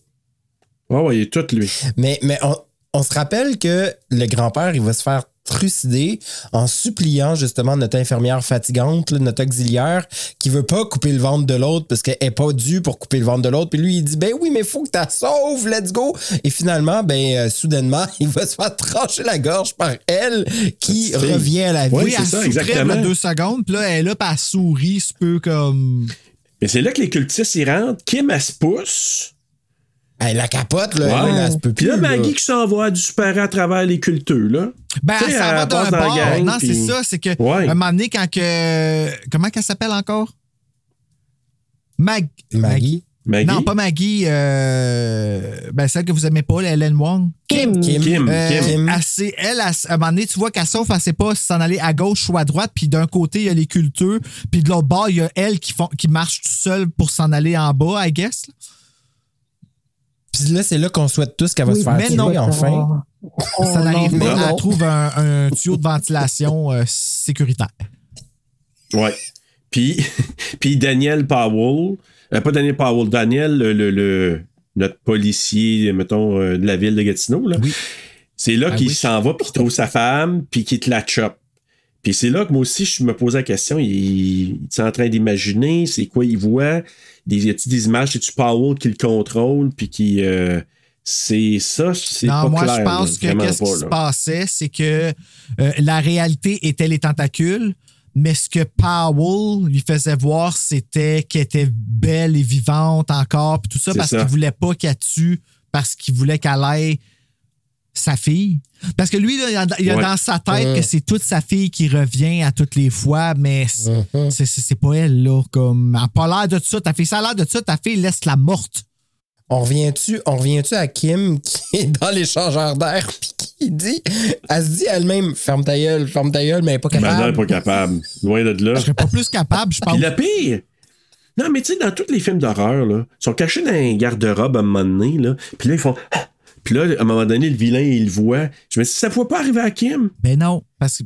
Ah, ouais, il est tout lui. Mais, mais on, on se rappelle que le grand-père, il va se faire trucider en suppliant justement notre infirmière fatigante, là, notre auxiliaire, qui veut pas couper le ventre de l'autre parce qu'elle est pas due pour couper le ventre de l'autre. Puis lui, il dit, ben oui, mais faut que tu sauves, let's go. Et finalement, ben, euh, soudainement, il va se faire trancher la gorge par elle qui revient à la vie. Oui, elle ça, exactement. deux secondes, puis là, elle est là, puis elle sourit, c'est peu comme. Mais c'est là que les cultistes y rentrent. Kim, elle se pousse. Elle la capote, là, Ouais. elle, elle se peut Puis plus. là, Maggie là. qui s'en va du super à travers les culteux, là. Ben, Tu elle s'en va d'un bord. gang, non, c'est ça, c'est que. Ouais. Un moment donné, quand que. Comment qu'elle s'appelle encore? Mag... Maggie. Maggie? Non, pas Maggie. euh, Ben, celle que vous aimez pas, la Helen Wong. Kim. Kim. Kim, Euh, Kim. elle, à un moment donné, tu vois qu'elle sauf, elle sait pas si s'en aller à gauche ou à droite, puis d'un côté, il y a les culteux, puis de l'autre bord, il y a elle qui, font, qui marche tout seul pour s'en aller en bas, I guess. là. Puis là, c'est là qu'on souhaite tous qu'elle va Oui, se faire mais tuer, non. enfin. Oh, Ça n'arrive pas, elle trouve un, un tuyau de ventilation euh, sécuritaire. Ouais. Puis, puis Daniel Powell, euh, pas Daniel Powell, Daniel, le, le- le- notre policier, mettons, euh, de la ville de Gatineau, là. C'est là Ah qu'il oui. s'en va, puis qu'il trouve sa femme, puis qu'il te la chope. Puis c'est là que moi aussi, je me posais la question, il, il est en train d'imaginer, c'est quoi il voit, des, y a-t-il des images, c'est-tu Powell qui le contrôle, puis qui... euh, c'est ça, c'est pas moi, clair. je pense là, que vraiment qu'est-ce qui se passait, c'est que euh, la réalité était les tentacules, mais ce que Powell lui faisait voir, c'était qu'elle était belle et vivante encore, puis tout ça, parce qu'il voulait pas qu'elle tue, parce qu'il voulait qu'elle aille sa fille. Parce que lui, là, il a, il a Ouais. dans sa tête Ouais. que c'est toute sa fille qui revient à toutes les fois, mais c'est Mhm. c'est- c'est pas elle, là. Comme, elle n'a pas l'air de ça. Ta fille, ça a l'air de ça. Ta fille laisse la morte. On revient-tu, on revient-tu à Kim qui est dans l'échangeur d'air puis qui dit, elle se dit elle-même, ferme ta gueule, ferme ta gueule, mais elle est pas Ben non, elle est capable. pas capable. Loin de là. Je serais pas plus capable, je pense. Puis le pire, non, mais tu sais, dans tous les films d'horreur, là, ils sont cachés dans un garde-robe à un moment donné, là. Puis là, ils font. Ah! Puis là, à un moment donné, le vilain, il le voit. Je me dis, ça ne peut pas arriver à Kim? Ben non, parce que.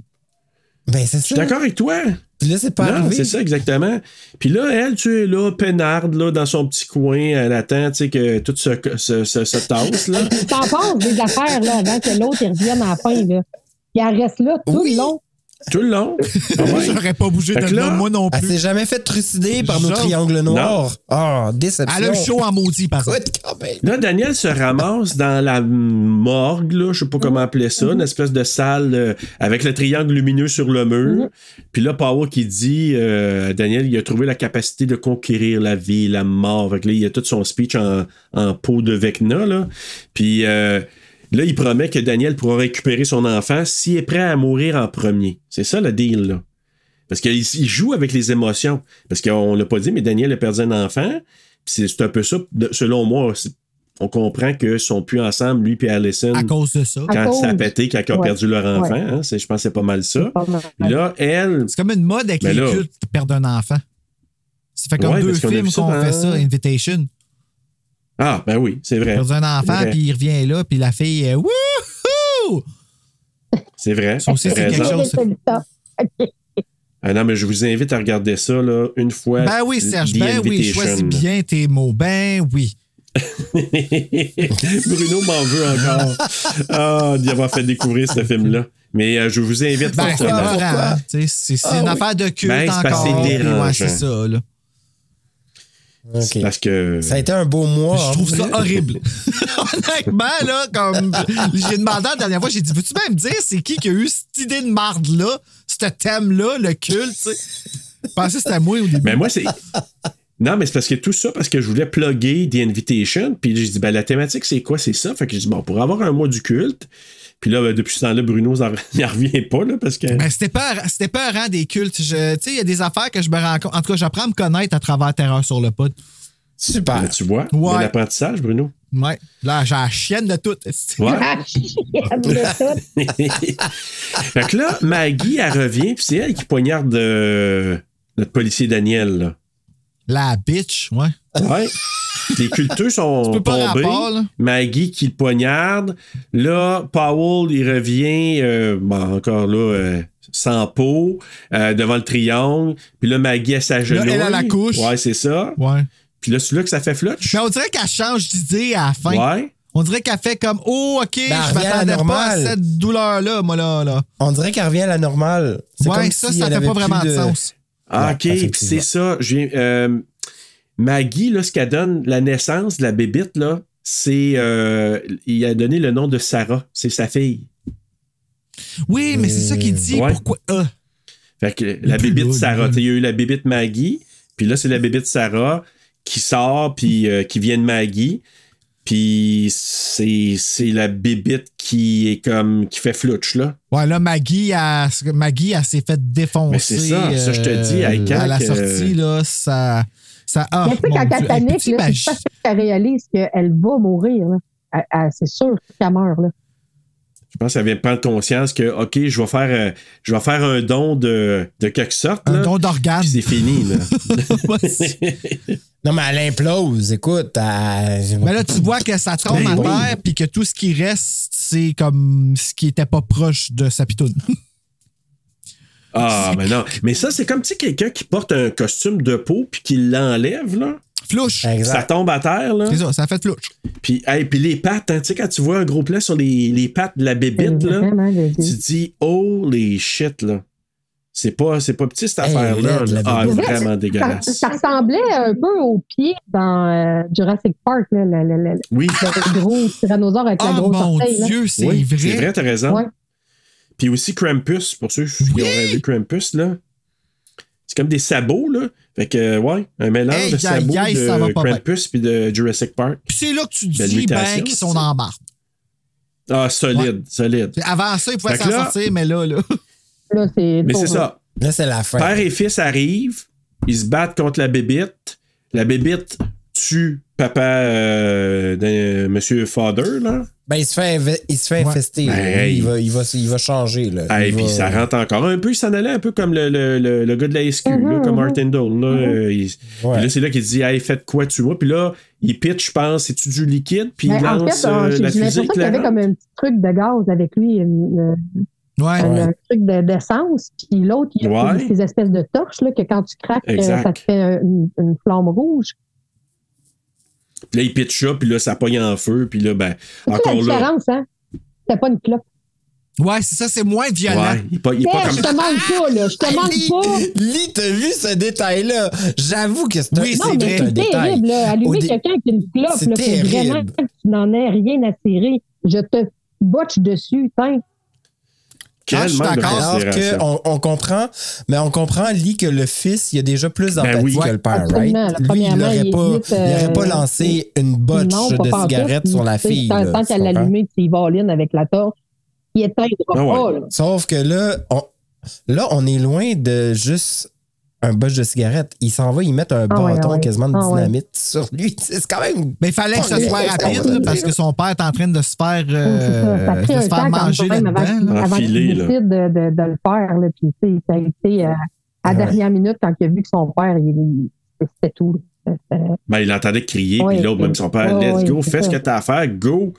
Ben c'est Je suis ça. d'accord avec toi. Puis là, c'est pas non, arrivé. c'est ça, exactement. Puis là, elle, tu es là, peinarde, là, dans son petit coin, elle attend, tu sais, que tout se, se, se, se tasse, là. T'en penses des affaires là, avant que l'autre il revienne à la fin. Là. Puis elle reste là tout Oui. le long. Tout le long. Ah ouais. J'aurais pas bougé Fait de là, moi non Elle plus. s'est jamais fait trucider par nos Genre- triangles noirs. Ah, déception. Elle a le show en maudit, par même. Là, Daniel se ramasse dans la morgue, là, je sais pas comment appeler ça, une espèce de salle euh, avec le triangle lumineux sur le mur. Puis là, Power qui dit, euh, Daniel, il a trouvé la capacité de conquérir la vie, la mort. Fait que là, il a tout son speech en, en peau de Vecna, là. Puis euh, là, il promet que Daniel pourra récupérer son enfant s'il est prêt à mourir en premier. C'est ça le deal, là. Parce qu'il il joue avec les émotions. Parce qu'on l'a pas dit, mais Daniel a perdu un enfant. Puis C'est un peu ça, de- selon moi. On comprend qu'ils sont plus ensemble, lui et Allison, À cause de ça. Quand cause. ça a pété, quand ils ont Ouais. perdu leur enfant. Ouais. hein. Je pense que c'est pas mal ça. Pas mal. Là, elle, C'est comme une mode avec Ben les là- cultes qui perdent un enfant. Ça fait comme Ouais, deux films qu'on fait ça, Invitation. Ah, ben oui, c'est Il a vrai. perdu un C'est enfant, vrai. puis il revient là, puis la fille est Wouhou! C'est vrai. Ça aussi, c'est quelque chose. Ah non, mais je vous invite à regarder ça là, une fois. Ben oui, Serge, ben oui, choisis bien tes mots. Ben oui. Bruno m'en veut encore. Ah, d'y avoir fait découvrir ce film-là. Mais euh, je vous invite Ben, c'est fortement. épeurant, hein. C'est c'est Ah une oui. affaire de culte Ben, c'est encore. c'est ouais, c'est ça, là. Parce que. Ça a été un beau mois. Je hein, trouve ça vrai. horrible. Honnêtement, là, comme. J'ai demandé la dernière fois, j'ai dit, veux-tu même me dire c'est qui qui a eu cette idée de marde-là, ce thème-là, le culte, tu sais? Je pensais que c'était moi au début. Mais moi, c'est. Non, mais c'est parce que tout ça, parce que je voulais plugger The Invitation. Puis j'ai dit, ben, la thématique, c'est quoi? C'est ça. Fait que j'ai dit, bon, pour avoir un mois du culte, Puis là, ben, depuis ce temps-là, Bruno, ça- il en revient pas, là, parce que. Ben, c'était pas, c'était pas rang des cultes. Tu sais, il y a des affaires que je me rends compte. En tout cas, j'apprends à me connaître à travers Terreur sur le pod. Super. Là, tu vois, Ouais. de l'apprentissage, Bruno. Ouais. Là, j'ai la chienne de tout. Ouais. Ah, fait que là, Maggie, elle revient, puis c'est elle qui poignarde euh, notre policier Daniel, là. La bitch, ouais. Ouais. Les culteux sont Tu peux pas tombés. rapport, là. Maggie qui le poignarde. Là, Powell, il revient, euh, bon, encore là, euh, sans peau, euh, devant le triangle. Puis là, Maggie, elle s'agenouille. Elle a la couche. Ouais, c'est ça. Ouais. Puis là, c'est là que ça fait flutch. Mais on dirait qu'elle change d'idée à la fin. Ouais. On dirait qu'elle fait comme Oh, OK, Ben, elle je revient à la m'attendais pas à normale. cette douleur-là, moi, là. là. On dirait qu'elle revient à la normale. C'est Ouais, comme ça, si ça fait pas vraiment de sens. Ah, OK, c'est ça. Euh, Maggie, là, ce qu'elle donne, la naissance de la bébite, là, c'est. euh, il a donné le nom de Sarah. C'est sa fille. Oui, mais c'est ça qu'il dit. Ouais. Pourquoi. Ah. Fait que la bébite Sarah. Il y a eu la bébite Maggie, puis là, c'est la bébite Sarah qui sort, puis euh, qui vient de Maggie. Puis c'est la bébite qui est comme. qui fait flutch, là. Ouais, là, Maggie, elle, Maggie, s'est fait défoncer. Mais c'est ça, ça, je te dis, euh, hey, quand à la que- sortie, là, ça. Ça ah, Mais tu sais, quand elle Dieu. Hey, panique, là, c'est parce qu'elle réalise qu'elle va mourir. Elle- elle- C'est sûr qu'elle meurt. Là. Je pense qu'elle vient de prendre conscience que, OK, je vais faire, euh, je vais faire un don de, de quelque sorte. Un là, don d'organe. c'est fini, là. Non, mais elle implose. Écoute, elle- Mais là, tu vois que ça tombe Ben à oui. terre, puis que tout ce qui reste, c'est comme ce qui était pas proche de sa pitoune. Ah, mais non. Mais ça, c'est comme, tu sais, quelqu'un qui porte un costume de peau puis qui l'enlève, là. Flouche. Ça tombe à terre, là. C'est ça, ça fait flouche. Puis, hey, puis les pattes, hein, tu sais, quand tu vois un gros plan sur les, les pattes de la bébite, là, tu dis. te dis, holy shit, là. C'est pas, c'est pas petit, cette Hey, affaire-là. là. Ah, vraiment dégueulasse. ça ressemblait un peu au pied dans euh, Jurassic Park, là, le, le- le- Oui. le gros tyrannosaure avec la Oh grosse mon. Dieu, c'est Oui, vrai. C'est vrai, t'as raison. Ouais. Puis aussi Krampus, pour ceux qui auraient vu Krampus, là. C'est comme des sabots, là. Fait que, euh, ouais, un mélange Hey, de sabots va de. Krampus puis de Jurassic Park. Puis c'est là que tu te dis, ben, qu'ils sont dans la marde. Ah, solide, solide. Avant ça, ils pouvaient s'en là- sortir, mais là, là. Là, c'est Mais c'est ça. Là, c'est la fin. Père et fils arrivent, ils se battent contre la bébite. La bébite tue papa euh, de Monsieur Father, là? Ben, il se fait, il se fait Ouais. infester. Ben, hey. il, va, il, va, il va changer. Là. Puis va- ça rentre encore un peu. Il s'en allait un peu comme le, le, le, le gars de la SQ, là, Mhm, comme. Martin Dole. Là, Euh, il- Ouais. Puis là, c'est là qu'il dit Hey, faites quoi, tu vois. Puis là, il pitch, je pense, c'est-tu du liquide, puis il Mais en lance fait, euh, euh, j'ai la qu'il y avait comme un petit truc de gaz avec lui, une- Ouais. un, truc de- d'essence. Puis l'autre, il y a Ouais. ces espèces de torches là, que quand tu craques, euh, ça te fait euh, une, une flamme rouge. Puis là, il pitch ça, puis là, ça pogne en feu, puis là, ben, C'est ça la encore là. différence, hein? C'était pas une clope. Ouais, c'est ça, c'est moins violent. Ouais, il est pas, il est pas Hey, je comme. te manque pas, là. Je te manque pas. Lee, t'as vu ce détail-là? J'avoue que c'est Oui, c'est Non, mais vrai, un c'est détail. terrible, là. Allumer dé- quelqu'un qui a une clope, C'est là, terrible. vraiment que tu n'en aies rien à tirer. Je te botche dessus, tiens. Quel Ah, je suis d'accord. Qu'on on comprend, mais on comprend, Lee, que le fils, il a déjà plus d'empathie Ben oui. que le père, right? Lui, il n'aurait il pas, il aurait pas euh, lancé une botche Non, de cigarette sur la fille. Tant, qu'elle l'allumait ses volines avec la torche, il éteindra Ah ouais. pas, là. Sauf que là, on, là, on est loin de juste un botch de cigarette. Il s'en va, il met un Ah bâton ouais. quasiment de Ah dynamite sur lui. C'est quand même. Mais il fallait que ce soit rapide là, parce que son père est en train de se faire, Oui, c'est ça. euh, de se faire manger même avant, là-dedans. là. avant là. décide de, de, de le faire. Là. Puis, ça a été euh, à la Ouais. dernière minute quand il a vu que son père, il, il- c'était tout. Ben, il entendait crier, Ouais, puis l'autre, même son père, ouais, let's go, fais ce que t'as à faire, go.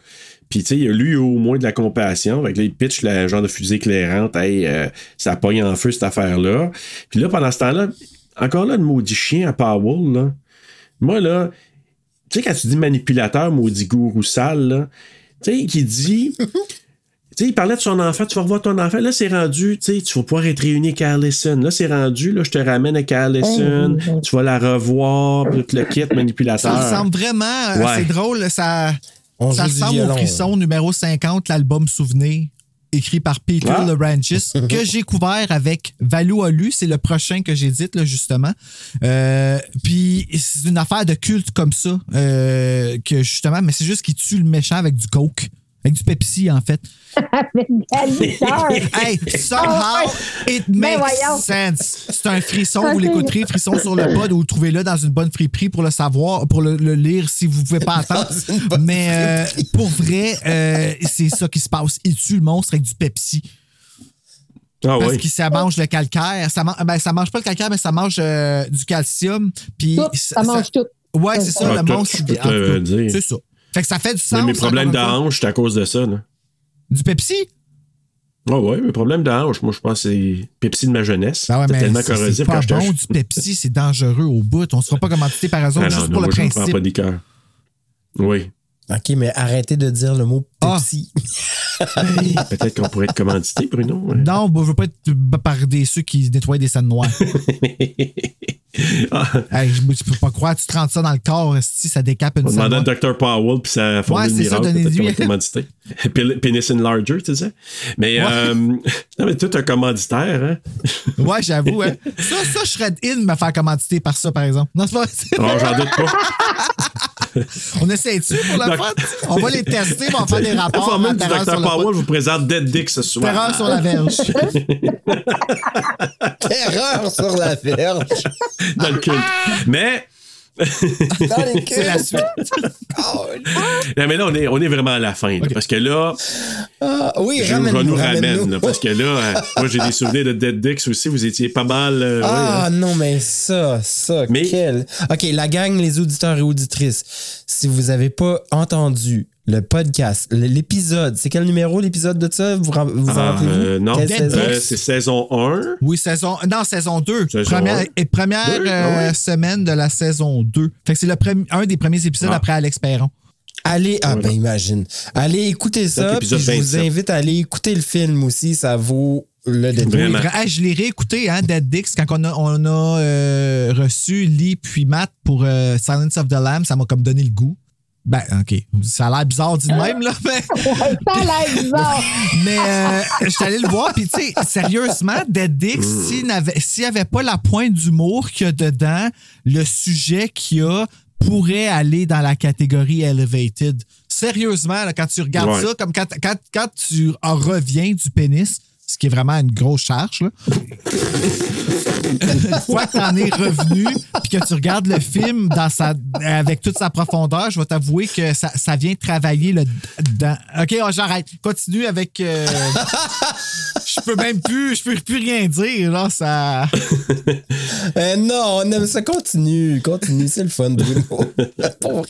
Puis, tu sais, lui, il a au moins de la compassion. Fait que là, il pitch le genre de fusée éclairante. Hey, euh, ça pogne en feu, cette affaire-là. Puis là, pendant ce temps-là, encore là, le maudit chien à Powell, là. Moi, là, tu sais, quand tu dis manipulateur, maudit gourou sale, là, tu sais, qui dit. Tu sais, il parlait de son enfant, tu vas revoir ton enfant. Là, c'est rendu, tu sais, tu vas pouvoir être réuni avec Allison. Là, c'est rendu, là, je te ramène avec Allison, Hey. tu vas la revoir, puis le kit manipulateur. Ça ressemble vraiment, euh, Ouais. c'est drôle, ça, On ça ressemble au frisson numéro 50, l'album Souvenir, écrit par Peter Ah. LeRangis, que j'ai couvert avec Valou Alu, c'est le prochain que j'ai dit, là, justement. Euh, Puis c'est une affaire de culte comme ça, euh, que justement, mais c'est juste qu'il tue le méchant avec du coke. Avec du Pepsi, en fait. Avec la liqueur. Hey, somehow, Ah it Ben makes sense. C'est un frisson, vous l'écouterez, frisson sur le pod, ou trouvez-le dans une bonne friperie pour le savoir, pour le, le lire si vous pouvez pas attendre. Mais euh, pour vrai, euh, c'est ça qui se passe. Il tue le monstre avec du Pepsi. Ah Parce oui. que ça mange le calcaire. Ça, man- ben, ça mange pas le calcaire, mais ça mange euh, du calcium. Puis ça mange tout. Ouais, c'est ça, Ah, le tout, monstre. C'est ça. Fait que ça fait du sens. Mais mes problèmes de hanche, c'est à cause de ça. Là. Du Pepsi? Ah ouais, mes problèmes de hanche, moi je pense que c'est Pepsi de ma jeunesse. Ben ouais, mais tellement corrosif quand j'étais bon du Pepsi, c'est dangereux au bout. On ne sera pas commandité par eux autres Ah non, juste non, pour moi, le je ne prends principe. pas des cœurs. Oui. OK, mais arrêtez de dire le mot Ah. Peut-être qu'on pourrait être commandité, Bruno. Non, bah, je veux pas être par des ceux qui nettoient des scènes noires. Ah, hey, je, je peux pas croire, tu te rentres ça dans le corps, si ça décape une on demandait à Dr. Powell, puis ça formé Ouais, ça, miracle. Peut-être commandité. Pe- Penis enlarger, tu sais. Mais, Ouais. euh, non, mais toi, t'es un commanditaire, hein? Ouais, j'avoue. Hein. Ça, ça, je serais in me faire commanditer par ça, par exemple. Non, c'est pas Oh, j'en doute pas. On essaie-tu pour la fête? On va les tester, mais on va faire des La rapports. formule en du le Powell vous présente Dead Dick ce soir. Terreur sur la verge. Terreur sur la verge. Dans le cul. Mais. Dans les C'est la suite. Non, mais là, on est, on est vraiment à la fin. là, parce que là, Ah, oui, je, nous ramène. là, parce que là, euh, moi, j'ai des souvenirs de Dead Dicks aussi. Vous étiez pas mal. euh, ouais, Ah hein. non, mais ça, ça, Mais- quel. OK, la gang, les auditeurs et auditrices, si vous avez pas entendu le podcast, l'épisode, c'est quel numéro l'épisode de ça? Vous vous en Ah, euh, non? Euh, c'est saison 1. Oui, saison. Non, saison 2. Saison première et première Deux? Ah euh, ouais. semaine de la saison 2. Fait que c'est un des premiers épisodes Ah. après Alex Perron. Allez, ah ben imagine. Allez écouter ça, puis je vous 27. invite à aller écouter le film aussi, ça vaut le hey, je l'ai réécouté, hein, Dead Dix, quand on a, on a euh, reçu Lee puis Matt pour euh, Silence of the Lamb, ça m'a comme donné le goût. Ben, OK. Ça a l'air bizarre dit de même, là, mais. Ça a l'air bizarre. Mais euh, je suis allé le voir, puis tu sais, sérieusement, Dead Dix, Mm. s'il n'avait s'il n'y avait pas la pointe d'humour qu'il y a dedans, le sujet qu'il y a pourrait aller dans la catégorie elevated. Sérieusement, là, quand tu regardes Ouais. ça, comme quand, quand, quand tu en reviens du pénis, ce qui est vraiment une grosse charge, là. une fois que t'en es revenu puis que tu regardes le film dans sa, avec toute sa profondeur, je vais t'avouer que ça, ça vient travailler le dans. OK, oh, j'arrête. Continue avec. euh, je peux même plus, je peux plus rien dire là, ça. Euh, non, on aime ça. Continue, continue, c'est le fun, Bruno.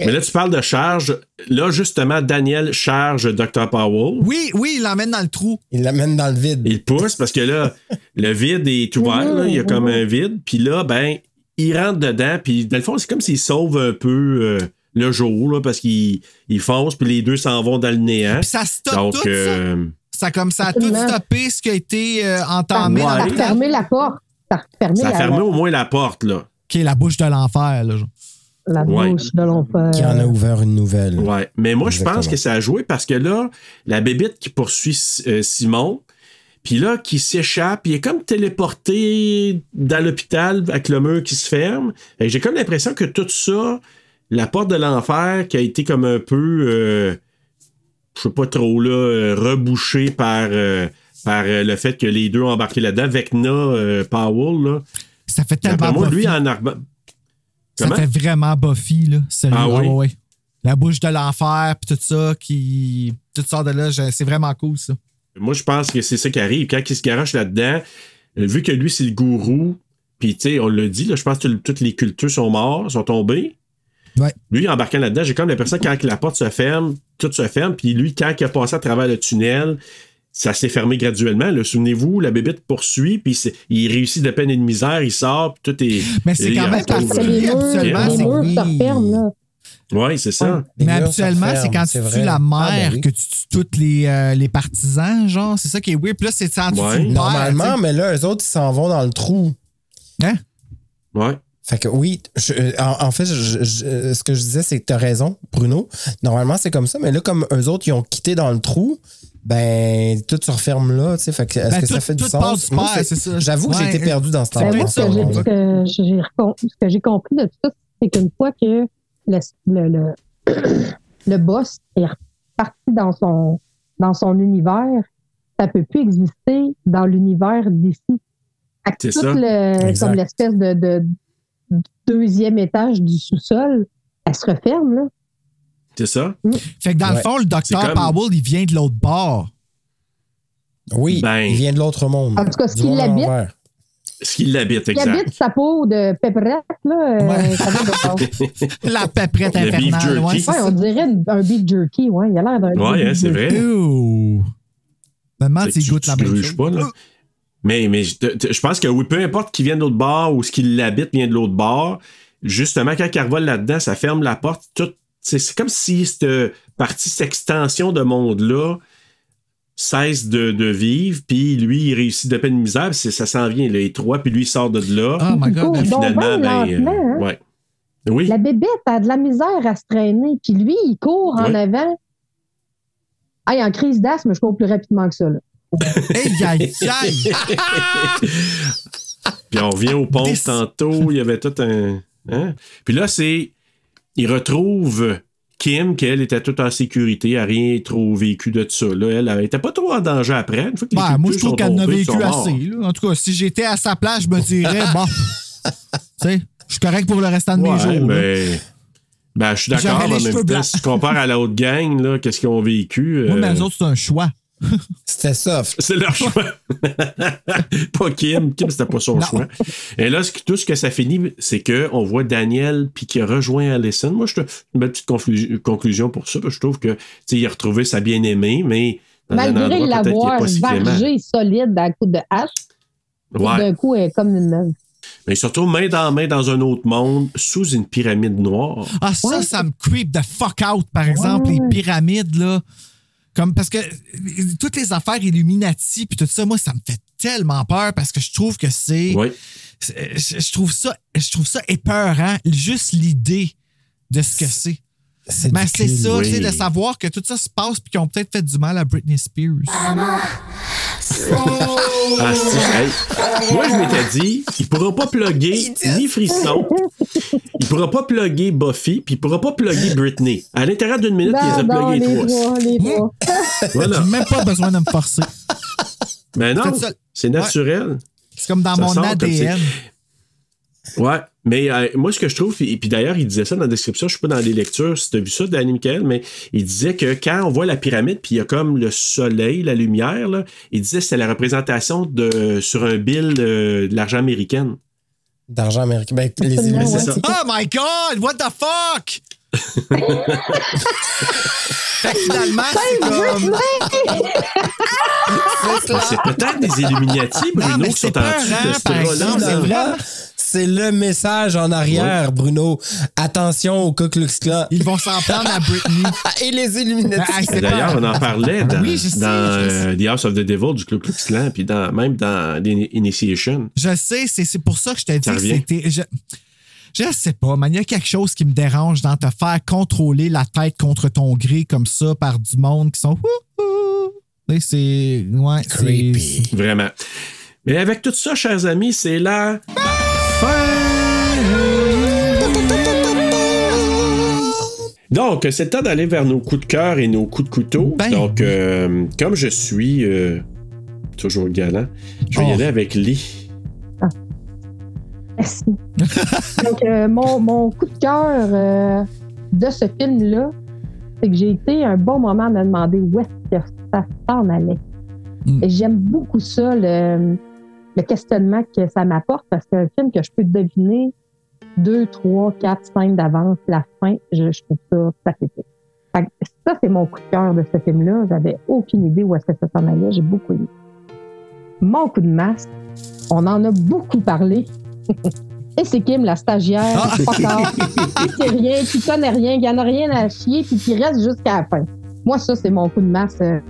Mais là, tu parles de charge. Là, justement, Daniel charge Dr. Powell. Oui, oui, il l'emmène dans le trou. Il l'amène dans le vide. Il pousse parce que là, le vide est ouvert. là. il y a comme un vide. Puis là, ben, il rentre dedans. Puis dans le fond, c'est comme s'il sauve un peu euh, le jour là, parce qu'il il fonce. Puis les deux s'en vont dans le néant. Puis ça stoppe Donc, tout euh, Ça comme ça a tout stoppé ce qui a été euh, Ça entamé dans ça a fermé la porte. Ça a fermé ça a la, fermé au moins la porte. là. qui est la bouche de l'enfer. là, genre. la Ouais. bouche de l'enfer. Qui en a ouvert une nouvelle. Ouais. Mais moi, je pense que ça a joué parce que là, la bébite qui poursuit euh, Simon, puis là, qui s'échappe, il est comme téléporté dans l'hôpital avec le mur qui se ferme. J'ai comme l'impression que tout ça, la porte de l'enfer qui a été comme un peu, euh, je sais pas trop, là, euh, rebouchée par, euh, par euh, le fait que les deux ont embarqué là-dedans. Vecna, Powell, là. Ça fait tellement moi, lui, en arba... Ça fait vraiment Buffy, là. Ah oui? ouais, ouais. La bouche de l'enfer, puis tout ça, qui. Tout sort de là, c'est vraiment cool, ça. Moi, je pense que c'est ça qui arrive. Quand il se garoche là-dedans, vu que lui, c'est le gourou, puis tu sais, on l'a dit, là, je pense que tout- toutes les cultures sont morts, sont tombés. Ouais. Lui, embarquant là-dedans, j'ai comme l'impression que quand la porte se ferme, tout se ferme, puis lui, quand il a passé à travers le tunnel, ça s'est fermé graduellement. Souvenez-vous, la bébête poursuit, puis il réussit de peine et de misère, il sort, puis tout est. Mais c'est quand même Parce que les murs, se oui. là. Ouais, c'est ça. Les mais habituellement, c'est quand c'est tu tues la Ah, mère ben oui. que tu tues tous les, euh, les partisans, genre. C'est ça qui est weird. Puis là, c'est tu Ouais. Normalement, mais là, eux autres, ils s'en vont dans le trou. Hein? Ouais. Fait que oui, je- en, en fait, je- je- ce que je disais, c'est que tu as raison, Bruno. Normalement, c'est comme ça, mais là, comme eux autres, ils ont quitté dans le trou, ben, tout se referme là, tu sais. Fait que, est-ce Ben, que tout- ça fait du sens? du Moi, père, c'est ça. J'avoue que j'ai été perdu dans ce Ben, temps-là. moi, ce que j'ai- compris de tout ça, c'est qu'une fois que le, le, le, le boss est, parti dans son, dans son univers, ça peut plus exister dans l'univers d'ici. Fait que C'est tout ça. le- comme l'espèce de, de deuxième étage du sous-sol, elle se referme, là. C'est ça? Fait que dans le Ouais. fond, le docteur comme- Powell, il vient de l'autre bord. Oui, Ben. il vient de l'autre monde. En tout cas, ce Du qui monde à l'habite. Ce qui l'habite, exact. habite sa peau de pepperette, là. euh, bord. La pépérette Le beef infernale. jerky. Ouais, Ouais, on dirait un beef jerky, ouais. Il a l'air d'un Ouais, beef hein, c'est jerky. vrai. S'il tu- goûte la même chose. pas, là. Mais, mais je, te- je pense que oui, peu importe qui vient de l'autre bord ou ce qui l'habite vient de l'autre bord, justement, quand il revole là-dedans, ça ferme la porte. Tout, c'est, c'est comme si cette partie, cette extension de monde-là cesse de, de vivre, puis lui, il réussit de peine de misère, puis ça s'en vient, là, étroit, puis lui, il sort de là. Oh my God. Puis finalement, ben, lentement, euh, hein. ouais. Oui. La bébête a de la misère à se traîner, puis lui, il court en Ouais. avant. Hey, en crise d'asthme, je cours plus rapidement que ça. Là. Aïe, aïe, aïe. Puis on revient au pont Des- tantôt, il y avait tout un. hein? Puis là, c'est. Il retrouve Kim, qu'elle était toute en sécurité, elle n'a rien trop vécu de ça. Là, elle n'était pas trop en danger après. Une fois que les Ben, moi, je trouve qu'elle en a tombées, ils vécu assez. là. En tout cas, si j'étais à sa place, je me dirais, bon, tu sais, je suis correct pour le restant de mes jours. mais. Ben, je suis d'accord, mais en même temps, si tu compares à l'autre gang, qu'est-ce qu'ils ont vécu. Moi, euh, mais eux autres, c'est un choix. C'était soft. C'est leur choix. pas Kim. Kim, c'était pas son Non. choix. Et là, tout ce que ça finit, c'est qu'on voit Daniel puis qui rejoint Allison. Moi, je te une belle petite conclusion pour ça. parce que je trouve que tu sais, il a retrouvé sa bien-aimée, mais Malgré l'avoir vargé solide à coup de hache, tout Ouais. d'un coup, elle est comme une neuve. Mais surtout main dans main dans un autre monde, sous une pyramide noire. Ah, ça, ça me creep the fuck out, par exemple, les pyramides, là. Comme, parce que euh, toutes les affaires Illuminati, puis tout ça, moi, ça me fait tellement peur parce que je trouve que c'est. Oui. je trouve ça, je trouve ça épeurant, juste l'idée de ce que c'est. C'est Mais du c'est ça, tu sais, de savoir que tout ça se passe puis qu'ils ont peut-être fait du mal à Britney Spears. Ah, hey. Moi, je m'étais dit, il pourra pas plugger ni Frisson, il pourra pas plugger Buffy, puis il pourra pas plugger Britney. À l'intérieur d'une minute, il les a Non, non, pluggés les les trois. les trois. Voilà. J'ai même pas besoin de me forcer. Mais non, Faites ça. c'est naturel. C'est comme dans Ça mon sort ADN. Ouais, mais euh, moi, ce que je trouve, et puis d'ailleurs, il disait ça dans la description, je suis pas dans les lectures si tu as vu ça, Danny Michael, mais il disait que quand on voit la pyramide, puis il y a comme le soleil, la lumière, là, il disait que c'était la représentation de, sur un bill euh, de l'argent américain. D'argent américain. Ben, les c'est ça. Oh my God! What the fuck? fait que finalement, c'est comme. C'est peut-être des Illuminati, Bruno, mais qui c'est sont en dessous de ce drap-là, exemple, là. C'est. Là, le message en arrière, Bruno. Attention au Ku Klux Klan. Ils vont s'en prendre à Britney. Et les Illuminati. Ah, D'ailleurs, on en parlait dans, Oui, sais, euh, The House of the Devil du Ku Klux Klan, puis dans, même dans l'Initiation. Je sais, c'est c'est pour ça que je t'ai dit Ça que c'était. Je, je sais pas, man. Il y a quelque chose qui me dérange dans te faire contrôler la tête contre ton gré comme ça par du monde qui sont. C'est. Ouais, c'est. Creepy. Vraiment. Mais avec tout ça, chers amis, c'est la Donc, c'est le temps d'aller vers nos coups de cœur et nos coups de couteau. Ben Donc, euh, comme je suis euh, toujours galant, je vais y Oh. aller avec Lee. Merci. Donc, euh, mon, mon coup de cœur euh, de ce film-là, c'est que j'ai été un bon moment à me demander où est-ce que ça s'en allait. Mm. Et j'aime beaucoup ça, le, le questionnement que ça m'apporte, parce que c'est un film que je peux deviner deux, trois, quatre scènes d'avance, la fin, je, je trouve ça pathétique. Fait que ça, c'est mon coup de cœur de ce film-là. J'avais aucune idée où est-ce que ça s'en allait. J'ai beaucoup aimé. Mon coup de masque, on en a beaucoup parlé. Et c'est Kim, la stagiaire, Ah. pas qui sait rien, qui connaît rien, qui en a rien à chier, puis qui reste jusqu'à la fin. Moi, ça, c'est mon coup de masse. euh,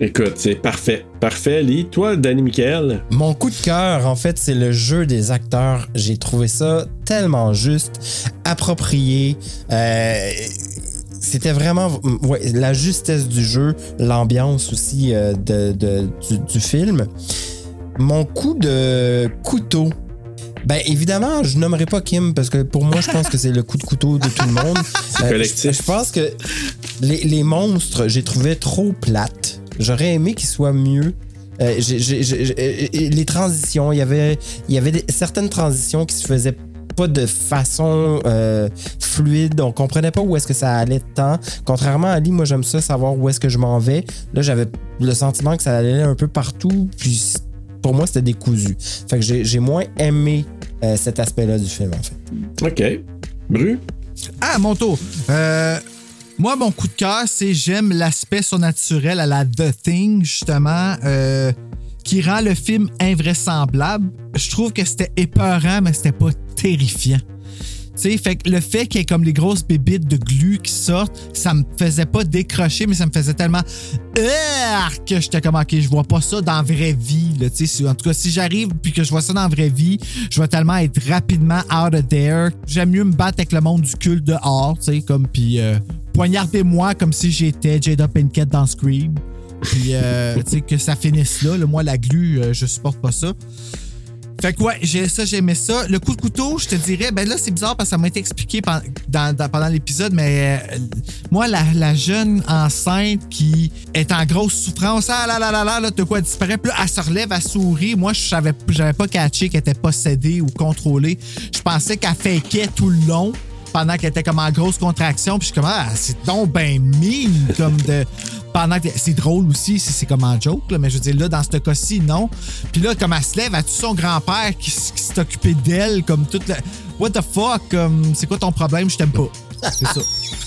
Écoute, c'est parfait. Parfait, Lee. Toi, Danny Michael? Mon coup de cœur, en fait, c'est le jeu des acteurs. J'ai trouvé ça tellement juste, approprié. Euh, c'était vraiment ouais, la justesse du jeu, l'ambiance aussi euh, de, de- du, du film. Mon coup de couteau, Ben évidemment, je nommerai pas Kim parce que pour moi, je pense que c'est le coup de couteau de tout le monde. Euh, collectif. Je, je pense que les, les monstres, j'ai trouvé trop plates. J'aurais aimé qu'ils soient mieux. Euh, j'ai- j'ai- les transitions, il y avait, il y avait des- certaines transitions qui se faisaient pas de façon euh, fluide. On comprenait pas où est-ce que ça allait tant. Contrairement à Ali, moi j'aime ça savoir où est-ce que je m'en vais. Là, j'avais le sentiment que ça allait un peu partout. Puis pour moi, c'était décousu. Fait que j'ai j'ai moins aimé euh, cet aspect-là du film, en fait. OK. Bru? Ah, mon tour. Euh, moi, mon coup de cœur, c'est j'aime l'aspect surnaturel à la The Thing, justement, euh, qui rend le film invraisemblable. Je trouve que c'était épeurant, mais c'était pas terrifiant. Tu sais, fait que le fait qu'il y ait comme les grosses bébites de glu qui sortent, ça me faisait pas décrocher, mais ça me faisait tellement Ah! que j'étais comme ok, je vois pas ça dans la vraie vie. Là, tu sais, si- en tout cas, si j'arrive puis que je vois ça dans la vraie vie, je vais tellement être rapidement out of there. J'aime mieux me battre avec le monde du culte dehors, tu sais, comme puis euh, poignardez-moi comme si j'étais Jada Pinkett dans Scream. Puis, euh, tu sais, que ça finisse là. Moi, la glu, euh, je supporte pas ça. Fait que ouais, j'ai ça, j'aimais ça. Le coup de couteau, je te dirais, ben là, c'est bizarre parce que ça m'a été expliqué pen- dans- dans- pendant l'épisode, mais euh, moi, la, la jeune enceinte qui est en grosse souffrance, ah là là là là, là, de quoi elle disparaît, puis là, elle se relève, elle sourit. Moi, je savais, j'avais pas catché qu'elle était possédée ou contrôlée. Je pensais qu'elle fakeait tout le long pendant qu'elle était comme en grosse contraction. Puis je suis comme, ah, c'est donc ben mine, comme de. Pendant que. C'est drôle aussi, si c'est comme en joke, là, mais je veux dire, là, dans ce cas-ci, non. Puis là, comme elle se lève, tue son grand-père qui, s'est occupé d'elle, comme toute la. What the fuck, c'est quoi ton problème? Je t'aime pas. C'est ça.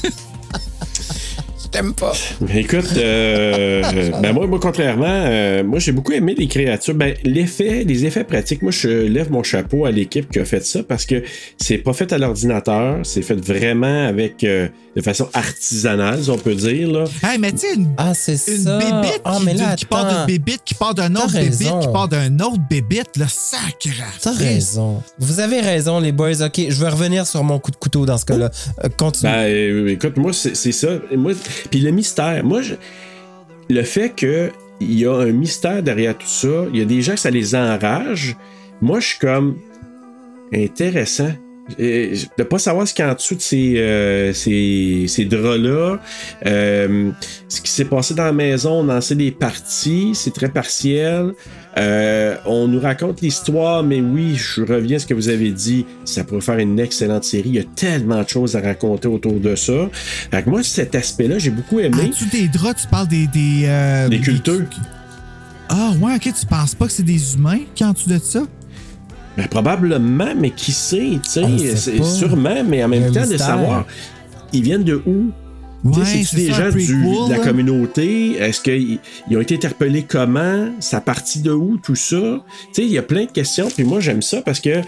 Je t'aime pas. Écoute, euh, ben moi, moi, contrairement, euh, moi j'ai beaucoup aimé les créatures. Ben, l'effet, les effets pratiques, moi je lève mon chapeau à l'équipe qui a fait ça parce que c'est pas fait à l'ordinateur, c'est fait vraiment avec euh, de façon artisanale, si on peut dire. Là. Hey, mais tu sais, une, Ah, c'est une ça. bébite Ah, qui, mais là, qui part d'une bébite, qui part d'un autre bébite, qui part d'un autre bébite, le sacre. T'as raison. Vous avez raison, les boys. OK, je vais revenir sur mon coup de couteau dans ce cas-là. Euh, continue. Ben, euh, écoute, moi, c'est c'est ça. Moi, puis le mystère, moi, je- le fait que il y a un mystère derrière tout ça, il y a des gens que ça les enrage. Moi, je suis comme intéressant. De pas savoir ce qu'il y a en dessous de ces, euh, ces, ces draps-là, euh, ce qui s'est passé dans la maison, on en sait des parties, c'est très partiel. Euh, on nous raconte l'histoire, mais oui, je reviens à ce que vous avez dit, ça pourrait faire une excellente série. Il y a tellement de choses à raconter autour de ça. Fait que moi, cet aspect-là, j'ai beaucoup En aimé. dessous des draps, tu parles des. Des, Les culteux. Ah, ouais, ok, tu penses pas que c'est des humains qui en dessous de ça? Ben, probablement, mais qui sait, tu sais, c'est sûrement, mais en même Le temps, de savoir, ils viennent de où? Ouais, C'est-tu c'est des gens du- de la là. communauté? Est-ce qu'ils ils ont été interpellés comment? Ça partit de où, tout ça? Tu sais, il y a plein de questions, puis moi, j'aime ça parce que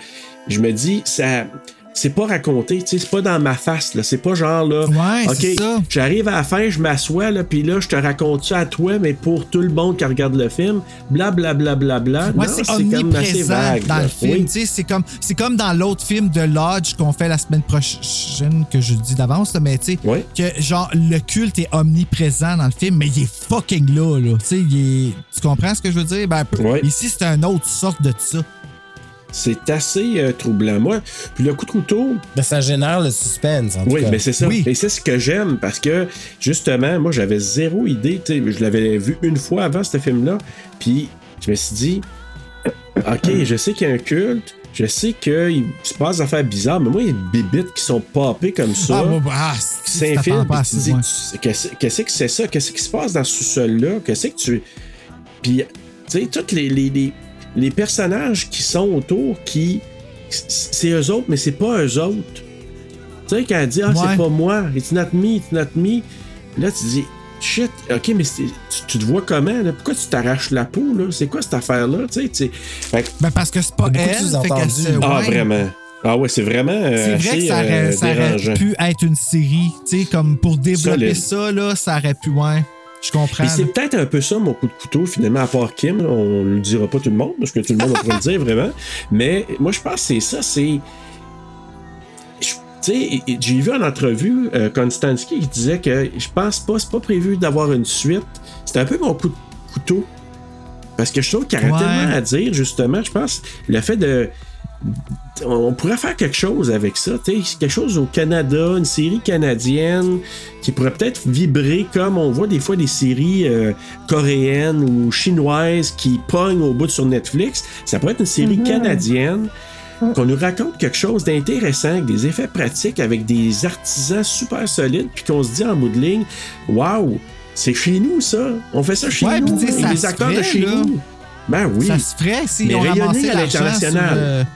je me dis, ça. C'est pas raconté, tu sais, c'est pas dans ma face, là. C'est pas genre, là. Ouais, OK, c'est ça. j'arrive à la fin, je m'assois, là, puis là, je te raconte ça à toi, mais pour tout le monde qui regarde le film, blablabla, bla, bla, bla. Ouais, Non, c'est comme assez omniprésent vague, dans là. le film. Oui. tu sais, C'est comme, c'est comme dans l'autre film de Lodge qu'on fait la semaine prochaine, que je dis d'avance, là, mais tu sais, que genre le culte est omniprésent dans le film, mais il est fucking là. là. Tu sais, tu comprends ce que je veux dire? Ben. Ici, c'est une autre sorte de ça. C'est assez euh, troublant. Moi, puis le coup de couteau, Ben, ça génère le suspense, en tout Oui, cas. mais c'est ça. Oui. Et c'est ce que j'aime parce que justement, moi, j'avais zéro idée. tu sais, Je l'avais vu une fois avant ce film-là. Puis je me suis dit, OK, je sais qu'il y a un culte. Je sais qu'il se passe des affaires bizarres, mais moi, les bébites qui sont popées comme ça, Ah, ah, ça, dis, ouais. tu- qu'est-ce qu'est-ce que c'est ça? Qu'est-ce qui se passe dans ce sous-sol-là? Qu'est-ce que tu. Puis, tu sais, tous les, les, les, les personnages qui sont autour, qui. C'est eux autres, mais c'est pas eux autres. Tu sais, quand elle dit, ah, Ouais. c'est pas moi, it's not me, it's not me. Là, tu dis, shit, ok, mais tu, tu te vois comment, là? Pourquoi tu t'arraches la peau, là? C'est quoi cette affaire-là? Tu sais. Fait Ben, parce que c'est pas elle. fait qu'elle se- Ah, ouais. vraiment. Ah, ouais, c'est vraiment. euh, C'est vrai assez, que ça aurait, euh, ça aurait dérangeant. pu être une série. Tu sais, comme pour développer Solide. ça, là, ça aurait pu, ouais. Je comprends. C'est peut-être un peu ça mon coup de couteau, finalement, à part Kim. On ne le dira pas tout le monde, parce que tout le monde pourrait le dire vraiment. Mais moi, je pense que c'est ça, c'est. Tu sais, j'ai vu en entrevue euh, Konstanski qui disait que je pense pas, c'est pas prévu d'avoir une suite. C'est un peu mon coup de couteau. Parce que je trouve qu'il y Ouais. tellement à dire, justement. Je pense le fait de. On pourrait faire quelque chose avec ça, tu sais, quelque chose au Canada, une série canadienne qui pourrait peut-être vibrer comme on voit des fois des séries euh, coréennes ou chinoises qui pognent au bout sur Netflix. Ça pourrait être une série Mhm. canadienne qu'on nous raconte quelque chose d'intéressant, avec des effets pratiques, avec des artisans super solides, puis qu'on se dit en bout de ligne, waouh, c'est chez nous ça, on fait ça chez Ouais, nous, avec ça des acteurs de chez là. nous. Ben oui. Ça se ferait si Mais on rayonner à l'international.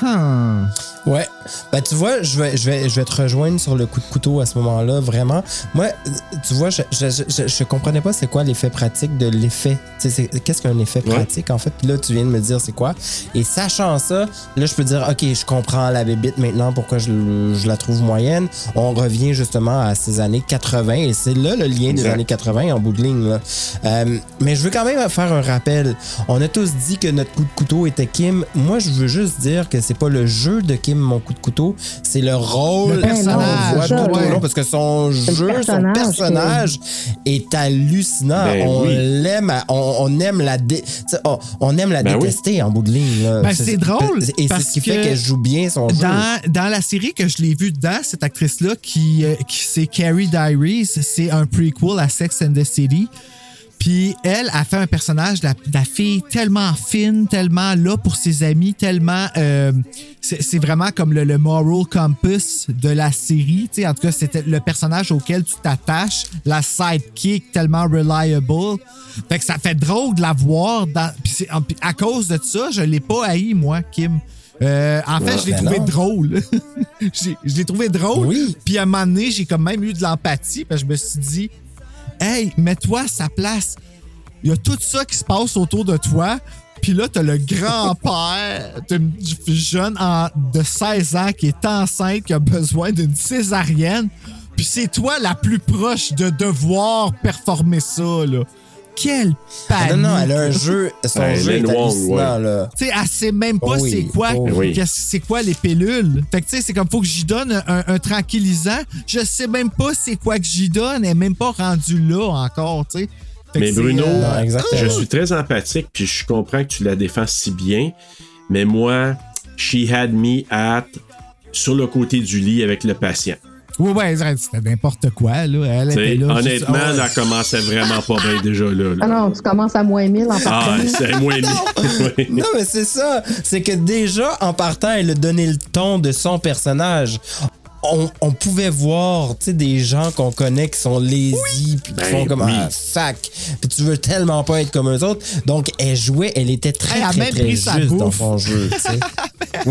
Hmm. Ouais. Ben, tu vois, je vais, je, vais, je vais te rejoindre sur le coup de couteau à ce moment-là, vraiment. Moi, tu vois, je, je, je, je comprenais pas c'est quoi l'effet pratique de l'effet. Qu'est-ce qu'un effet Ouais. pratique, en fait? Puis là, tu viens de me dire c'est quoi. Et sachant ça, là, je peux dire, OK, je comprends la bébite maintenant, pourquoi je, je la trouve moyenne. On revient justement à ces années 80, et c'est là le lien des années 80 en bout de ligne. là. Euh, mais je veux quand même faire un rappel. On a tous dit que notre coup de couteau était Kim. Moi, je veux juste dire que c'est pas le jeu de Kim, mon coup de couteau, c'est le rôle Le personnage, qu'on voit tout au long, parce que son jeu, personnage, son personnage est hallucinant. Ben on oui. l'aime, à- on, on aime la, dé- on, on aime la Ben oui. détester en bout de ligne. là. Ben, c'est drôle, Et c'est ce qui fait que qu'elle joue bien son jeu. Dans, dans la série que je l'ai vue dedans, cette actrice-là, qui, euh, qui c'est Carrie Diaries, c'est un prequel à Sex and the City. Puis elle a fait un personnage, la, la fille tellement fine, tellement là pour ses amis, tellement. euh, c'est vraiment comme le, le moral compass de la série. En tout cas, c'était le personnage auquel tu t'attaches, la sidekick tellement reliable. Fait que ça fait drôle de la voir. Dans, à cause de ça, je l'ai pas haï, moi, Kim. Euh, en fait, Ouais, je l'ai ben trouvé non. drôle. Je l'ai trouvé drôle. Oui. Puis à un moment donné, j'ai quand même eu de l'empathie. Parce que je me suis dit, hey, mets-toi à sa place. Il y a tout ça qui se passe autour de toi. Puis là, t'as le grand-père d'une jeune de 16 ans qui est enceinte, qui a besoin d'une césarienne. Puis c'est toi la plus proche de devoir performer ça, là. Quel Ah panique! non, non, elle a un jeu, son Ouais, jeu est hallucinant, ouais. là. Tu sais, elle sait même pas Oh oui, c'est quoi, oh oui. c'est quoi les pilules. Fait que tu sais, c'est comme faut que j'y donne un, un tranquillisant. Je sais même pas c'est quoi que j'y donne. Elle est même pas rendue là encore, tu sais. Mais Bruno, euh, Non, je suis très empathique, puis je comprends que tu la défends si bien, mais moi, she had me at sur le côté du lit avec le patient. Ouais, ouais, c'était n'importe quoi, là. Elle était là. honnêtement, Ah elle commençait vraiment pas bien déjà là. Ah non, tu commences à moins 1000 en Ah, partant. c'est moins Oui. Non, mais c'est ça. C'est que déjà, en partant, elle a donné le ton de son personnage. On, on pouvait voir, tu sais, des gens qu'on connaît qui sont lazy, puis qui Ben font comme oui. ah, fac. Puis tu veux tellement pas être comme eux autres. Donc, elle jouait, elle était très, Elle très, même très pris sa juste dans son jeu, tu sais.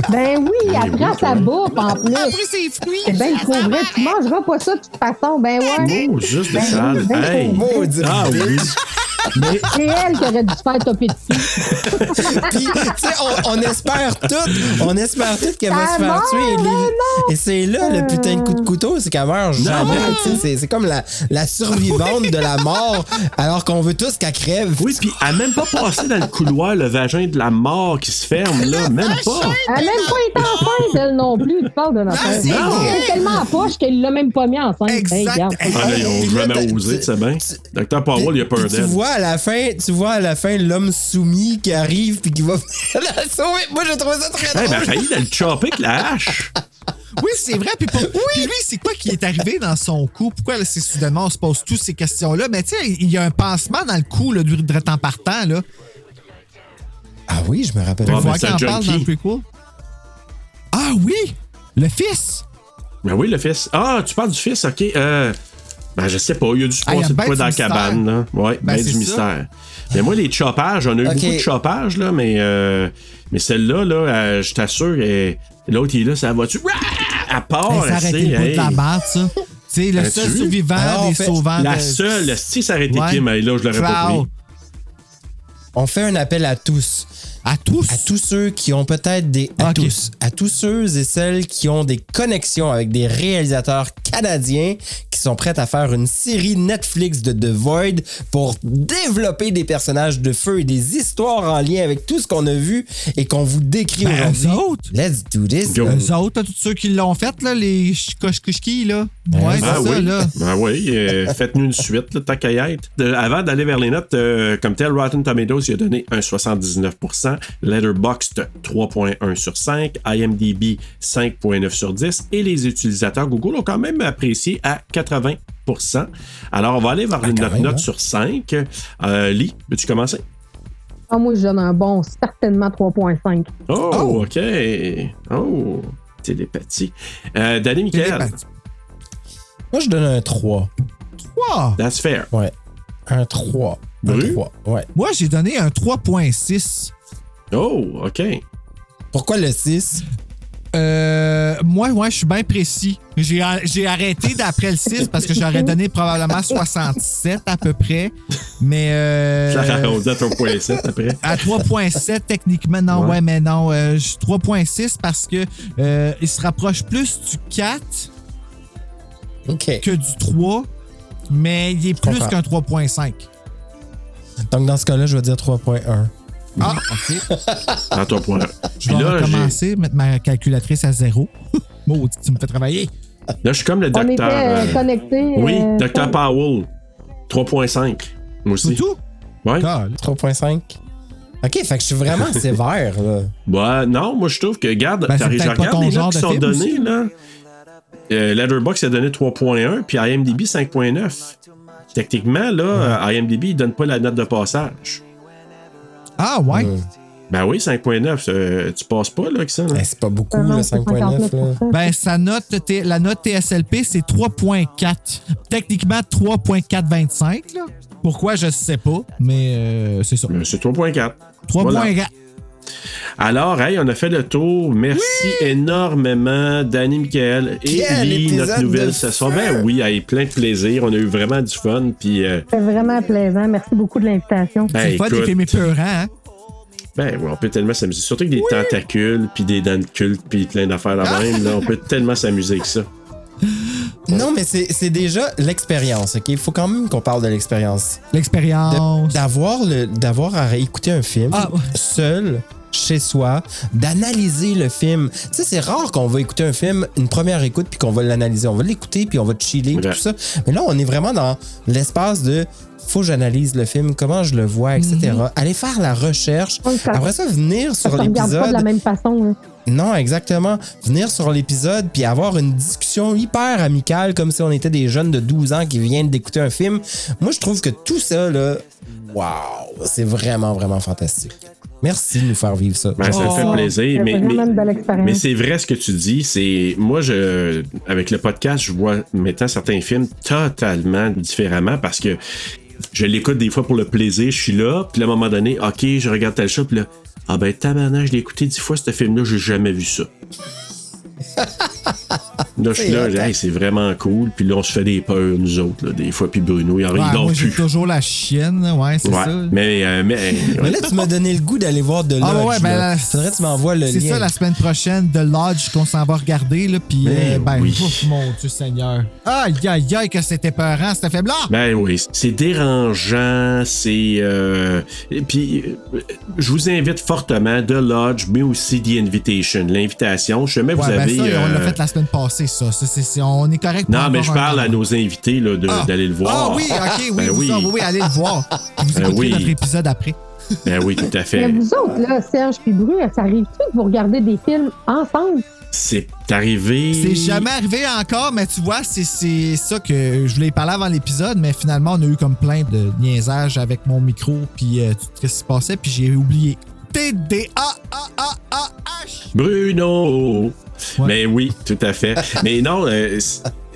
Ben oui, après oui, sa oui. bouffe en plus. Après ses fruits. C'est bien trop vrai. Tu mangeras pas ça de toute façon. Ben ouais. Oh, juste de Ben sale. oui, ben Hey. oui. Ah oui. Mais C'est elle qui aurait dû se faire toper dessus. Puis, tu sais, on, on espère tout, on espère tout qu'elle va se faire meurt, tuer. Et, les- c'est là le putain de coup de couteau, c'est qu'elle meurt jamais. C'est, c'est comme la, la survivante de la mort, alors qu'on veut tous qu'elle crève. oui, puis elle a même pas passé dans le couloir le vagin de la mort qui se ferme là, même pas. Elle a même pas été enceinte, elle non plus. Tu parles de notre Ah. Elle est tellement en poche qu'elle l'a même pas mis enceinte. Ben, Exact. regarde. Ah là, ils ont jamais t'as- osé, tu sais bien. Docteur Powell, il a peur Puis tu d'elle. vois à la fin, tu vois à la fin l'homme soumis qui arrive puis qui va la sauver. Moi, j'ai trouvé ça très Eh drôle. ben, elle a failli de le chopper avec la hache. Oui, c'est vrai. Puis, pour- puis lui, c'est quoi qui est arrivé dans son cou? Pourquoi là, c'est soudainement on se pose toutes ces questions-là? Mais tu sais, il y a un pansement dans le cou, là, du en partant, là. Ah oui, je me rappelle. Tu Ah, qu'il en parle dans le prequel? Ah oui! Le fils! Ben oui, le fils. Ah, tu parles du fils, ok. Euh, ben, je sais pas. Il y a se Ah, a ben quoi du dans la cabane, là? Ouais, Ben, ben, c'est du ça. mystère. Mais moi, les choppages, j'en ai eu beaucoup de choppages, là, mais, euh, mais celle-là, là, euh, je t'assure, l'autre, il est là, ça va-tu? À part, Hey, elle sait, bout de la hey. barre, ça. Tu sais, le As-tu seul survivant Alors, des fait, sauvants. La de- seule, si ça aurait été Ouais. Kim, hey, là, je l'aurais pas pris. On fait un appel à tous. À tous? À tous ceux qui ont peut-être des. À tous. À tous ceux et celles qui ont des connexions avec des réalisateurs canadiens qui sont prêts à faire une série Netflix de The Void pour développer des personnages de feu et des histoires en lien avec tout ce qu'on a vu et qu'on vous décrit Ben, aujourd'hui. eux autres. Let's do this. Go. Eux autres, tous ceux qui l'ont fait, là, les chikoshkushki, là. Ouais, Ben c'est ça, oui, là. ben oui, euh, faites-nous une suite, là, tant qu'à y être. De- avant d'aller vers les notes, euh, comme tel, Rotten Tomatoes, Tomatoes, il a donné un 79%. Letterboxd, 3.1 sur 5. IMDb, 5.9 sur 10. Et les utilisateurs Google ont quand même apprécié à 80%. Alors, on va aller vers une note, même, note hein? sur 5. Euh, Lee, veux-tu commencer? Ah, moi, je donne un bon, certainement 3.5. Oh, OK. Oh, télépathie. Euh, Danny Michael, Moi, je donne un 3. 3. that's fair. Ouais. Un 3. Un Bru? 3. Ouais. Moi, j'ai donné un 3.6. Oh, OK. Pourquoi le 6? Euh, moi, ouais, je suis bien précis. J'ai arrêté d'après le 6 parce que j'aurais donné probablement 67 à peu près. Mais. Euh, Ça arrondit à 3.7 après. À 3.7 techniquement, non, ouais, Ouais. mais non. euh, je- 3.6 parce que euh, il se rapproche plus du 4 OK. que du 3, mais il est plus qu'un 3.5. Donc, dans ce cas-là, je vais dire 3.1. Ah, OK. Dans 3.1. Je Puis vais là, j'ai- recommencer, mettre ma calculatrice à zéro. Maudit, tu me fais travailler. là, je suis comme le On était docteur. euh, euh, connectés. Oui, euh, Dr. Powell. 3.5. Moi aussi. C'est tout? Ouais. 3.5. OK, fait que je suis vraiment sévère, là. Ouais, non, moi je trouve que, regarde, Ben, je regarde ton les notes qui de sont données, là. Euh, Letterboxd a donné 3.1, puis IMDb 5.9. Techniquement, là, euh, IMDb, il donne pas la note de passage. Ah, ouais. Ben oui, 5.9, euh, tu passes pas, là, avec ça. Ben, c'est pas beaucoup, Non, le c'est 5.9. là. 59%. Ben, sa note, la note TSLP, c'est 3.4. Techniquement, 3.425, là. Pourquoi, je sais pas, mais euh, c'est ça. Euh, C'est 3.4. 3.4. Voilà. Alors, hey, on a fait le tour. Merci énormément, Danny, Michael et Quel Lee, épisode notre nouvelle session. Ben oui, hey, plein de plaisir. On a eu vraiment du fun. Puis, euh, C'est vraiment plaisant. Merci beaucoup de l'invitation. ben, C'est fun des films épeurants, hein? Ben oui, on peut tellement s'amuser. Surtout avec des tentacules, puis des dents de culte, puis plein d'affaires là même. Là, on peut tellement s'amuser avec ça. Non, mais c'est c'est déjà l'expérience, OK? Il faut quand même qu'on parle de l'expérience. L'expérience. D'avoir le- d'avoir à écouter un film Ah, seul chez soi, d'analyser le film. Tu sais, c'est rare qu'on va écouter un film, une première écoute, puis qu'on va l'analyser. On va l'écouter, puis on va chiller, Ouais. tout ça. Mais là, on est vraiment dans l'espace de faut que j'analyse le film, comment je le vois, etc. Mhm. Aller faire la recherche. Oui, ça- Après ça, venir Ça sur regarde pas de la l'épisode. même façon. là. Non, exactement. Venir sur l'épisode puis avoir une discussion hyper amicale comme si on était des jeunes de 12 ans qui viennent d'écouter un film. Moi, je trouve que tout ça, là, waouh, c'est vraiment, vraiment fantastique. Merci de nous faire vivre ça. Ben, ça me Oh. fait plaisir. C'est Mais, c'est vrai ce que tu dis. C'est moi, je avec le podcast, je vois maintenant certains films totalement différemment parce que je l'écoute des fois pour le plaisir. Je suis là, puis à un moment donné, ok, je regarde tel chat, puis là, ah ben tabarnak, je l'ai écouté dix fois ce film-là, j'ai jamais vu ça. Là, je suis là, C'est hein? hey, c'est vraiment cool. Puis là, on se fait des peurs, nous autres, là, des fois. Puis Bruno, il en Ouais, il dort moi, plus. toujours la chienne, ouais, c'est Ouais. ça. Mais, euh, mais, Mais là, tu m'as donné le goût d'aller voir de Ah Lodge. ouais, ben, là. Faudrait que tu m'envoies le C'est lien. ça, la semaine prochaine, The Lodge, qu'on s'en va regarder, là, puis Ben euh, ben, oui. ouf, mon Dieu Seigneur. Aïe, aïe, aïe, que c'était peurant, ce film-là! Ben oui, c'est dérangeant, c'est... Euh, et puis, euh, je vous invite fortement, The Lodge, mais aussi The Invitation, l'invitation. Je jamais vous Ouais, ben avez... ça, on l'a fait la semaine passée, ça. On est correct pour Non, mais je parle à nos invités Ah. d'aller le voir. Ah oui, ok, oui, Ben vous- oui. oui, oui, allez le voir. Vous Ben écouterez oui. notre épisode après. Ben oui, tout à Mais fait. vous autres, là, Serge puis Bru, ça arrive-tu que vous regardez des films ensemble? C'est arrivé... C'est jamais arrivé encore, mais tu vois, c'est- c'est ça que je voulais parler avant l'épisode, mais finalement, on a eu comme plein de niaisages avec mon micro, puis euh, tout ce qui se passait, puis j'ai oublié. T-D-A-A-A-A-H! Bruno! Ouais. Mais oui, tout à fait. Mais non, euh,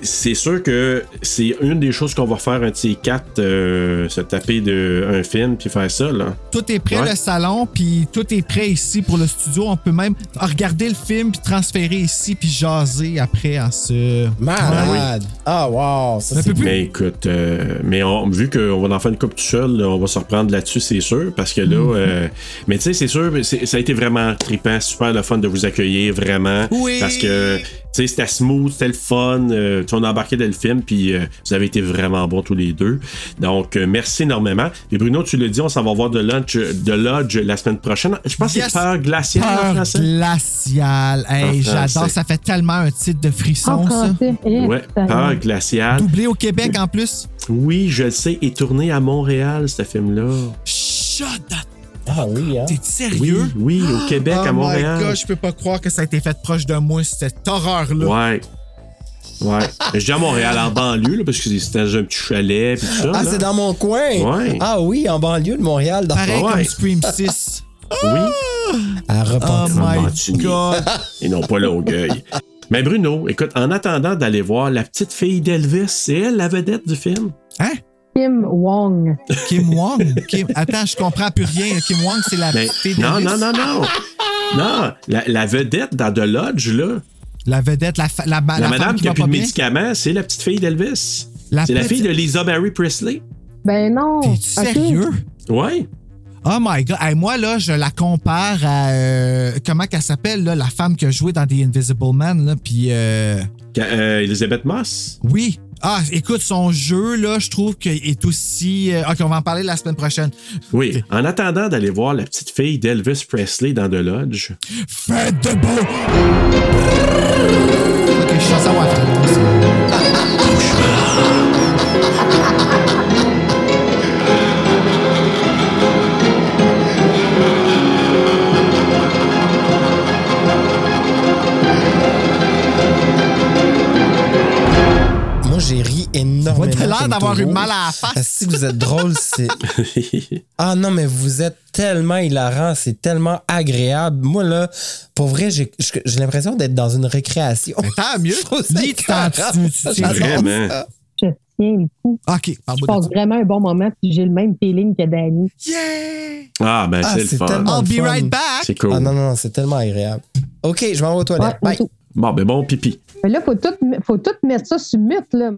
c'est sûr que c'est une des choses qu'on va faire un de ces quatre, euh, se taper de un film puis faire ça, là. Tout est prêt, Ouais. le salon, puis tout est prêt ici pour le studio. On peut même regarder le film, puis transférer ici, puis jaser après en se... Malade. Ah, wow. Ça, c'est. Mais écoute, euh, mais on- vu qu'on va en faire une coupe tout seul, là, on va se reprendre là-dessus, c'est sûr, parce que là, Mm-hmm. euh, mais tu sais, c'est sûr, c'est- ça a été vraiment trippant, super le fun de vous accueillir, vraiment. Oui. Parce que, sais, c'était smooth, c'était le fun, euh, on a embarqué dans le film, puis euh, vous avez été vraiment bons tous les deux. Donc, euh, merci énormément. Et Bruno, tu le dis, on s'en va voir de Lodge, de Lodge la semaine prochaine. Je pense que c'est Peur glaciale en Peur français. glaciale. Hey, En j'adore, ça fait tellement un titre de En frisson, ça. Eh, Ouais, Peur glaciale. Doublé au Québec en plus. Oui, je le sais, est tourné à Montréal, ce film-là. Shut that Ah oui, hein? T'es sérieux? Oui, oui, au Québec, oh à Montréal. my God, je peux pas croire que ça a été fait proche de moi, cette horreur-là. Ouais. Ouais. Je dis à Montréal, en banlieue, là, parce que c'était dans un petit chalet, pis tout ça. Ah, c'est dans mon coin? Ouais. Ah oui, en banlieue de Montréal. Dans... Pareil Ouais. comme Scream 6. Oui. À Oh my. God. Et non pas Longueuil. Mais Bruno, écoute, en attendant d'aller voir la petite fille d'Elvis, c'est elle la vedette du film? Hein? Kim Wong. Kim Wong? Kim... Attends, je comprends plus rien. Kim Wong, c'est la Mais, fille Ben, non, non, non, non. Non, la, la vedette dans The Lodge, là, La vedette, la, la, la, la madame femme qui qui a plus de médicaments, c'est la petite fille d'Elvis. La C'est la fille de Lisa Mary Presley. Ben non. T'es sérieux? Ouais. Oh my god. Hey, moi, là, je la compare à. euh, comment qu'elle s'appelle, là, la femme qui a joué dans The Invisible Man, là, puis. euh, euh, Elizabeth Moss? oui. Ah, écoute, son jeu, là, je trouve qu'il est aussi. euh, ok, on va en parler la semaine prochaine. Oui. En attendant d'aller voir la petite fille d'Elvis Presley dans The Lodge. Faites de beau! Ok, je suis censé j'ai ri énormément. Ouais, t'as l'air d'avoir eu mal à la face. Si vous êtes drôle, c'est. Ah non, mais vous êtes tellement hilarant, c'est tellement agréable. Moi, là, pour vrai, j'ai j'ai l'impression d'être dans une récréation. Mais tant mieux. J'adore Vraiment. Je tiens le coup. Ok, Je passe vraiment un bon moment, puis j'ai le même feeling que Danny. Yeah! Ah, ben Ah, c'est le fun. I'll be right back! C'est cool. Ah non, non, non, c'est tellement agréable. OK, je m'en vais aux toilettes. Bye. tout. Bon, ben bon pipi. Mais là, faut tout, faut tout mettre ça sur mute, là.